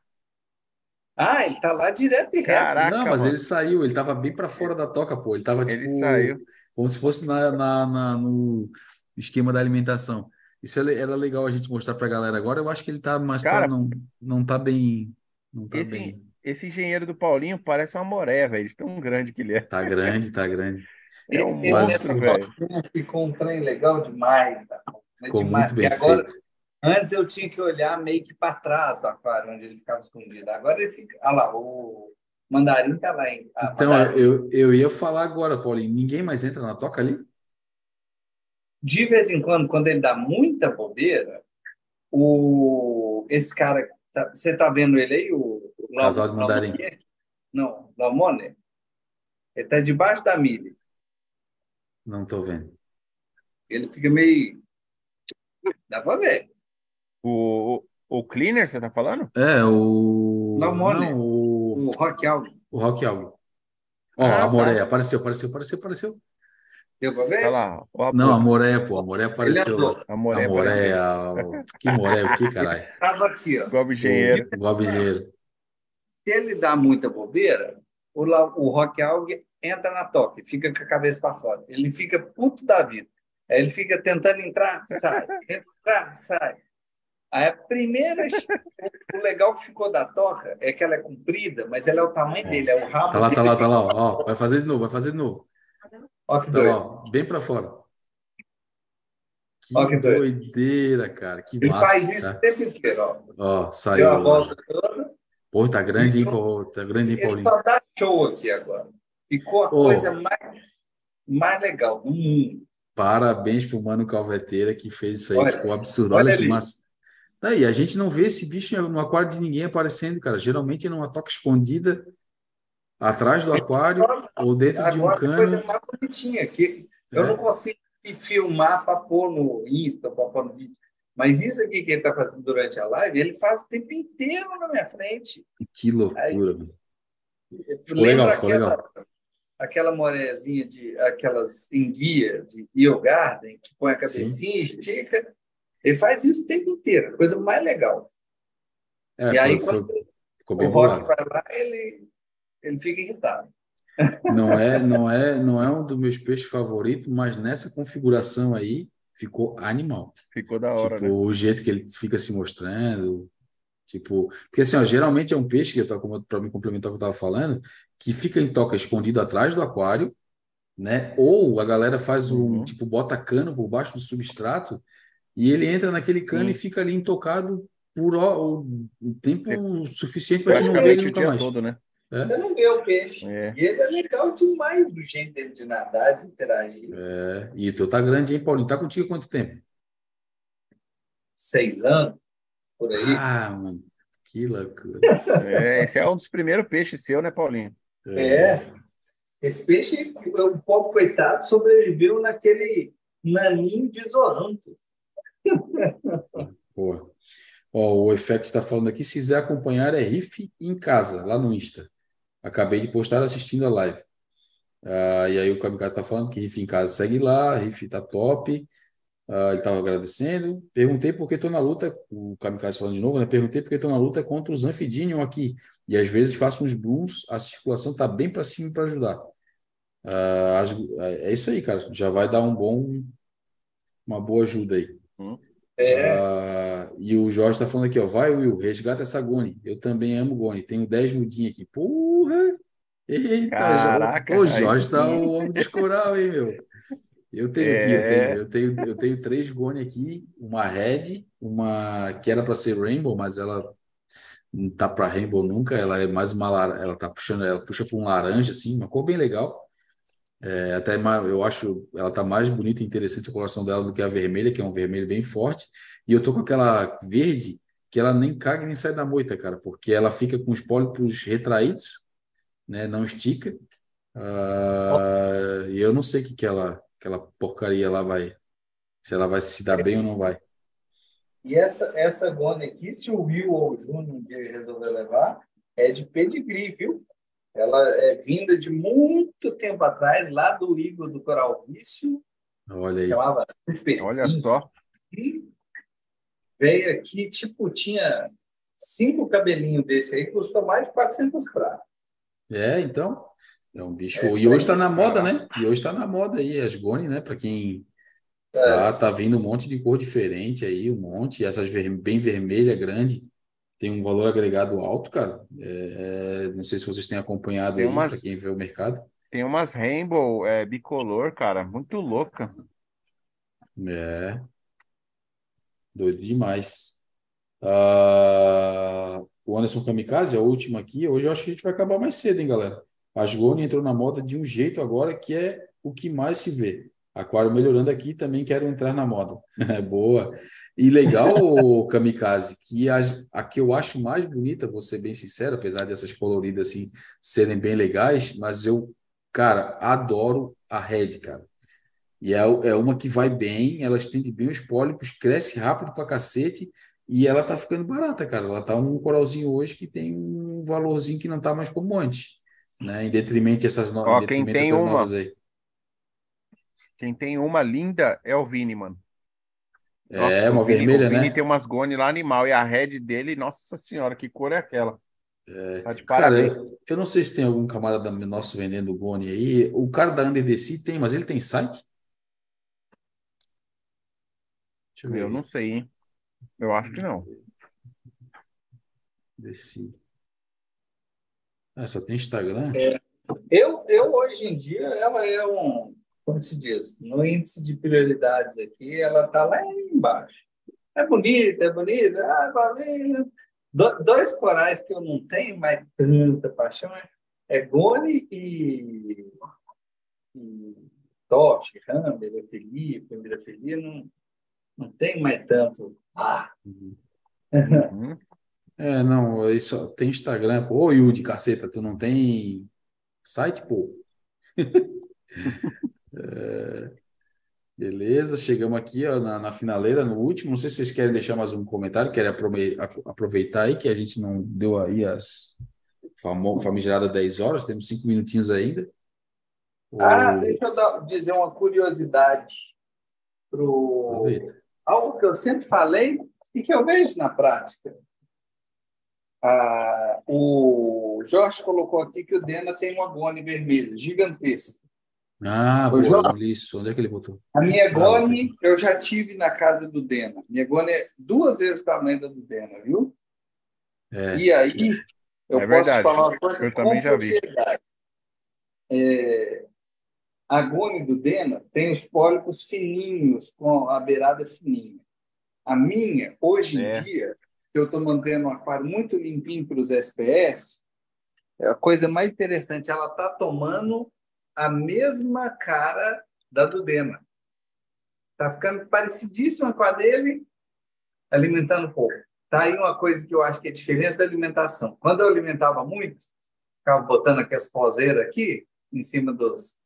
Ah, ele tá lá direto e reto. Caraca, Não, mas mano. ele saiu, ele tava bem para fora da toca, pô. Ele tava tipo. Ele saiu. Como se fosse na, na, na, no esquema da alimentação. Isso era legal a gente mostrar pra galera agora. Eu acho que ele tá, mas Cara, tá, não, não tá bem. Não tá esse, bem. esse engenheiro do Paulinho parece uma moré, velho. Tão grande que ele é. Tá grande, tá grande. É um monstro, velho. Ficou um trem legal demais. Tá? Ficou demais. muito bem agora, feito. Antes eu tinha que olhar meio que para trás do aquário, onde ele ficava escondido. Agora ele fica. Olha lá, o mandarim está lá. Hein? Ah, então, eu, eu ia falar agora, Paulinho. Ninguém mais entra na toca ali? De vez em quando, quando ele dá muita bobeira, o, esse cara. Tá, você está vendo ele aí? O, o Casal de mandarim. Não, Lamone. Ele está debaixo da milha. Não estou vendo. Ele fica meio. Dá para ver. O, o, o Cleaner, você tá falando? É, o. Não, não o... o Rock Algo. O Rock Algo. Ó, ah, a Moreia, tá. apareceu, apareceu, apareceu, apareceu. Deu pra ver? Olha lá. Não, a Moreia, pô, a Moreia apareceu. Lá. A Moreia. A Moreia. Que Moreia, o que, caralho? [laughs] Tava aqui, ó. Bob Engenheiro. Bob Engenheiro. Se ele dá muita bobeira, o, o Rock Algo entra na toca, fica com a cabeça para fora. Ele fica puto da vida. Aí ele fica tentando entrar, sai, [laughs] entrar, sai. Aí a primeira. o legal que ficou da toca é que ela é comprida, mas ela é o tamanho é. dele, é o rabo. Tá lá, tá lá, tá lá. Ó, vai fazer de novo, vai fazer de novo. Ó, que tá doido. Lá, bem para fora. Que, ó, que doideira, cara. Que ele massa, faz isso o tempo inteiro, ó. Ó, saiu. Deu a volta toda. Pô, tá grande, hein, Paulo? Tá grande, hein, Paulinho? Ele só dá show aqui agora. Ficou a oh. coisa mais, mais legal do mundo. Parabéns pro Mano Calveteira que fez isso aí, olha, ficou absurdo. Olha, olha que massa. Aí, a gente não vê esse bicho no aquário de ninguém aparecendo, cara. Geralmente é numa toca escondida atrás do aquário agora, ou dentro de um cano. coisa mais bonitinha que eu é. não consigo filmar para pôr no Insta, para pôr no vídeo. Mas isso aqui que ele está fazendo durante a live, ele faz o tempo inteiro na minha frente. Que loucura, Aí, Ficou legal, ficou legal aquela morezinha de aquelas enguia de Io Garden, que põe a cabecinha, estica. Ele faz isso o tempo inteiro, a coisa mais legal. É, e aí, foi, quando foi, o Rock vai lá, ele, ele fica irritado. Não é, não é, não é um dos meus peixes favoritos, mas nessa configuração aí ficou animal. Ficou da hora, tipo, né? o jeito que ele fica se mostrando, tipo, porque assim, ó, geralmente é um peixe que eu tô para me complementar o que eu estava falando, que fica em toca escondido atrás do aquário, né? Ou a galera faz um, Uhum. tipo, bota cano por baixo do substrato e ele entra naquele cano Sim. e fica ali intocado por ó, o o tempo suficiente para gente não ver ele o nunca dia mais. todo, né? Ainda não vê o peixe. É. E ele é legal demais do jeito dele de nadar, de interagir. É, e tu tá grande, hein, Paulinho? Tá contigo quanto tempo? Seis anos, por aí. Ah, mano, que loucura. É, esse é um dos primeiros peixes seu, né, Paulinho? É. Esse peixe, o pobre coitado, sobreviveu naquele naninho de isolanto. Boa. Ó, o Efex está falando aqui, se quiser acompanhar é Riff em casa, lá no Insta. Acabei de postar assistindo a live. Ah, e aí o Kamikaze está falando que Riff em casa segue lá, Riff tá top. Ah, ele estava agradecendo. Perguntei por que estou na luta, o Kamikaze falando de novo, né? Perguntei por que estou na luta contra os Anfidinium aqui. E às vezes faço uns booms, a circulação tá bem para cima para ajudar. Ah, as- é isso aí, cara. Já vai dar um bom, uma boa ajuda aí. É, Ah, e o Jorge está falando aqui, ó. Vai, Will, resgata essa Goni. Eu também amo Goni. Tenho 10 mudinhas aqui. Porra! Eita, Caraca, o aí Jorge está sim. o homem dos coral, hein, meu? Eu tenho aqui, eu É. tenho, eu tenho, eu tenho três Goni aqui, uma Red, uma que era para ser Rainbow, mas ela não tá para Rainbow nunca, ela é mais uma ela tá puxando, ela puxa para um laranja assim, uma cor bem legal. É, até mais, eu acho ela tá mais bonita e interessante a coloração dela do que a vermelha, que é um vermelho bem forte. E eu tô com aquela verde que ela nem caga nem sai da moita, cara, porque ela fica com os pólipos retraídos, né? Não estica. Ah, e eu não sei o que que ela, aquela porcaria lá vai, se ela vai se dar bem ou não vai. E essa, essa Gone aqui, se o Will ou o Júnior um dia resolver levar, é de pedigree, viu? Ela é vinda de muito tempo atrás, lá do Igor do Coral Vício, Olha aí. chamava Super Olha só. Veio aqui, tipo, tinha cinco cabelinhos desse aí, custou mais de 400 pratas. É, então, é um bicho. É, e hoje está na cara. moda, né? E hoje está na moda aí, as Goni, né? Para quem tá, tá vindo um monte de cor diferente aí, um monte. Essas ver- bem vermelha, grande, tem um valor agregado alto, cara. É, é, não sei se vocês têm acompanhado Tem aí, umas- para quem vê o mercado. Tem umas rainbow é, bicolor, cara, muito louca. É. Doido demais. Ah, o Anderson Kamikaze, a última aqui. Hoje eu acho que a gente vai acabar mais cedo, hein, galera? A Asgoni entrou na moda de um jeito agora que é o que mais se vê. Aquário melhorando aqui, também quero entrar na moda. [laughs] Boa. E legal, [laughs] Kamikaze, que a, a que eu acho mais bonita, vou ser bem sincero, apesar dessas coloridas assim serem bem legais, mas eu, cara, adoro a Red, cara. E é, é uma que vai bem, ela estende bem os pólipos, cresce rápido pra cacete e ela tá ficando barata, cara. Ela tá um coralzinho hoje que tem um valorzinho que não tá mais como antes, né? Em detrimento dessas, no... Ó, em quem tem dessas uma- novas aí. Quem tem uma linda é o Vini, mano. Nossa, É, uma Vini- vermelha, o Vini né? tem umas gone lá animal e a red dele, nossa senhora, que cor é aquela? Tá de Cara, eu, eu não sei se tem algum camarada nosso vendendo Goni aí. O cara da Underdeci tem, mas ele tem site? Deixa eu ver. Eu não sei, hein? Eu acho que não. Deci. Ah, só tem Instagram? Eu, eu, hoje em dia, ela é um, como se diz, no índice de prioridades aqui, ela está lá embaixo. É bonita, é bonita, ah, valeu. Do- dois corais que eu não tenho mais tanta paixão é, é Gone e, e Toche, Hammer, Felipe, Mira Felipe, não, não tem mais tanto. Ah, Uhum. [laughs] É, não, só tem Instagram. Pô, Ô, Yudi, caceta, tu não tem site, pô? [laughs] É, beleza, chegamos aqui ó, na, na finaleira, no último. Não sei se vocês querem deixar mais um comentário, querem aprove- ap- aproveitar aí que a gente não deu aí as famo- famigeradas 10 horas, temos cinco minutinhos ainda. ah Ô, deixa eu dar- dizer uma curiosidade pro aproveita. algo que eu sempre falei e que eu vejo na prática. Ah, o Jorge colocou aqui que o Dena tem uma gone vermelha, gigantesca. Ah, boa, Jorge, isso. Onde é que ele botou? A minha ah, gone, eu já tive na casa do Dena. Minha gone é duas vezes o tamanho da do Dena, viu? É. E aí, eu é posso verdade. falar uma coisa eu também já vi. É, a gone do Dena tem os pólipos fininhos, com a beirada fininha. A minha, hoje é. em dia, eu estou mantendo um aquário muito limpinho para os SPS, é a coisa mais interessante, ela está tomando a mesma cara da Dudena. Está ficando parecidíssima com a dele, alimentando pouco. Tá aí uma coisa que eu acho que é a diferença da alimentação. Quando eu alimentava muito, ficava botando aquelas poseiras aqui, em cima dos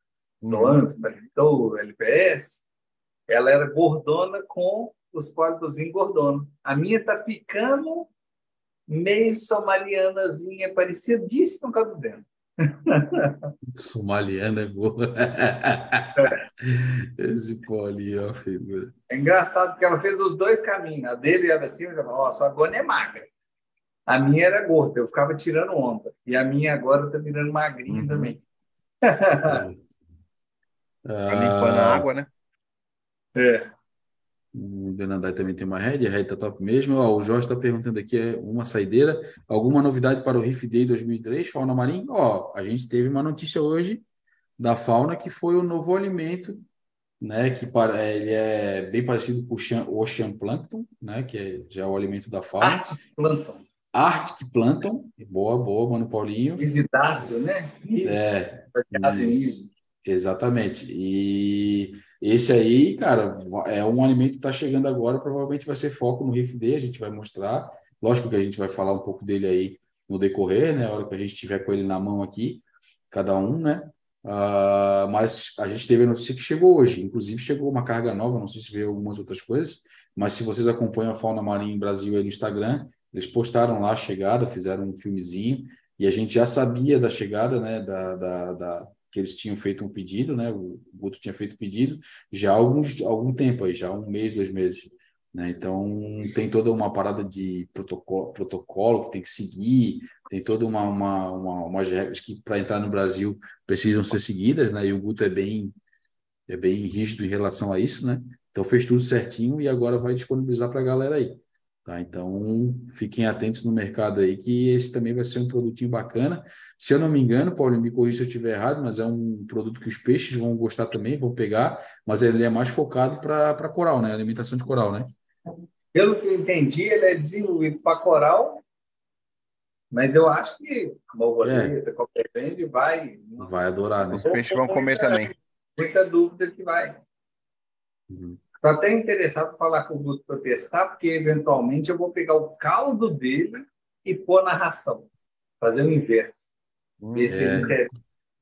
zoantes, uhum. LPS, ela era gordona com os pólipos engordando. A minha está ficando meio somalianazinha, parecidíssima com a do dentro. [laughs] Somaliana é boa. [laughs] Esse pó ali, ó, figura. É engraçado que ela fez os dois caminhos. A dele era assim, eu já falava, ó, sua gona é magra. A minha era gorda, eu ficava tirando onda. E a minha agora está virando magrinha uhum. também. [laughs] Tá limpando a água, né? É. O Benandai também tem uma head, a head tá top mesmo. Ó, o Jorge está perguntando aqui, é uma saideira. Alguma novidade para o Riff Day 2003, Fauna Marim? Ó, a gente teve uma notícia hoje da fauna que foi o novo alimento, né? Que para, é, ele é bem parecido com o Ocean Plankton, né? Que é, já é o alimento da fauna. Arctic Plankton. Arctic Plankton. Boa, boa, mano Paulinho. Visitácio, né? Isso. É. Isso. Exatamente. E esse aí, cara, é um alimento que está chegando agora, provavelmente vai ser foco no Riff Day, a gente vai mostrar. Lógico que a gente vai falar um pouco dele aí no decorrer, né? A hora que a gente tiver com ele na mão aqui, cada um, né? Uh, mas a gente teve a notícia que chegou hoje, inclusive chegou uma carga nova, não sei se veio algumas outras coisas, mas se vocês acompanham a Fauna Marinha Brasil aí no Instagram, eles postaram lá a chegada, fizeram um filmezinho, e a gente já sabia da chegada, né, da, da, da que eles tinham feito um pedido, né? O Guto tinha feito pedido já há alguns, algum tempo aí, já um mês, dois meses. Né? Então, tem toda uma parada de protocolo, protocolo que tem que seguir, tem toda uma, uma, uma umas regras que para entrar no Brasil precisam ser seguidas, né? E o Guto é bem, é bem rígido em relação a isso, né? Então, fez tudo certinho e agora vai disponibilizar para a galera aí. Tá? Então, fiquem atentos no mercado aí, que esse também vai ser um produtinho bacana. Se eu não me engano, Paulo, me corrija se eu estiver errado, mas é um produto que os peixes vão gostar também, vão pegar, mas ele é mais focado para coral, né? Alimentação de coral, né? Pelo que eu entendi, ele é desenvolvido para coral, mas eu acho que borboleta, é. qualquer vende, vai. Vai adorar, né? Os peixes vão comer também. Muita dúvida que vai. Uhum. Estou até interessado em falar com o Guto para testar, porque eventualmente eu vou pegar o caldo dele e pôr na ração, fazer o inverso. Hum, Ver se ele quer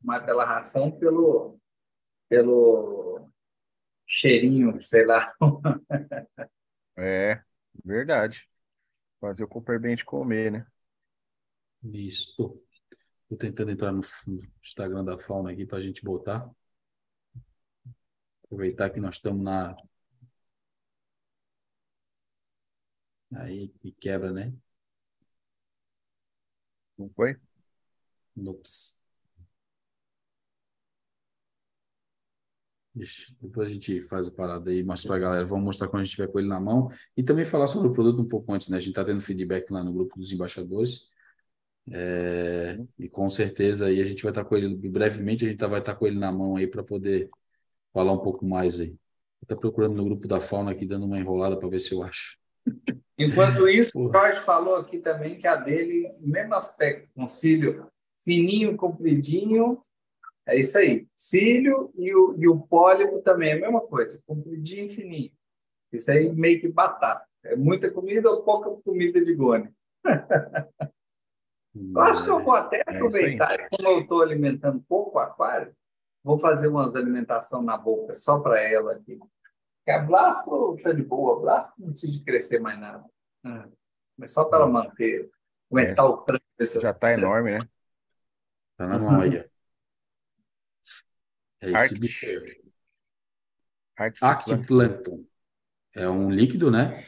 mais pela ração pelo, pelo cheirinho, sei lá. [laughs] é, verdade. Fazer o Cooper bem de comer, né? Isso. Estou tentando entrar no Instagram da Fauna aqui para a gente botar. Aproveitar que nós estamos na Aí me quebra, né? Não foi? Ups. depois a gente faz a parada aí, mostra pra galera. Vamos mostrar quando a gente tiver com ele na mão. E também falar sobre o produto um pouco antes, né? A gente tá tendo feedback lá no grupo dos embaixadores. É, e com certeza aí a gente vai estar tá com ele brevemente, a gente tá, vai estar tá com ele na mão aí para poder falar um pouco mais aí. Tá procurando no grupo da fauna aqui, dando uma enrolada para ver se eu acho. Enquanto isso, o Jorge falou aqui também que a dele, mesmo aspecto, com cílio fininho, compridinho, é isso aí. Cílio e o, e o pólipo também é a mesma coisa, compridinho e fininho. Isso aí meio que batata. É muita comida ou pouca comida de gone. [laughs] acho que eu vou até é aproveitar, é como eu estou alimentando pouco o aquário, vou fazer umas alimentação na boca só para ela aqui. Porque a Blasto está de boa, a Blasto não precisa crescer mais nada. Hum. Mas só para manter, aguentar é. o tranco dessas Já está enorme, né? Está na mão aí. É esse Arctic. bicho Arctic É um líquido, né?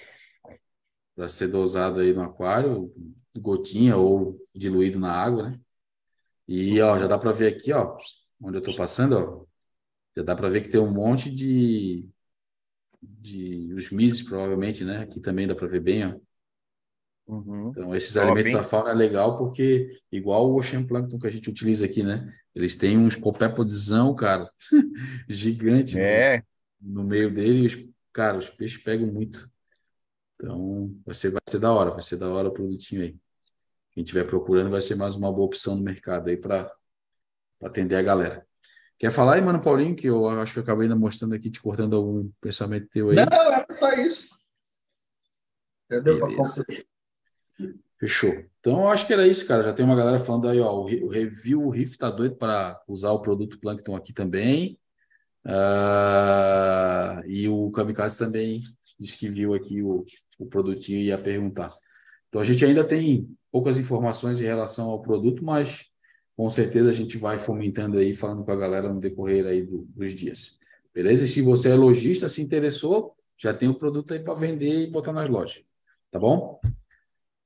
Para ser dosado aí no aquário. gotinha ou diluído na água, né? E ó, já dá para ver aqui, ó, onde eu estou passando, ó, já dá para ver que tem um monte de de os mises provavelmente, né? Aqui também dá para ver bem, ó. Uhum. Então, esses Top, alimentos hein? da fauna é legal porque, igual o Ocean Plankton que a gente utiliza aqui, né? Eles têm uns copépodzão, cara, [laughs] gigante é. no, no meio deles. Cara, os peixes pegam muito. Então, vai ser, vai ser da hora, vai ser da hora o produtinho aí. Quem estiver procurando vai ser mais uma boa opção no mercado aí para atender a galera. Quer falar aí, mano, Paulinho, que eu acho que eu acabei ainda mostrando aqui, te cortando algum pensamento teu aí? Não, era só isso. Entendeu? Fechou. Então, eu acho que era isso, cara. Já tem uma galera falando aí, ó. O review, o Riff tá doido para usar o produto Plankton aqui também. Uh, e o Kamikaze também disse que viu aqui o, o produtinho e ia perguntar. Então, a gente ainda tem poucas informações em relação ao produto, mas com certeza a gente vai fomentando aí, falando com a galera no decorrer aí do, dos dias. Beleza? E se você é lojista, se interessou, já tem o produto aí para vender e botar nas lojas. Tá bom?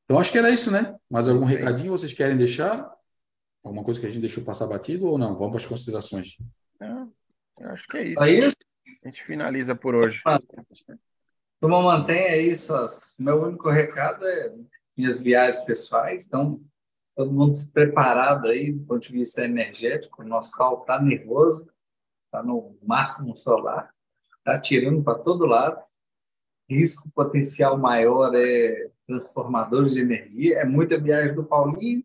Então, acho que era isso, né? Mais algum recadinho vocês querem deixar? Alguma coisa que a gente deixou passar batido ou não? Vamos para as considerações. É, eu acho que é isso. É isso? A gente finaliza por hoje. Turma, mantenha isso. Meu único recado é minhas viagens pessoais. Então, todo mundo se preparado aí do ponto de vista energético. O nosso carro está nervoso, está no máximo solar, está tirando para todo lado. Risco potencial maior é transformadores de energia. É muita viagem do Paulinho,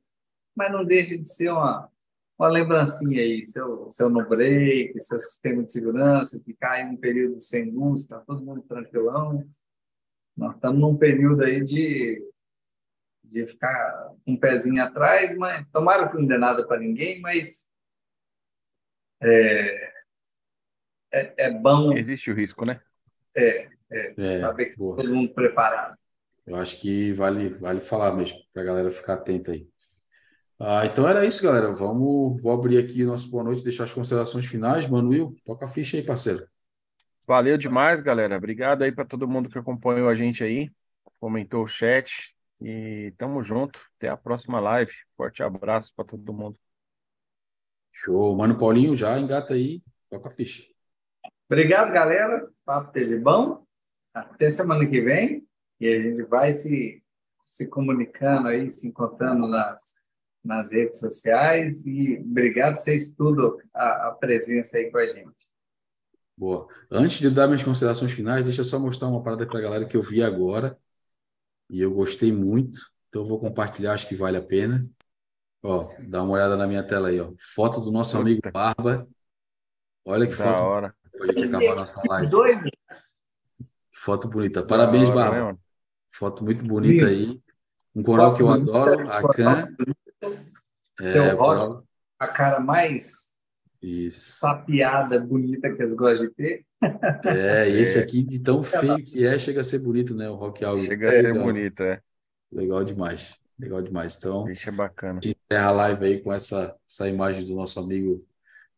mas não deixa de ser uma, uma lembrancinha aí. Seu, seu no break, seu sistema de segurança, ficar em um período sem luz, está todo mundo tranquilão. Nós estamos num período aí de, de ficar um pezinho atrás, mas tomara que não dê nada para ninguém, mas é, é, é, bom. Existe o risco, né? É, é, é saber que boa. todo mundo preparado. Eu acho que vale, vale falar mesmo, para a galera ficar atenta aí. Ah, então era isso, galera. Vamos, vou abrir aqui nosso boa noite, deixar as considerações finais. Manuel, toca a ficha aí, parceiro. Valeu demais, galera. Obrigado aí para todo mundo que acompanhou a gente aí, comentou o chat e tamo junto. Até a próxima live. Forte abraço para todo mundo. Show. Mano Paulinho, já engata aí, toca a ficha. Obrigado, galera. Papo teve bom. Até semana que vem. E a gente vai se, se comunicando aí, se encontrando nas, nas redes sociais. E obrigado vocês tudo a, a presença aí com a gente. Boa. Antes de dar minhas considerações finais, deixa eu só mostrar uma parada para a galera que eu vi agora e eu gostei muito. Então eu vou compartilhar, acho que vale a pena. Ó, dá uma olhada na minha tela aí, ó. Foto do nosso amigo Barba. Olha que da foto. Hora. Pode acabar a nossa [laughs] live. Doido. Foto bonita. Parabéns, hora, Barba. Né, Foto muito bonita aí. Um coral que eu adoro, a Can. Seu é, rock, a cara mais Isso. sapiada, bonita que eles gostam de ter. É, e esse aqui, de tão feio que é, chega a ser bonito, né? O rock áudio. Chega a ser bonito, é. Legal demais. Legal demais. Então, Bicho é bacana. A gente encerra a live aí com essa, essa imagem do nosso amigo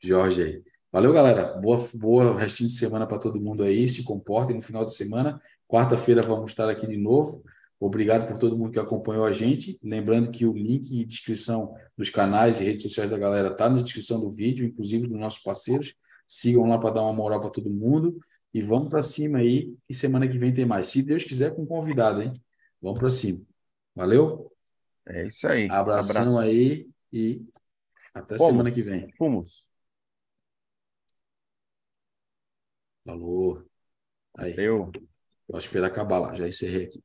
Jorge aí. Valeu, galera. Boa, boa restinho de semana para todo mundo aí. Se comportem no final de semana. Quarta-feira vamos estar aqui de novo. Obrigado por todo mundo que acompanhou a gente. Lembrando que o link e descrição dos canais e redes sociais da galera está na descrição do vídeo, inclusive dos nossos parceiros. Sigam lá para dar uma moral para todo mundo. E vamos para cima aí. E semana que vem tem mais. Se Deus quiser, com convidado, hein? Vamos para cima. Valeu? É isso aí. Abração Abraço. aí e até Fomos. semana que vem. Fomos. Falou. Aí. Valeu. Vou esperar acabar lá, já encerrei aqui.